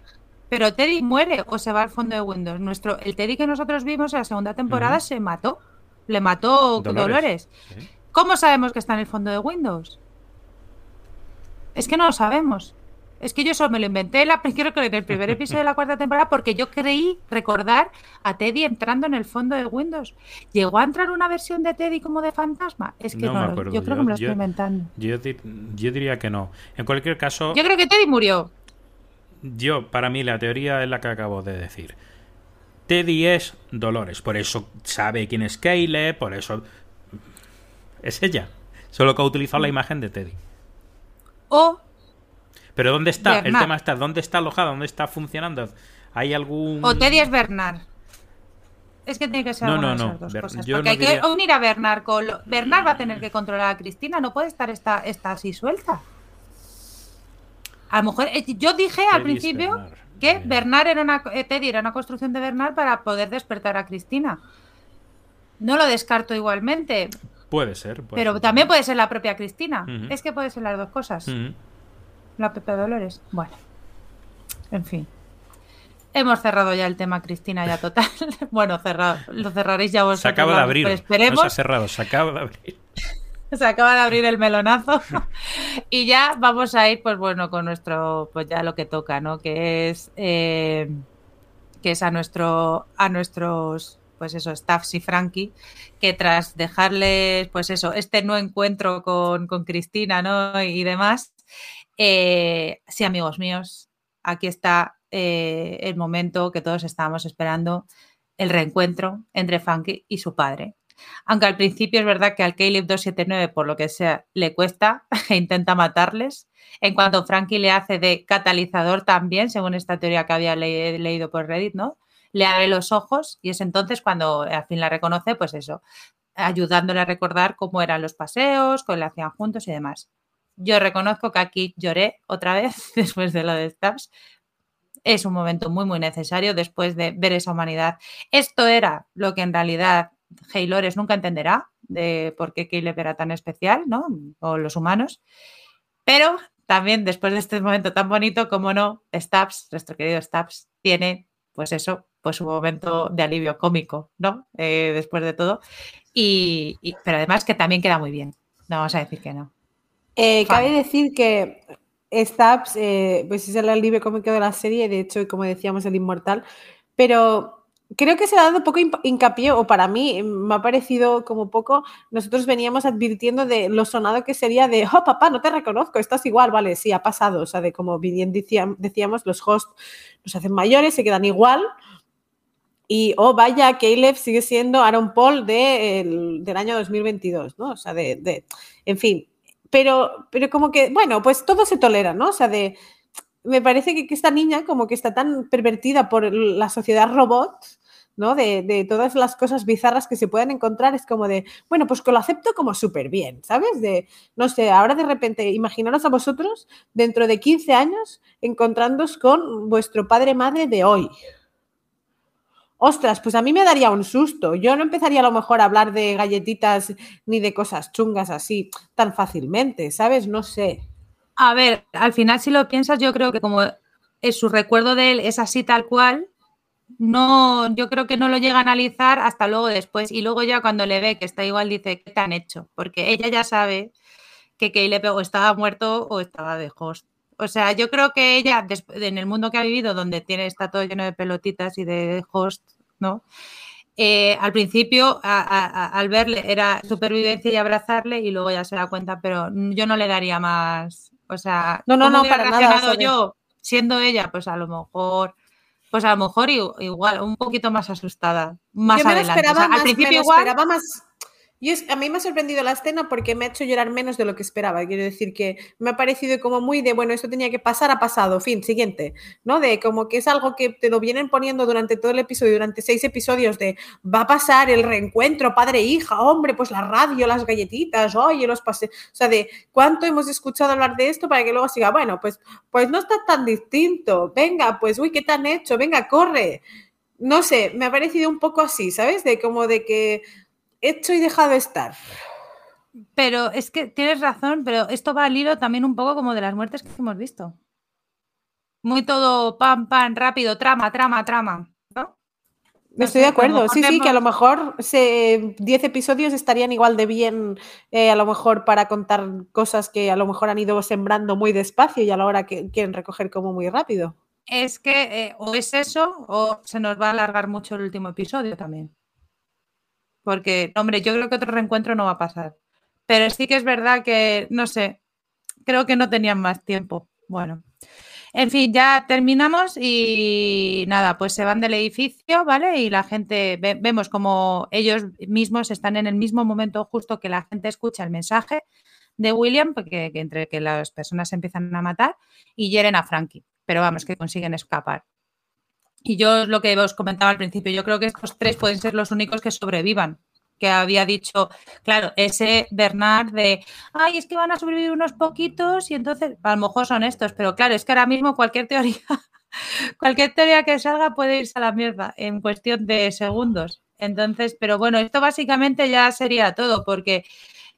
Speaker 2: Pero Teddy muere o se va al fondo de Windows. Nuestro, el Teddy que nosotros vimos en la segunda temporada se mató. Le mató Dolores. ¿Cómo sabemos que está en el fondo de Windows? Es que no lo sabemos. Es que yo eso me lo inventé la, creo que en el primer episodio de la cuarta temporada porque yo creí recordar a Teddy entrando en el fondo de Windows. ¿Llegó a entrar una versión de Teddy como de fantasma? Es que no, yo creo que me lo estoy inventando.
Speaker 3: Yo, diría que no. En cualquier caso...
Speaker 2: Yo creo que Teddy murió.
Speaker 3: Yo, para mí, la teoría es la que acabo de decir. Teddy es Dolores, por eso sabe quién es Kayle, por eso... Es ella. Solo que ha utilizado la imagen de Teddy
Speaker 2: o...
Speaker 3: Pero ¿dónde está? El tema está, ¿dónde está alojada? ¿Dónde está funcionando? ¿Hay algún...?
Speaker 2: O Teddy es Bernard. Es que tiene que ser
Speaker 3: no, no, no.
Speaker 2: dos cosas. Porque hay que unir a Bernard con... Bernard va a tener que controlar a Cristina, no puede estar esta, esta así suelta. A lo mejor... Eh, yo dije al principio que Bernard era una... Eh, Teddy era una construcción de Bernard para poder despertar a Cristina. No lo descarto igualmente.
Speaker 3: Puede ser.
Speaker 2: pero también puede ser la propia Cristina. Es que puede ser las dos cosas. La Pepe Dolores. Bueno. En fin. Hemos cerrado ya el tema Cristina, ya total. bueno, cerrado. Lo cerraréis ya vosotros.
Speaker 3: Se acaba de abrir. esperemos. No se ha cerrado, se acaba de abrir.
Speaker 2: se acaba de abrir el melonazo. y ya vamos a ir, pues bueno, con nuestro, pues ya lo que toca, ¿no? Que es, eh, que es a nuestro, a nuestros pues eso, Staffs y Frankie, que tras dejarles, pues eso, este no encuentro con, Cristina, ¿no? Y demás, eh, sí, amigos míos, aquí está eh, el momento que todos estábamos esperando, el reencuentro entre Frankie y su padre. Aunque al principio es verdad que al Caleb 279, por lo que sea, le cuesta e intenta matarles. En cuanto Frankie le hace de catalizador también, según esta teoría que había leído por Reddit, ¿no? Le abre los ojos y es entonces cuando al fin la reconoce, pues eso, ayudándole a recordar cómo eran los paseos, cómo le hacían juntos y demás. Yo reconozco que aquí lloré otra vez después de lo de Stabs. Es un momento muy, muy necesario después de ver esa humanidad. Esto era lo que en realidad Haylores nunca entenderá de por qué Caleb era tan especial, ¿no? O los humanos. Pero también después de este momento tan bonito, como no, Stabs, nuestro querido Stabs, tiene, pues eso, pues un momento de alivio cómico, ¿no? Eh, después de todo. Y, pero además que también queda muy bien. No vamos a decir que no.
Speaker 1: Eh, cabe decir que Stabs, eh, pues es el alivio cómico de la serie, de hecho, como decíamos, el inmortal, pero creo que se ha dado poco hincapié, o para mí me ha parecido como poco, nosotros veníamos advirtiendo de lo sonado que sería de, oh papá, no te reconozco, estás igual, vale, sí, ha pasado, o sea, de como bien decíamos, los hosts nos hacen mayores, se quedan igual, y, oh, vaya, Caleb sigue siendo Aaron Paul del año 2022, ¿no? O sea, de, en fin. Pero, pero como que, bueno, pues todo se tolera, ¿no? O sea, de, me parece que, esta niña como que está tan pervertida por la sociedad robot, ¿no? De, todas las cosas bizarras que se pueden encontrar, es como de, bueno, pues que lo acepto como súper bien, ¿sabes? De, no sé, ahora de repente, imaginaros a vosotros dentro de 15 años encontrándoos con vuestro padre-madre de hoy, Ostras, pues a mí me daría un susto. Yo no empezaría a lo mejor a hablar de galletitas ni de cosas chungas así tan fácilmente, ¿sabes? No sé.
Speaker 2: A ver, al final si lo piensas, yo creo que como es su recuerdo de él es así tal cual, no, yo creo que no lo llega a analizar hasta luego después. Y luego ya cuando le ve que está igual dice, ¿qué te han hecho? Porque ella ya sabe que Caleb o estaba muerto o estaba de host. O sea, yo creo que ella, en el mundo que ha vivido, donde tiene, está todo lleno de pelotitas y de host, ¿no? Eh, al principio, al verle, era supervivencia y abrazarle, y luego ya se da cuenta, pero yo no le daría más. O sea,
Speaker 1: no, no, no, para nada.
Speaker 2: yo, siendo ella, pues a lo mejor pues a lo mejor igual, un poquito más asustada, más Yo me adelante.
Speaker 1: Esperaba al principio igual, esperaba más, y a mí me ha sorprendido la escena porque me ha hecho llorar menos de lo que esperaba. Quiero decir que me ha parecido como muy de, bueno, esto tenía que pasar, ha pasado, fin, siguiente, ¿no? De como que es algo que te lo vienen poniendo durante todo el episodio, durante seis episodios, de va a pasar el reencuentro padre-hija, hombre, pues la radio, las galletitas, oye, los pases. O sea, de cuánto hemos escuchado hablar de esto para que luego siga, bueno, pues, pues no está tan distinto, venga, pues, uy, ¿qué te han hecho? Venga, corre. No sé, me ha parecido un poco así, ¿sabes? De como de que hecho y dejado estar.
Speaker 2: Pero es que tienes razón, pero esto va al hilo también un poco como de las muertes que hemos visto. Muy todo pam, pam, rápido, trama, trama, trama. ¿no?
Speaker 1: Estoy de acuerdo, sí, sí, que a lo mejor 10 episodios estarían igual de bien, eh, a lo mejor para contar cosas que a lo mejor han ido sembrando muy despacio y a la hora que quieren recoger como muy rápido.
Speaker 2: Es que eh, o es eso o se nos va a alargar mucho el último episodio también. Porque, hombre, yo creo que otro reencuentro no va a pasar. Pero sí que es verdad que, no sé, creo que no tenían más tiempo. Bueno, en fin, ya terminamos y nada, pues se van del edificio, ¿vale? Y la gente, vemos como ellos mismos están en el mismo momento justo que la gente escucha el mensaje de William, porque entre que las personas se empiezan a matar y hieren a Frankie. Pero vamos, que consiguen escapar. Y yo lo que os comentaba al principio, yo creo que estos tres pueden ser los únicos que sobrevivan. Que había dicho, claro, ese Bernard de, ay, es que van a sobrevivir unos poquitos y entonces, a lo mejor son estos, pero claro, es que ahora mismo cualquier teoría, cualquier teoría que salga puede irse a la mierda en cuestión de segundos. Entonces, pero bueno, esto básicamente ya sería todo, porque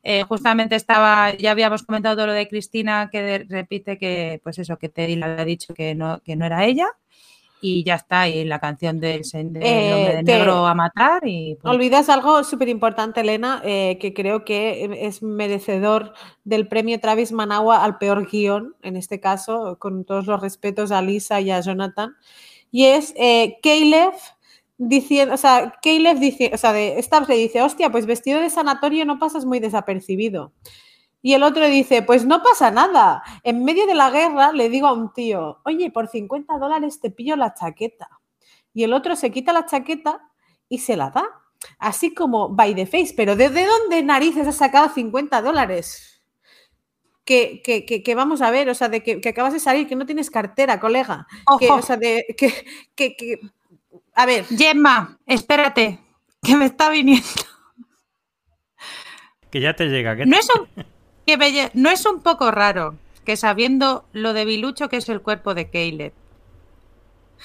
Speaker 2: eh, justamente estaba, ya habíamos comentado todo lo de Cristina, que repite que, pues eso, que Teddy le ha dicho que no, que no era ella y ya está, y la canción del, eh, hombre de negro a matar. Y,
Speaker 1: pues Olvidas algo súper importante, Elena, eh, que creo que es merecedor del premio Travis Managua al peor guion, en este caso, con todos los respetos a Lisa y a Jonathan, y es eh, Caleb diciendo, o sea, Caleb dice, o sea, de Stabs le dice, hostia, pues vestido de sanatorio no pasas muy desapercibido. Y el otro dice, pues no pasa nada. En medio de la guerra le digo a un tío, oye, por 50 dólares te pillo la chaqueta. Y el otro se quita la chaqueta y se la da. Así como by the face. Pero ¿desde dónde narices has sacado 50 dólares? Que, que, vamos a ver, o sea, de que, acabas de salir, que no tienes cartera, colega. Que, o sea, de que, A ver.
Speaker 2: Gemma, espérate, que me está viniendo.
Speaker 3: Que ya te llega.
Speaker 2: no es un no es un poco raro que sabiendo lo debilucho que es el cuerpo de Caleb,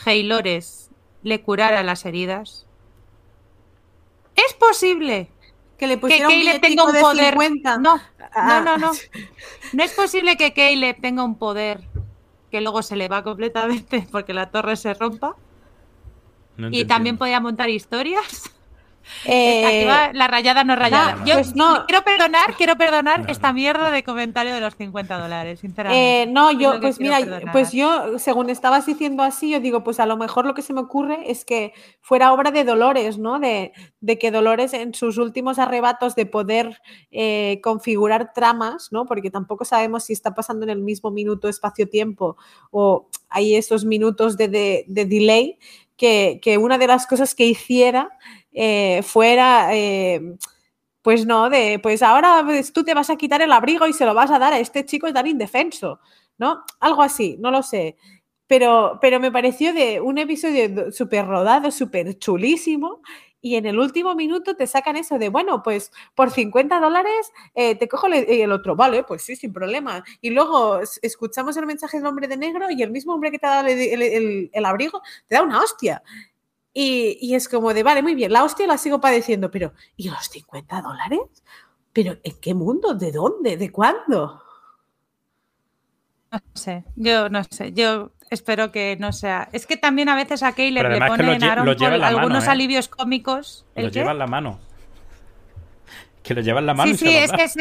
Speaker 2: Haylores le curara las heridas. ¿Es posible
Speaker 1: que le Caleb tenga un poder?
Speaker 2: No, no, ah. no, no. No es posible que Caleb tenga un poder que luego se le va completamente porque la torre se rompa. y también podía montar historias. Eh, la rayada no rayada. Yo pues no. quiero perdonar, quiero perdonar esta mierda de comentario de los 50 dólares, sinceramente.
Speaker 1: Eh, no, yo, pues mira, pues yo, según estabas diciendo así, yo digo, pues a lo mejor lo que se me ocurre es que fuera obra de Dolores, ¿no? De, que Dolores en sus últimos arrebatos de poder eh, configurar tramas, ¿no? Porque tampoco sabemos si está pasando en el mismo minuto, espacio-tiempo o hay esos minutos de, de, delay, que, que una de las cosas que hiciera eh, fuera, eh, pues no, de, pues ahora tú te vas a quitar el abrigo y se lo vas a dar a este chico tan indefenso, ¿no? Algo así, no lo sé. Pero, pero me pareció de un episodio súper rodado, súper chulísimo. Y en el último minuto te sacan eso de, bueno, pues por 50 dólares eh, te cojo el, otro, vale, pues sí, sin problema. Y luego escuchamos el mensaje del hombre de negro y el mismo hombre que te ha dado el, el abrigo te da una hostia. Y, es como de, vale, muy bien, la hostia la sigo padeciendo, pero ¿y los 50 dólares? ¿Pero en qué mundo? ¿De dónde? ¿De cuándo?
Speaker 2: No sé, yo no sé, yo espero que no sea. Es que también a veces a Caleb le ponen algunos ¿eh? alivios cómicos.
Speaker 3: ¿El lo lleva en la mano. que lo lleva en la mano.
Speaker 2: Sí, sí, es que es,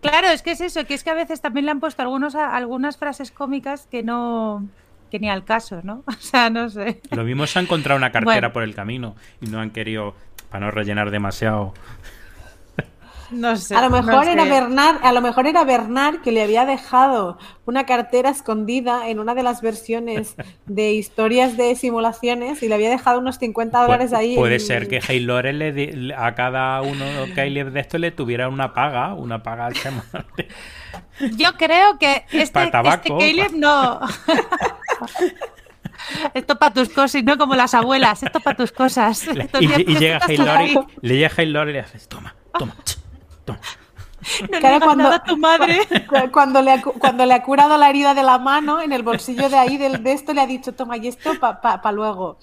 Speaker 2: claro, es que es eso, que es que a veces también le han puesto algunos, algunas frases cómicas que no que ni al caso, ¿no? O sea, no sé.
Speaker 3: Lo mismo se ha encontrado una cartera por el camino y no han querido, para no rellenar demasiado
Speaker 1: no sé. A lo mejor era Bernard, a lo mejor era Bernard que le había dejado una cartera escondida en una de las versiones de historias de simulaciones y le había dejado unos 50 dólares ahí.
Speaker 3: Puede ser que Haylore le, a cada uno de estos le tuviera una paga, una paga al semana.
Speaker 2: Yo creo que este, este Caleb no. Esto para tus cosas, no como las abuelas, esto para tus cosas.
Speaker 3: y, llega Haylore, le llega Haylore y le hace, toma, toma.
Speaker 2: No cuando, tu madre.
Speaker 1: Cuando le, ha, cuando le ha curado la herida de la mano, en el bolsillo de ahí del, de esto le ha dicho, toma, y esto para pa, luego.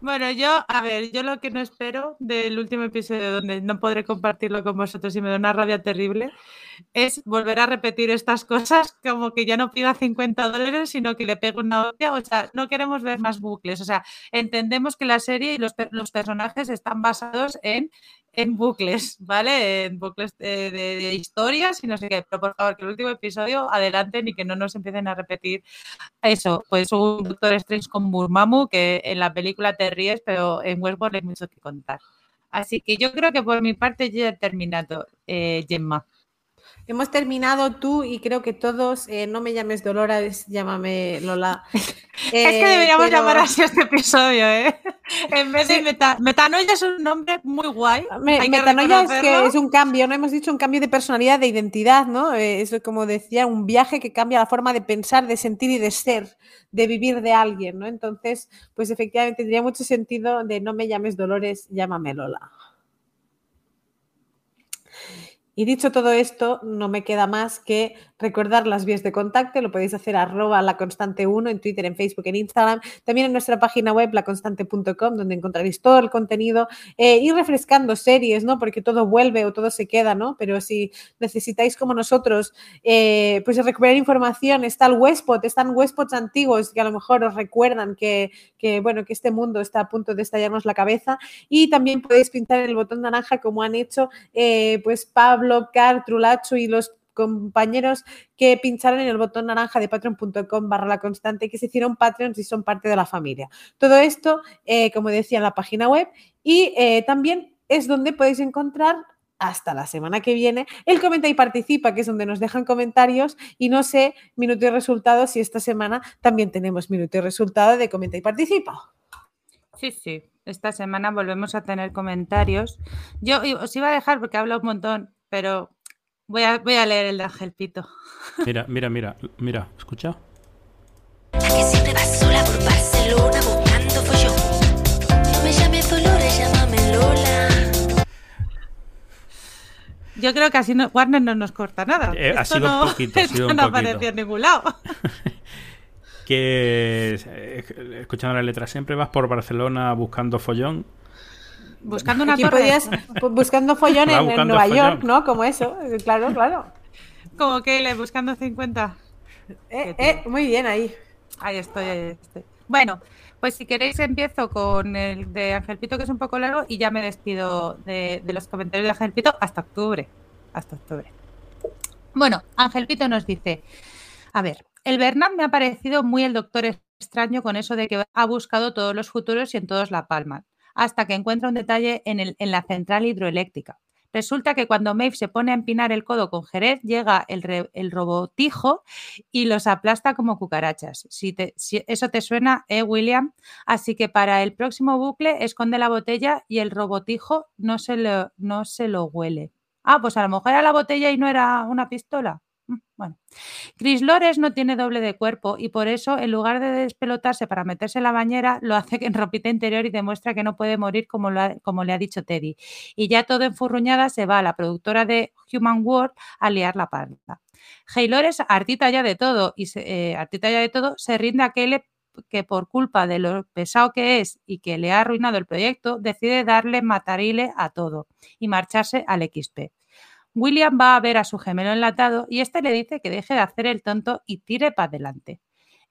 Speaker 2: Bueno, yo, a ver, yo lo que no espero del último episodio donde no podré compartirlo con vosotros y me da una rabia terrible, es volver a repetir estas cosas como que ya no pida 50 dólares, sino que le pegue una hostia. O sea, no queremos ver más bucles. O sea, entendemos que la serie y los, los personajes están basados en en bucles, ¿vale? En bucles de, historias y no sé qué. Pero por favor, que el último episodio adelanten y que no nos empiecen a repetir eso. Pues un Doctor Strange con Burmamu, que en la película te ríes, pero en Westworld hay mucho que contar. Así que yo creo que por mi parte ya he terminado, eh, Gemma.
Speaker 1: Hemos terminado tú y creo que todos, eh, no me llames Dolores, llámame Lola.
Speaker 2: es que eh, deberíamos llamar así este episodio, ¿eh? En vez de Metanoia es un nombre muy guay.
Speaker 1: metanoia es que es un cambio, no hemos dicho un cambio de personalidad, de identidad, ¿no? Eh, eso como decía, un viaje que cambia la forma de pensar, de sentir y de ser, de vivir de alguien, ¿no? Entonces, pues efectivamente tendría mucho sentido de no me llames Dolores, llámame Lola. Y dicho todo esto, no me queda más que recordar las vías de contacto. Lo podéis hacer arroba la constante 1 en Twitter, en Facebook, en Instagram. También en nuestra página web, laconstante.com, donde encontraréis todo el contenido. Eh, y refrescando series, ¿no? Porque todo vuelve o todo se queda, ¿no? Pero si necesitáis, como nosotros, eh, pues recuperar información, está el Westpot, están Westpots antiguos que a lo mejor os recuerdan que, bueno, que este mundo está a punto de estallarnos la cabeza. Y también podéis pintar el botón naranja como han hecho, eh, pues Pablo Car, Trulacho y los compañeros que pincharon en el botón naranja de patreon.com barra la constante que se hicieron Patreons y son parte de la familia. Todo esto, eh, como decía, en la página web y eh, también es donde podéis encontrar hasta la semana que viene el comenta y participa, que es donde nos dejan comentarios y no sé, minuto y resultado, si esta semana también tenemos minuto y resultado de comenta y participa.
Speaker 2: Sí, sí, esta semana volvemos a tener comentarios. Yo os iba a dejar porque habla un montón pero voy a, voy a leer el de Ángel Pito.
Speaker 3: Mira, mira, mira, mira, escucha.
Speaker 5: ¿A que siempre vas sola por Barcelona buscando follón? No me llames Dolores, llámame Lola.
Speaker 2: Yo creo que así no, Warner no nos corta nada.
Speaker 3: Eh, ha sido no, un poquito. Ha sido un
Speaker 2: no
Speaker 3: poquito.
Speaker 2: apareció en ningún lado.
Speaker 3: que eh, escuchando la letra siempre vas por Barcelona buscando follón
Speaker 2: Buscando una torre.
Speaker 1: buscando follón en, Nueva York, ¿no? Como eso, claro, claro.
Speaker 2: Como que buscando 50.
Speaker 1: Eh, eh, muy bien ahí.
Speaker 2: Ahí estoy, ahí estoy. Bueno, pues si queréis empiezo con el de Ángel Pito, que es un poco largo, y ya me despido de, de los comentarios de Ángel Pito hasta octubre. Hasta octubre. Bueno, Ángel Pito nos dice, a ver, el Bernard me ha parecido muy el doctor extraño con eso de que ha buscado todos los futuros y en todos la palma hasta que encuentra un detalle en, el, en la central hidroeléctrica. Resulta que cuando Maeve se pone a empinar el codo con Jerez, llega el, robotijo y los aplasta como cucarachas. Si, eso te suena, ¿eh, William? Así que para el próximo bucle esconde la botella y el robotijo no se lo, no se lo huele. Ah, pues a lo mejor era la botella y no era una pistola. Mm, bueno, Chris Lores no tiene doble de cuerpo y por eso, en lugar de despelotarse para meterse en la bañera, lo hace en ropita interior y demuestra que no puede morir como, como le ha dicho Teddy. Y ya todo enfurruñada se va a la productora de Human World a liar la parda. Hey Lores, artita ya de todo, y se, eh, ya de todo, se rinde a que por culpa de lo pesado que es y que le ha arruinado el proyecto, decide darle matarile a todo y marcharse al XP. William va a ver a su gemelo enlatado y este le dice que deje de hacer el tonto y tire para adelante.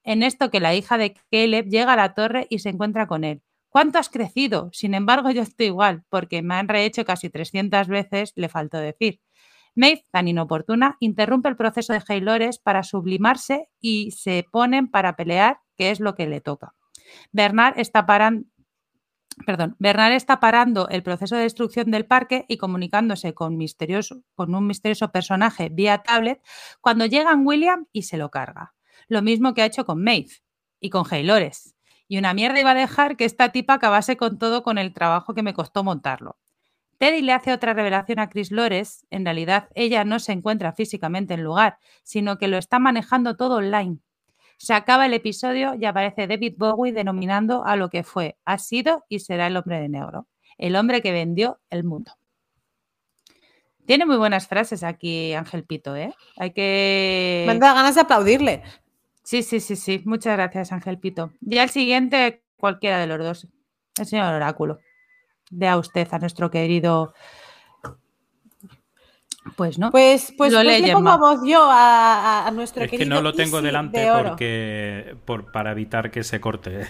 Speaker 2: En esto que la hija de Caleb llega a la torre y se encuentra con él. ¿Cuánto has crecido? Sin embargo, yo estoy igual, porque me han rehecho casi 300 veces, le faltó decir. Maeve, tan inoportuna, interrumpe el proceso de Haylores para sublimarse y se ponen para pelear, que es lo que le toca. Bernard está parando. Perdón, Bernard está parando el proceso de destrucción del parque y comunicándose con, misterioso, con un misterioso personaje vía tablet cuando llegan William y se lo carga. Lo mismo que ha hecho con Maeve y con Haylores. Y una mierda iba a dejar que esta tipa acabase con todo con el trabajo que me costó montarlo. Teddy le hace otra revelación a Chris Lores. En realidad, ella no se encuentra físicamente en lugar, sino que lo está manejando todo online. Se acaba el episodio y aparece David Bowie denominando a lo que fue, ha sido y será el hombre de negro, el hombre que vendió el mundo. Tiene muy buenas frases aquí Ángel Pito, ¿eh? Hay que...
Speaker 1: Me da ganas de aplaudirle.
Speaker 2: Sí, sí, sí, sí. Muchas gracias, Ángel Pito. Y al siguiente, cualquiera de los dos. El señor Oráculo. Dé usted a nuestro querido pues no.
Speaker 1: Pues, pues,
Speaker 2: Lo
Speaker 1: pues le pongo voz yo a, a- a nuestro
Speaker 3: Es que
Speaker 1: querido
Speaker 3: no lo tengo
Speaker 1: Easy
Speaker 3: delante
Speaker 1: de
Speaker 3: porque por, para evitar que se corte.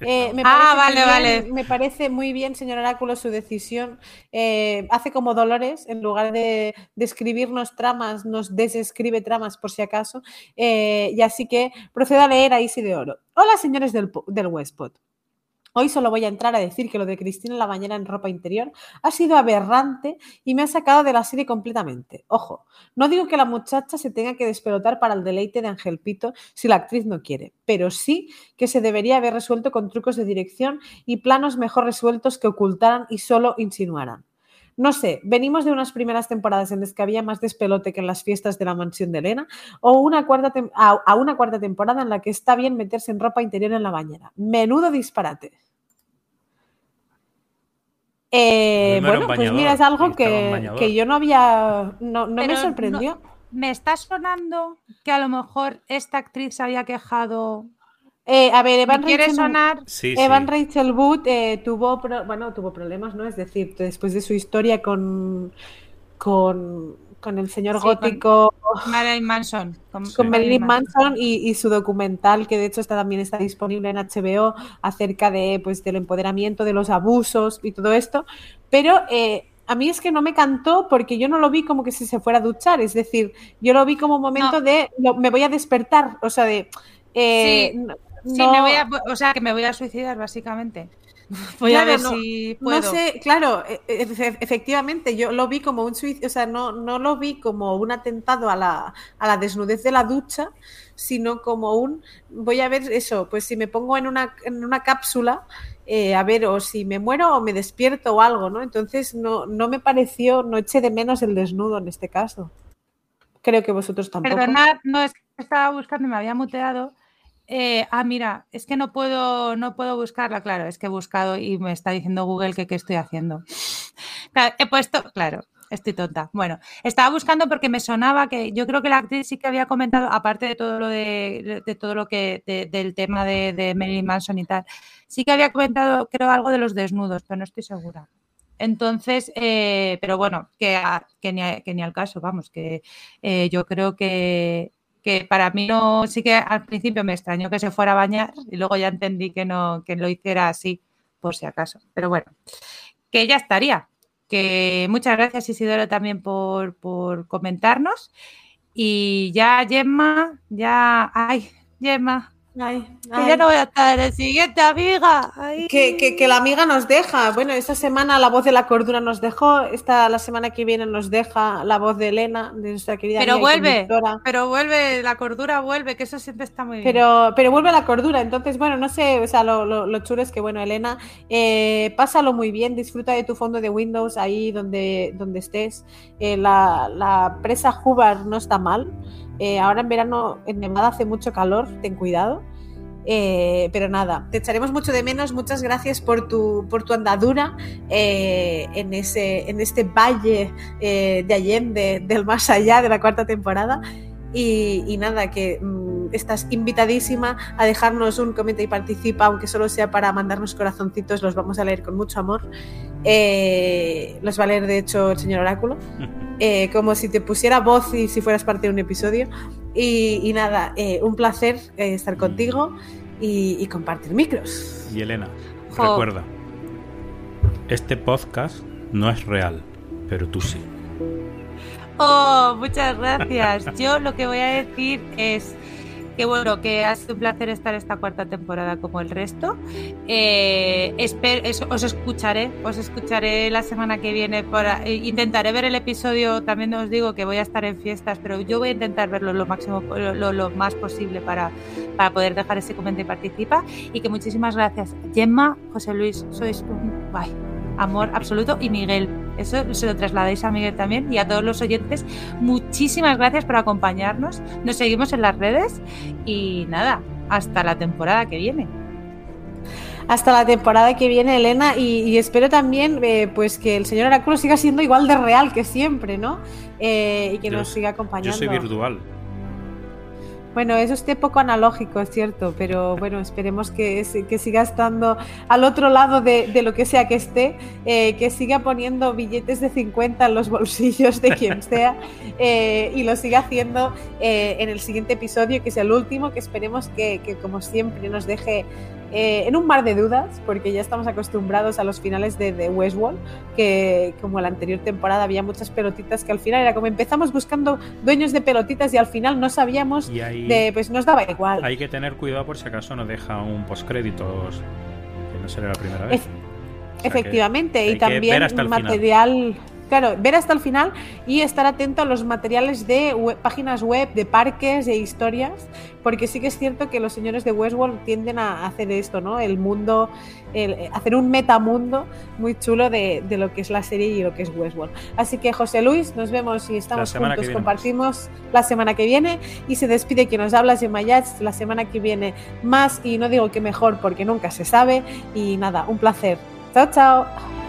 Speaker 1: Eh, me
Speaker 2: Ah,
Speaker 1: parece
Speaker 2: vale,
Speaker 1: muy bien-
Speaker 2: vale.
Speaker 1: Me parece muy bien, señor Oráculo, su decisión. Eh, hace como Dolores, en lugar de describirnos tramas, nos desescribe tramas por si acaso. Eh, y así que procedo a leer a Isi de Oro. Hola, señores del, del Westpot. Hoy solo voy a entrar a decir que lo de Cristina en la bañera en ropa interior ha sido aberrante y me ha sacado de la serie completamente. Ojo, no digo que la muchacha se tenga que despelotar para el deleite de Ángel Pito si la actriz no quiere, pero sí que se debería haber resuelto con trucos de dirección y planos mejor resueltos que ocultaran y solo insinuaran. No sé, venimos de unas primeras temporadas en las que había más despelote que en las fiestas de la mansión de Elena, o una cuarta a, a una cuarta temporada en la que está bien meterse en ropa interior en la bañera. Menudo disparate. Eh, bueno, pues mira, es algo que, que yo no había, no, no me
Speaker 2: no-
Speaker 1: sorprendió.
Speaker 2: Me está sonando que a lo mejor esta actriz se había quejado.
Speaker 1: Eh, a ver,
Speaker 2: ¿Me
Speaker 1: Evan
Speaker 2: quiere
Speaker 1: Rachel-
Speaker 2: sonar?
Speaker 3: Sí, sí.
Speaker 1: Evan Rachel Wood eh, tuvo, pro- bueno, tuvo problemas, ¿no? Es decir, después de su historia con, con, con el señor
Speaker 2: Sí, con-
Speaker 1: gótico,
Speaker 2: Marilyn Manson. Con,
Speaker 1: con Marilyn Manson y, y su documental, que de hecho está, también está disponible en HBO, acerca de, pues, del empoderamiento, de los abusos y todo esto. Pero eh, a mí es que no me cantó porque yo no lo vi como que si se fuera a duchar. Es decir, yo lo vi como un momento
Speaker 2: No.
Speaker 1: de lo- me voy a despertar. O sea, de. eh,
Speaker 2: Sí, Sí,
Speaker 1: no-
Speaker 2: me voy a, o sea, que me voy a suicidar, básicamente. Voy
Speaker 1: Claro,
Speaker 2: a ver
Speaker 1: no-
Speaker 2: si puedo.
Speaker 1: No sé, claro, e- e- efe- efectivamente, yo lo vi como un suicidio, o sea, no, no lo vi como un atentado a la, a la desnudez de la ducha, sino como un, voy a ver eso, pues si me pongo en una, en una cápsula, eh, a ver, o si me muero o me despierto o algo, ¿no? Entonces no, no me pareció, no eché de menos el desnudo en este caso. Creo que vosotros tampoco.
Speaker 2: Perdonad, no es que estaba buscando y me había muteado. Eh, ah, mira, es que no puedo, no puedo buscarla, claro, es que he buscado y me está diciendo Google que qué estoy haciendo. He puesto, claro, estoy tonta. Bueno, estaba buscando porque me sonaba que yo creo que la actriz sí que había comentado, aparte de todo lo de, todo lo que, de- del tema de, de Marilyn Manson y tal, sí que había comentado, creo, algo de los desnudos, pero no estoy segura. Entonces, eh, pero bueno, que, a- que, ni, a- que ni al caso, vamos, que eh, yo creo que, que para mí no, sí que al principio me extrañó que se fuera a bañar y luego ya entendí que no, que lo hiciera así, por si acaso. Pero bueno, que ya estaría. Que muchas gracias Isidoro también por, por comentarnos. Y ya Gemma, ya, ay, Gemma,
Speaker 1: Ay,
Speaker 2: que ya no voy a estar en el siguiente, amiga.
Speaker 1: Que, que- que la amiga nos deja. Bueno, esta semana la voz de la cordura nos dejó. Esta la semana que viene nos deja la voz de Elena, de nuestra querida
Speaker 2: Pero vuelve, pero vuelve, la cordura vuelve, que eso siempre está muy bien.
Speaker 1: Pero, pero vuelve la cordura. Entonces, bueno, no sé, o sea, lo, lo, lo chulo es que, bueno, Elena, eh, pásalo muy bien, disfruta de tu fondo de Windows ahí donde, donde estés. Eh, la, la presa Hubbard no está mal. Eh, ahora en verano en Nevada hace mucho calor, ten cuidado. Eh, pero nada, te echaremos mucho de menos. Muchas gracias por tu, por tu andadura eh, en, ese, en este valle de Allende, del más allá de la cuarta temporada. Y, y nada, que mm, estás invitadísima a dejarnos un comenta y participa, aunque solo sea para mandarnos corazoncitos, los vamos a leer con mucho amor. Eh, los va a leer, de hecho, el señor Oráculo, eh, como si te pusiera voz y si fueras parte de un episodio. Y, y nada, eh, un placer eh, estar contigo y, y compartir micros.
Speaker 3: Y Elena.
Speaker 2: Jo.
Speaker 3: Recuerda, este podcast no es real, pero tú sí.
Speaker 2: Oh, muchas gracias. Yo lo que voy a decir es que bueno, que ha sido un placer estar esta cuarta temporada como el resto. Eh, esper- es- os escucharé, os escucharé la semana que viene. Para, eh, intentaré ver el episodio. También os digo que voy a estar en fiestas, pero yo voy a intentar verlo lo máximo, lo más posible para, para poder dejar ese comentario y participa. Y que muchísimas gracias, Gemma, José Luis, sois un bye, amor absoluto y Miguel. Eso se lo trasladáis a Miguel también y a todos los oyentes. Muchísimas gracias por acompañarnos. Nos seguimos en las redes y nada, hasta la temporada que viene.
Speaker 1: hasta la temporada que viene, Elena, y, y espero también eh, pues que el señor Oráculo siga siendo igual de real que siempre, ¿no? Eh, y que
Speaker 3: Yo-
Speaker 1: nos siga
Speaker 3: Yo
Speaker 1: acompañando.
Speaker 3: soy virtual.
Speaker 1: Bueno, eso esté poco analógico, es cierto, pero bueno, esperemos que, que siga estando al otro lado de, de lo que sea que esté, eh, que siga poniendo billetes de 50 en los bolsillos de quien sea eh, y lo siga haciendo eh, en el siguiente episodio, que es el último, que esperemos que, que como siempre nos deje eh, en un mar de dudas, porque ya estamos acostumbrados a los finales de, de Westworld, que como la anterior temporada había muchas pelotitas que al final era como empezamos buscando dueños de pelotitas y al final no sabíamos
Speaker 3: Y ahí
Speaker 1: de, pues nos daba igual.
Speaker 3: hay que tener cuidado por si acaso no deja un postcréditos, que no será la primera vez. O sea
Speaker 1: Efectivamente, y también
Speaker 3: final.
Speaker 1: Claro, ver hasta el final y estar atento a los materiales de páginas web, de parques, de historias, porque sí que es cierto que los señores de Westworld tienden a hacer esto, ¿no? El mundo, el- eh, hacer un metamundo muy chulo de, de lo que es la serie y lo que es Westworld. Así que José Luis, nos vemos y estamos juntos, compartimos la semana que viene y se despide quien nos habla, Mayats, la semana que viene más y no digo que mejor porque nunca se sabe y nada, un placer. Chao, chao.